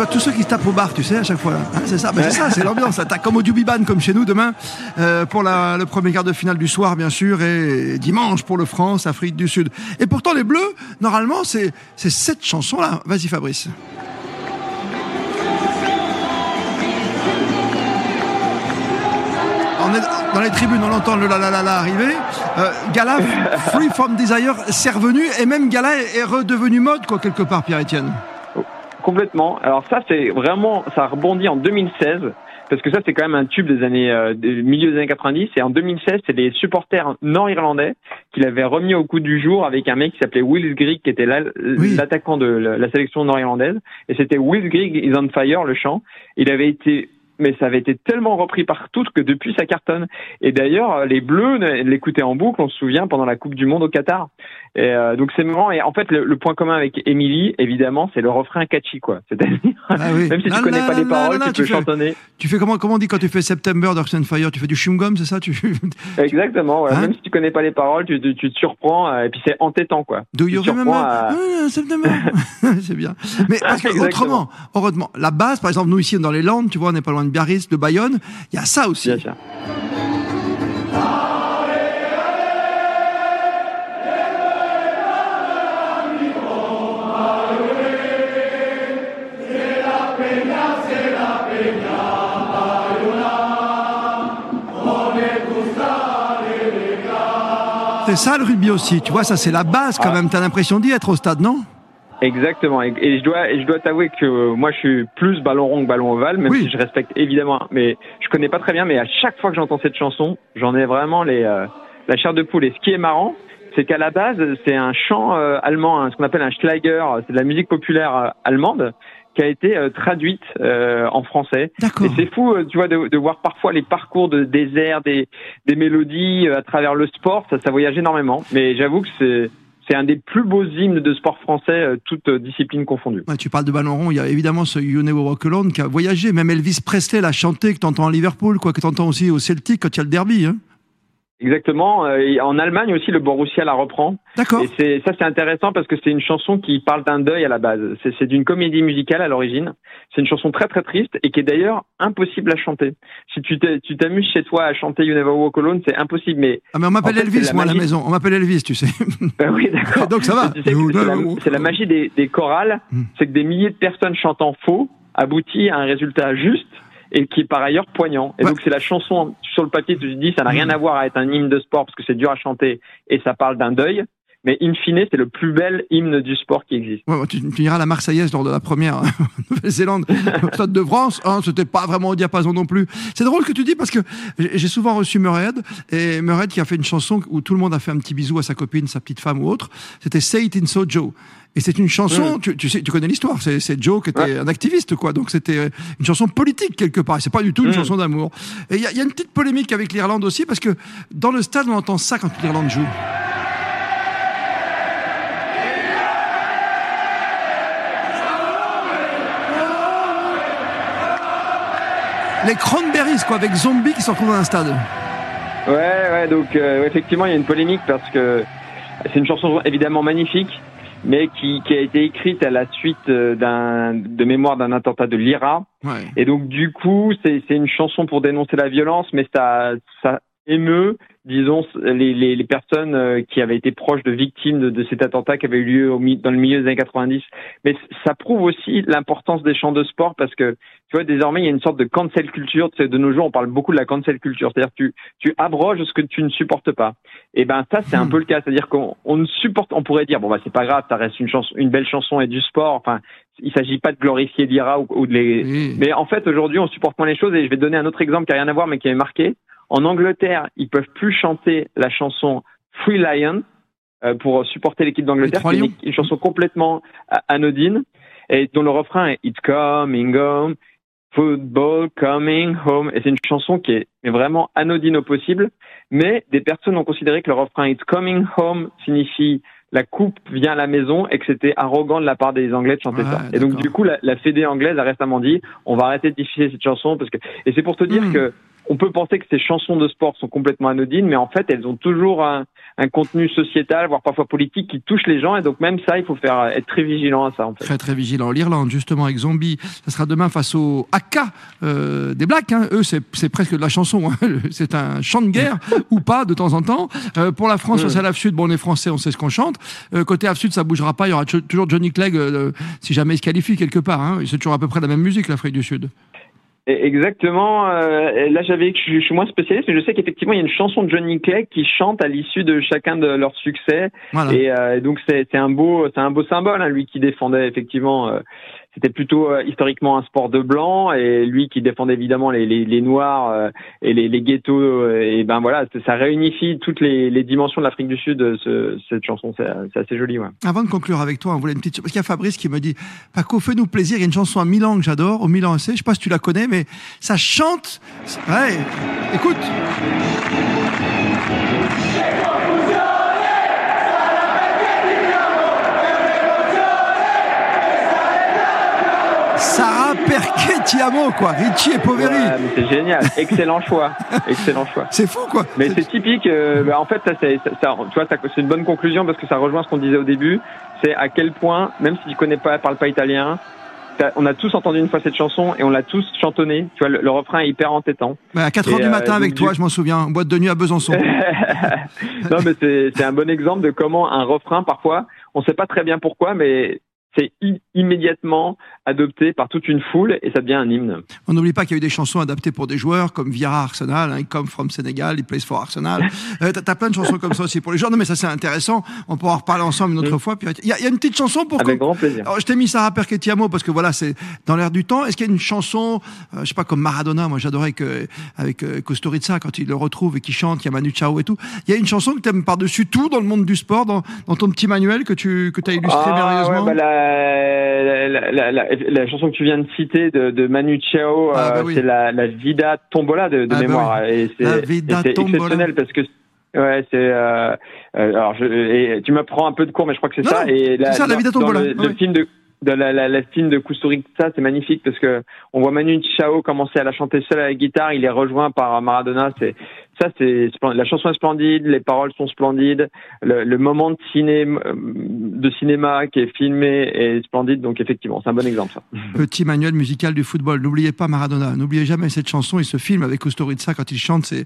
Vois tous ceux qui se tapent au bar, tu sais, à chaque fois. Hein, c'est ça, ben, c'est ça, c'est l'ambiance. T'as comme au Dubiban, comme chez nous demain, euh, pour la, le premier quart de finale du soir, bien sûr, et dimanche pour le France, Afrique du Sud. Et pourtant, les Bleus, normalement, c'est cette chanson-là. Vas-y, Fabrice. On est dans les tribunes, on entend le la la la la arriver. Euh, Gala, Free From Desire, c'est revenu, et même Gala est redevenu mode, quoi, quelque part, Pierre-Etienne. Complètement. Alors ça, c'est vraiment, ça rebondit en 2016 parce que ça c'est quand même un tube des années euh, des milieu des années 90 et en 2016 c'est les supporters nord-irlandais qui l'avaient remis au coup du jour avec un mec qui s'appelait Will Grigg qui était l'attaquant de la, sélection nord-irlandaise et c'était Will Grigg is on fire le chant il avait été mais ça avait été tellement repris partout que depuis ça cartonne. Et d'ailleurs, les Bleus l'écoutaient en boucle, on se souvient, pendant la Coupe du Monde au Qatar. Et euh, donc c'est marrant. Et en fait, le, point commun avec Émilie, évidemment, c'est le refrain catchy, quoi. C'est-à-dire, ah même si tu connais pas les paroles, tu, peux chantonner. Tu fais comment, comment on dit quand tu fais September d'Ocean Fire? Tu fais du chewing gum, c'est ça? Tu... Exactement. Ouais. Hein? Même si tu connais pas les paroles, tu, tu, te surprends. Euh, et puis c'est entêtant, quoi. Do you remember? à... September C'est bien. Mais parce que, autrement, heureusement, la base, par exemple, nous ici dans les Landes, tu vois, on n'est pas loin de Biarritz, de Bayonne. Il y a ça aussi. C'est ça le rugby aussi, tu vois, ça c'est la base quand même. T'as l'impression d'y être au stade, non? Exactement. Et, je dois, et je dois t'avouer que euh, moi, je suis plus ballon rond que ballon ovale, même si je respecte évidemment. Mais je connais pas très bien. Mais à chaque fois que j'entends cette chanson, j'en ai vraiment les euh, la chair de poule. Et ce qui est marrant, c'est qu'à la base, c'est un chant euh, allemand, hein, ce qu'on appelle un Schlager. C'est de la musique populaire allemande qui a été traduite en français. Et c'est fou, tu vois, de, de, voir parfois les parcours de, des airs, des, des mélodies à travers le sport. Ça, ça voyage énormément. Mais j'avoue que c'est c'est un des plus beaux hymnes de sport français, euh, toutes euh, disciplines confondues. tu parles de ballon rond, il y a évidemment ce You Never Walk Alone qui a voyagé, même Elvis Presley l'a chanté, que tu entends à Liverpool, quoi, que tu entends aussi au Celtic quand il y a le derby. Hein. Exactement. Euh, en Allemagne aussi, le Borussia la reprend. D'accord. Et c'est ça, c'est intéressant parce que c'est une chanson qui parle d'un deuil à la base. C'est d'une comédie musicale à l'origine. C'est une chanson très très triste et qui est d'ailleurs impossible à chanter. Si tu t'amuses chez toi à chanter You Never Walk Alone, c'est impossible. Mais ah mais on m'appelle Elvis moi à la maison. On m'appelle Elvis, tu sais. Ben oui, d'accord. Donc ça va. c'est la, magie des, des chorales. Hmm. C'est que des milliers de personnes chantant faux aboutit à un résultat juste et qui est par ailleurs poignant. Et donc c'est la chanson sur le papier, tu te dis ça n'a rien à voir à être un hymne de sport parce que c'est dur à chanter et ça parle d'un deuil. Mais in fine, c'est le plus bel hymne du sport qui existe. Ouais, tu, tu, iras la Marseillaise lors de la première hein, Nouvelle-Zélande, Stade de France. Hein, C'était pas vraiment au diapason non plus. C'est drôle que tu dis parce que j'ai souvent reçu Murred et Murred qui a fait une chanson où tout le monde a fait un petit bisou à sa copine, sa petite femme ou autre. C'était Say It in Sojo. Et c'est une chanson, tu, tu, sais, tu connais l'histoire, c'est Joe qui était un activiste, quoi. Donc c'était une chanson politique quelque part. C'est pas du tout une mm. chanson d'amour. Et il y, y, a une petite polémique avec l'Irlande aussi, parce que dans le stade, on entend ça quand l'Irlande joue. Les Cranberries, quoi, avec Zombie qui se retrouvent dans un stade. Ouais, ouais, donc euh, effectivement, il y a une polémique parce que c'est une chanson évidemment magnifique, mais qui, qui a été écrite à la suite euh, d'un de mémoire d'un attentat de l'IRA. Ouais. Et donc du coup, c'est c'est une chanson pour dénoncer la violence, mais ça ça émeut, disons, les, les, les personnes euh, qui avaient été proches de victimes de, de cet attentat qui avait eu lieu au, dans le milieu des années 90. Mais ça prouve aussi l'importance des chants de sport parce que, tu vois, désormais, il y a une sorte de cancel culture. Tu sais, de nos jours, on parle beaucoup de la cancel culture. C'est-à-dire tu, tu abroges ce que tu ne supportes pas. Et ben, ça, c'est un peu le cas. C'est-à-dire qu'on on ne supporte, on pourrait dire, bon, bah, c'est pas grave, ça reste une chanson, une belle chanson et du sport. Enfin, il s'agit pas de glorifier l'IRA ou, ou de les, mais en fait, aujourd'hui, on supporte moins les choses et je vais te donner un autre exemple qui a rien à voir mais qui est marqué. En Angleterre, ils peuvent plus chanter la chanson Free Lion euh, pour supporter l'équipe d'Angleterre, qui est une, chanson complètement anodine et dont le refrain est It's coming home, football coming home. Et c'est une chanson qui est vraiment anodine au possible, mais des personnes ont considéré que le refrain It's coming home signifie la coupe vient à la maison et que c'était arrogant de la part des Anglais de chanter ça. Et donc du coup, la, la Fédé anglaise a récemment dit on va arrêter de diffuser cette chanson parce que et c'est pour te dire que on peut penser que ces chansons de sport sont complètement anodines, mais en fait, elles ont toujours un, un contenu sociétal, voire parfois politique, qui touche les gens. Et donc même ça, il faut faire être très vigilant à ça. En fait. Très très vigilant. L'Irlande, justement, avec Zombie, ça sera demain face au AK euh, des Blacks. Hein. Eux, c'est c'est presque de la chanson. Hein. C'est un chant de guerre ou pas de temps en temps. Euh, pour la France, face à l'AF Sud, bon, on est français, on sait ce qu'on chante. Euh, côté AF Sud, ça bougera pas. Il y aura toujours Johnny Clegg euh, si jamais il se qualifie quelque part. Hein. C'est toujours à peu près la même musique, l'Afrique du Sud. Exactement. euh, là, j'avais, je, je suis moins spécialiste, mais je sais qu'effectivement, il y a une chanson de Johnny Clegg qui chante à l'issue de chacun de leurs succès. Voilà. Et euh, donc, c'est c'est un beau, c'est un beau symbole. Hein, lui qui défendait effectivement, euh, c'était plutôt euh, historiquement un sport de blanc, et lui qui défendait évidemment les, les, les noirs euh, et les, les ghettos. euh, et ben voilà, ça réunifie toutes les, les dimensions de l'Afrique du Sud. euh, Ce, cette chanson, c'est assez joli, ouais. Avant de conclure avec toi, on voulait une petite. Parce qu'il y a Fabrice qui me dit Paco, fais-nous plaisir. Il y a une chanson à Milan que j'adore, au Milan AC. Je sais pas si tu la connais, mais ça chante. Ouais, écoute. Sarah Perquet-Tiamo, quoi. Richie et Poveri. Ouais, c'est génial, excellent choix, excellent choix. C'est fou quoi. Mais c'est typique. euh, bah, en fait, ça, c'est, ça, ça- tu vois, c'est une bonne conclusion parce que ça rejoint ce qu'on disait au début. C'est à quel point, même si tu connais pas, parle pas italien, on a tous entendu une fois cette chanson et on l'a tous chantonnée. Tu vois, le, le refrain est hyper entêtant. Bah, à 4 heures du euh, matin avec du- toi, je m'en souviens. Boîte de nuit à Besançon. non, mais c'est, c'est un bon exemple de comment un refrain, parfois, on sait pas très bien pourquoi, mais c'est immédiatement adopté par toute une foule et ça devient un hymne. On n'oublie pas qu'il y a eu des chansons adaptées pour des joueurs comme Viera Arsenal, hein, Come from Sénégal, He plays for Arsenal. Euh, t'as, plein de chansons comme ça aussi pour les joueurs. Non, mais ça c'est intéressant. On pourra en reparler ensemble une autre fois. Puis il y, a- il y a une petite chanson pour. Avec grand plaisir. Alors, je t'ai mis Sarah Perquetiamo parce que voilà, c'est dans l'air du temps. Est-ce qu'il y a une chanson, euh, je sais pas, comme Maradona, moi j'adorais que, avec euh, quand il le retrouve et qu'il chante, qu'il y a Manu Chao et tout. Il y a une chanson que t'aimes par-dessus tout dans le monde du sport, dans, dans ton petit manuel que tu que as illustré Ah, merveilleusement. ouais, bah, la, la, la, la, la chanson que tu viens de citer de, de Manu Chao, Ah, bah euh, oui. c'est la, la Vida Tombola de, de Ah, bah mémoire. oui. Et c'est La exceptionnel parce que ouais, c'est euh, euh, alors je, et tu m'apprends un peu de cours, mais je crois que c'est ça. non, et c'est ça, La Vida dans Tombola. le, film de de la, la, la film de Kusturica, c'est magnifique parce que on voit Manu Chao commencer à la chanter seul à la guitare, il est rejoint par Maradona, c'est ça c'est la chanson est splendide, les paroles sont splendides, le, le moment de ciné de cinéma qui est filmé est splendide donc effectivement, c'est un bon exemple ça. Petit manuel musical du football. N'oubliez pas Maradona. N'oubliez jamais cette chanson et ce film avec Kusturica quand il chante. C'est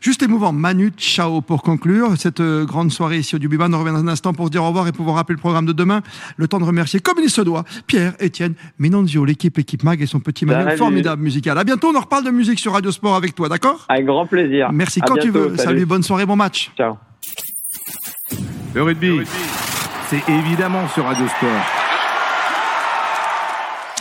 juste émouvant. Manu Chao pour conclure cette euh, grande soirée ici au Dubiban. On revient dans un instant pour se dire au revoir et pouvoir rappeler le programme de demain. Le temps de remercier, comme il se doit, Pierre, Étienne, Minonzio, l'équipe, l'équipe Mag et son petit manuel formidable musical. À bientôt. On en reparle de musique sur Radio Sport avec toi, d'accord? Avec grand plaisir. Merci À quand tu veux. Salut. bonne soirée, bon match. Ciao. Le rugby, c'est évidemment sur Radio Sport.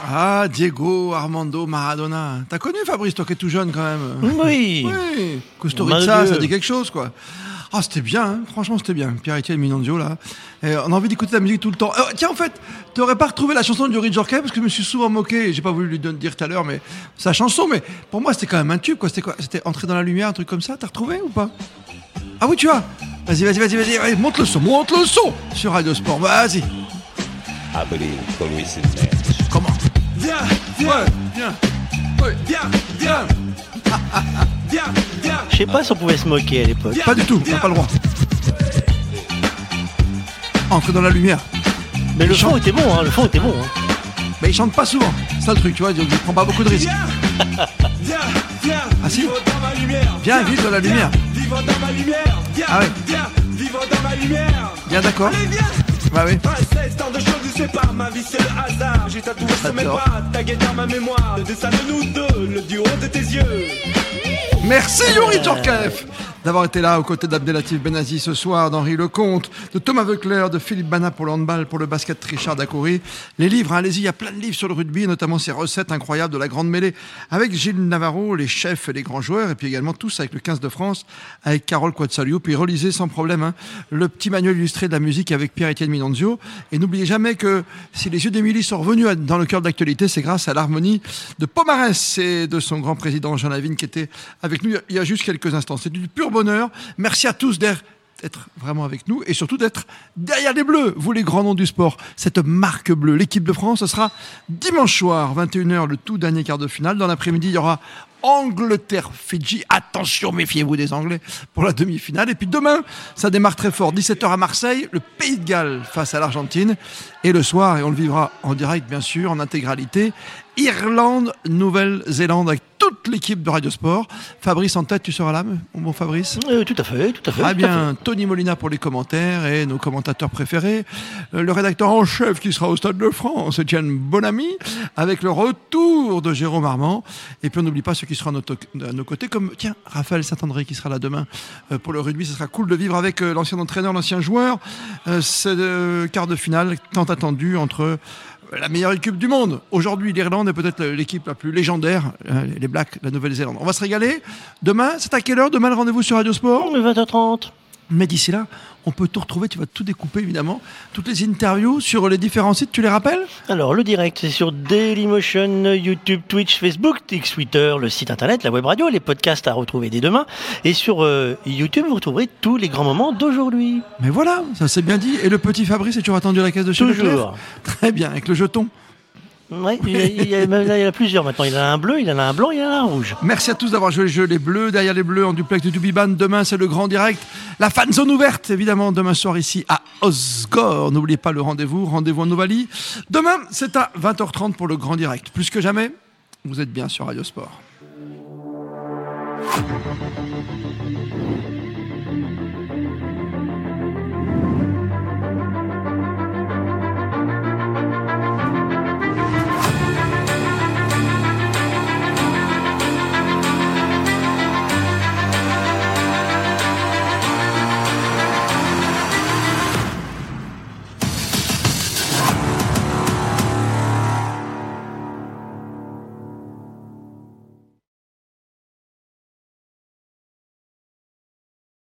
Ah, Diego, Armando, Maradona. T'as connu Fabrice, toi qui es tout jeune quand même Oui. Oui. Kusturica, Dieu. ça dit quelque chose, quoi. Ah, c'était bien, hein. franchement, c'était bien. Pierre-Etienne Minonzio, là. Et on a envie d'écouter la musique tout le temps. Euh, tiens, en fait, t'aurais pas retrouvé la chanson du Ridge Orchestra parce que je me suis souvent moqué, j'ai pas voulu lui dire tout à l'heure, mais sa chanson, mais pour moi, c'était quand même un tube, quoi. C'était quoi? C'était Entrer dans la lumière, un truc comme ça? T'as retrouvé ou pas? Ah oui, tu as Vas-y, vas-y, vas-y, vas-y, vas-y, monte le son, monte le son sur Radio Sport, vas-y. I believe Clarice is man. Comment? Viens, viens, viens. Je sais pas si on pouvait se moquer à l'époque. Pas du tout, on n'a pas le droit. Entre dans la lumière. Mais le fond était bon, hein, le fond était bon. Hein. Mais il chante pas souvent, c'est ça le truc, tu vois, donc il prend pas beaucoup de risques. ah si Viens, vite dans la lumière. Ah ouais. Viens, d'accord. Bah oui. pas ma vie c'est le hasard. J'ai tatoué sur mes bras, tagué dans ma mémoire. Le dessin de nous deux, le duo de tes yeux. Merci Yuri Djorkaeff d'avoir été là aux côtés d'Abdelatif Benazi ce soir, d'Henri Lecomte, de Thomas Veuclair, de Philippe Bana pour le handball, pour le basket Richard Dacoury. Les livres, hein, allez-y, il y a plein de livres sur le rugby, notamment ces recettes incroyables de la grande mêlée avec Gilles Navarro, les chefs et les grands joueurs, et puis également tous avec le 15 de France, avec Carole Quatzalio. Puis relisez sans problème hein, le petit manuel illustré de la musique avec Pierre-Étienne Minonzio. Et n'oubliez jamais que si les yeux d'Émilie sont revenus dans le cœur de l'actualité, c'est grâce à l'harmonie de Pomarès et de son grand président Jean Lavigne qui était avec nous il y a juste quelques instants. C'est du pur bonheur. Merci à tous d'être vraiment avec nous et surtout d'être derrière les Bleus, vous les grands noms du sport. Cette marque bleue, l'équipe de France, ce sera dimanche soir, 21h, le tout dernier quart de finale. Dans l'après-midi, il y aura Angleterre-Fidji. Attention, méfiez-vous des Anglais pour la demi-finale. Et puis demain, ça démarre très fort. 17h à Marseille, le Pays de Galles face à l'Argentine. Et le soir, et on le vivra en direct bien sûr, en intégralité, Irlande, Nouvelle-Zélande avec toute l'équipe de Radiosport. Fabrice en tête, tu seras là, mon bon Fabrice? Euh, Tout à fait, tout à fait. Très bien, Tony Molina pour les commentaires et nos commentateurs préférés. Euh, le rédacteur en chef qui sera au Stade de France, Etienne Bonamy, avec le retour de Jérôme Armand. Et puis on n'oublie pas ceux qui seront à nos, côtés, comme tiens, Raphaël Saint-André qui sera là demain euh, pour le rugby. Ce sera cool de vivre avec l'ancien entraîneur, l'ancien joueur. ce quart de finale tant attendu entre la meilleure équipe du monde. Aujourd'hui, l'Irlande est peut-être l'équipe la plus légendaire, euh, les Blacks, la Nouvelle-Zélande. On va se régaler. Demain, c'est à quelle heure? Demain, le rendez-vous sur Radio Sport? 20h30. Mais d'ici là, on peut tout retrouver, tu vas tout découper évidemment, toutes les interviews sur les différents sites, tu les rappelles? Alors le direct c'est sur Dailymotion, YouTube, Twitch, Facebook, X, Twitter, le site internet, la web radio, les podcasts à retrouver dès demain. Et sur euh, YouTube, vous retrouverez tous les grands moments d'aujourd'hui. Mais voilà, ça c'est bien dit. Et le petit Fabrice, es-tu attendu à la caisse de chez Toujours. Très bien, avec le jeton. Oui, il, y a, plusieurs maintenant. Il en a un bleu, il en a un blanc, il en a un rouge. Merci à tous d'avoir joué le jeu. Les bleus, derrière les bleus, en duplex de Dubiban. Demain, c'est le grand direct. La fan zone ouverte, évidemment, demain soir ici à Osgore. N'oubliez pas le rendez-vous. Rendez-vous en Novalie. Demain, c'est à 20h30 pour le grand direct. Plus que jamais, vous êtes bien sur Radio Sport.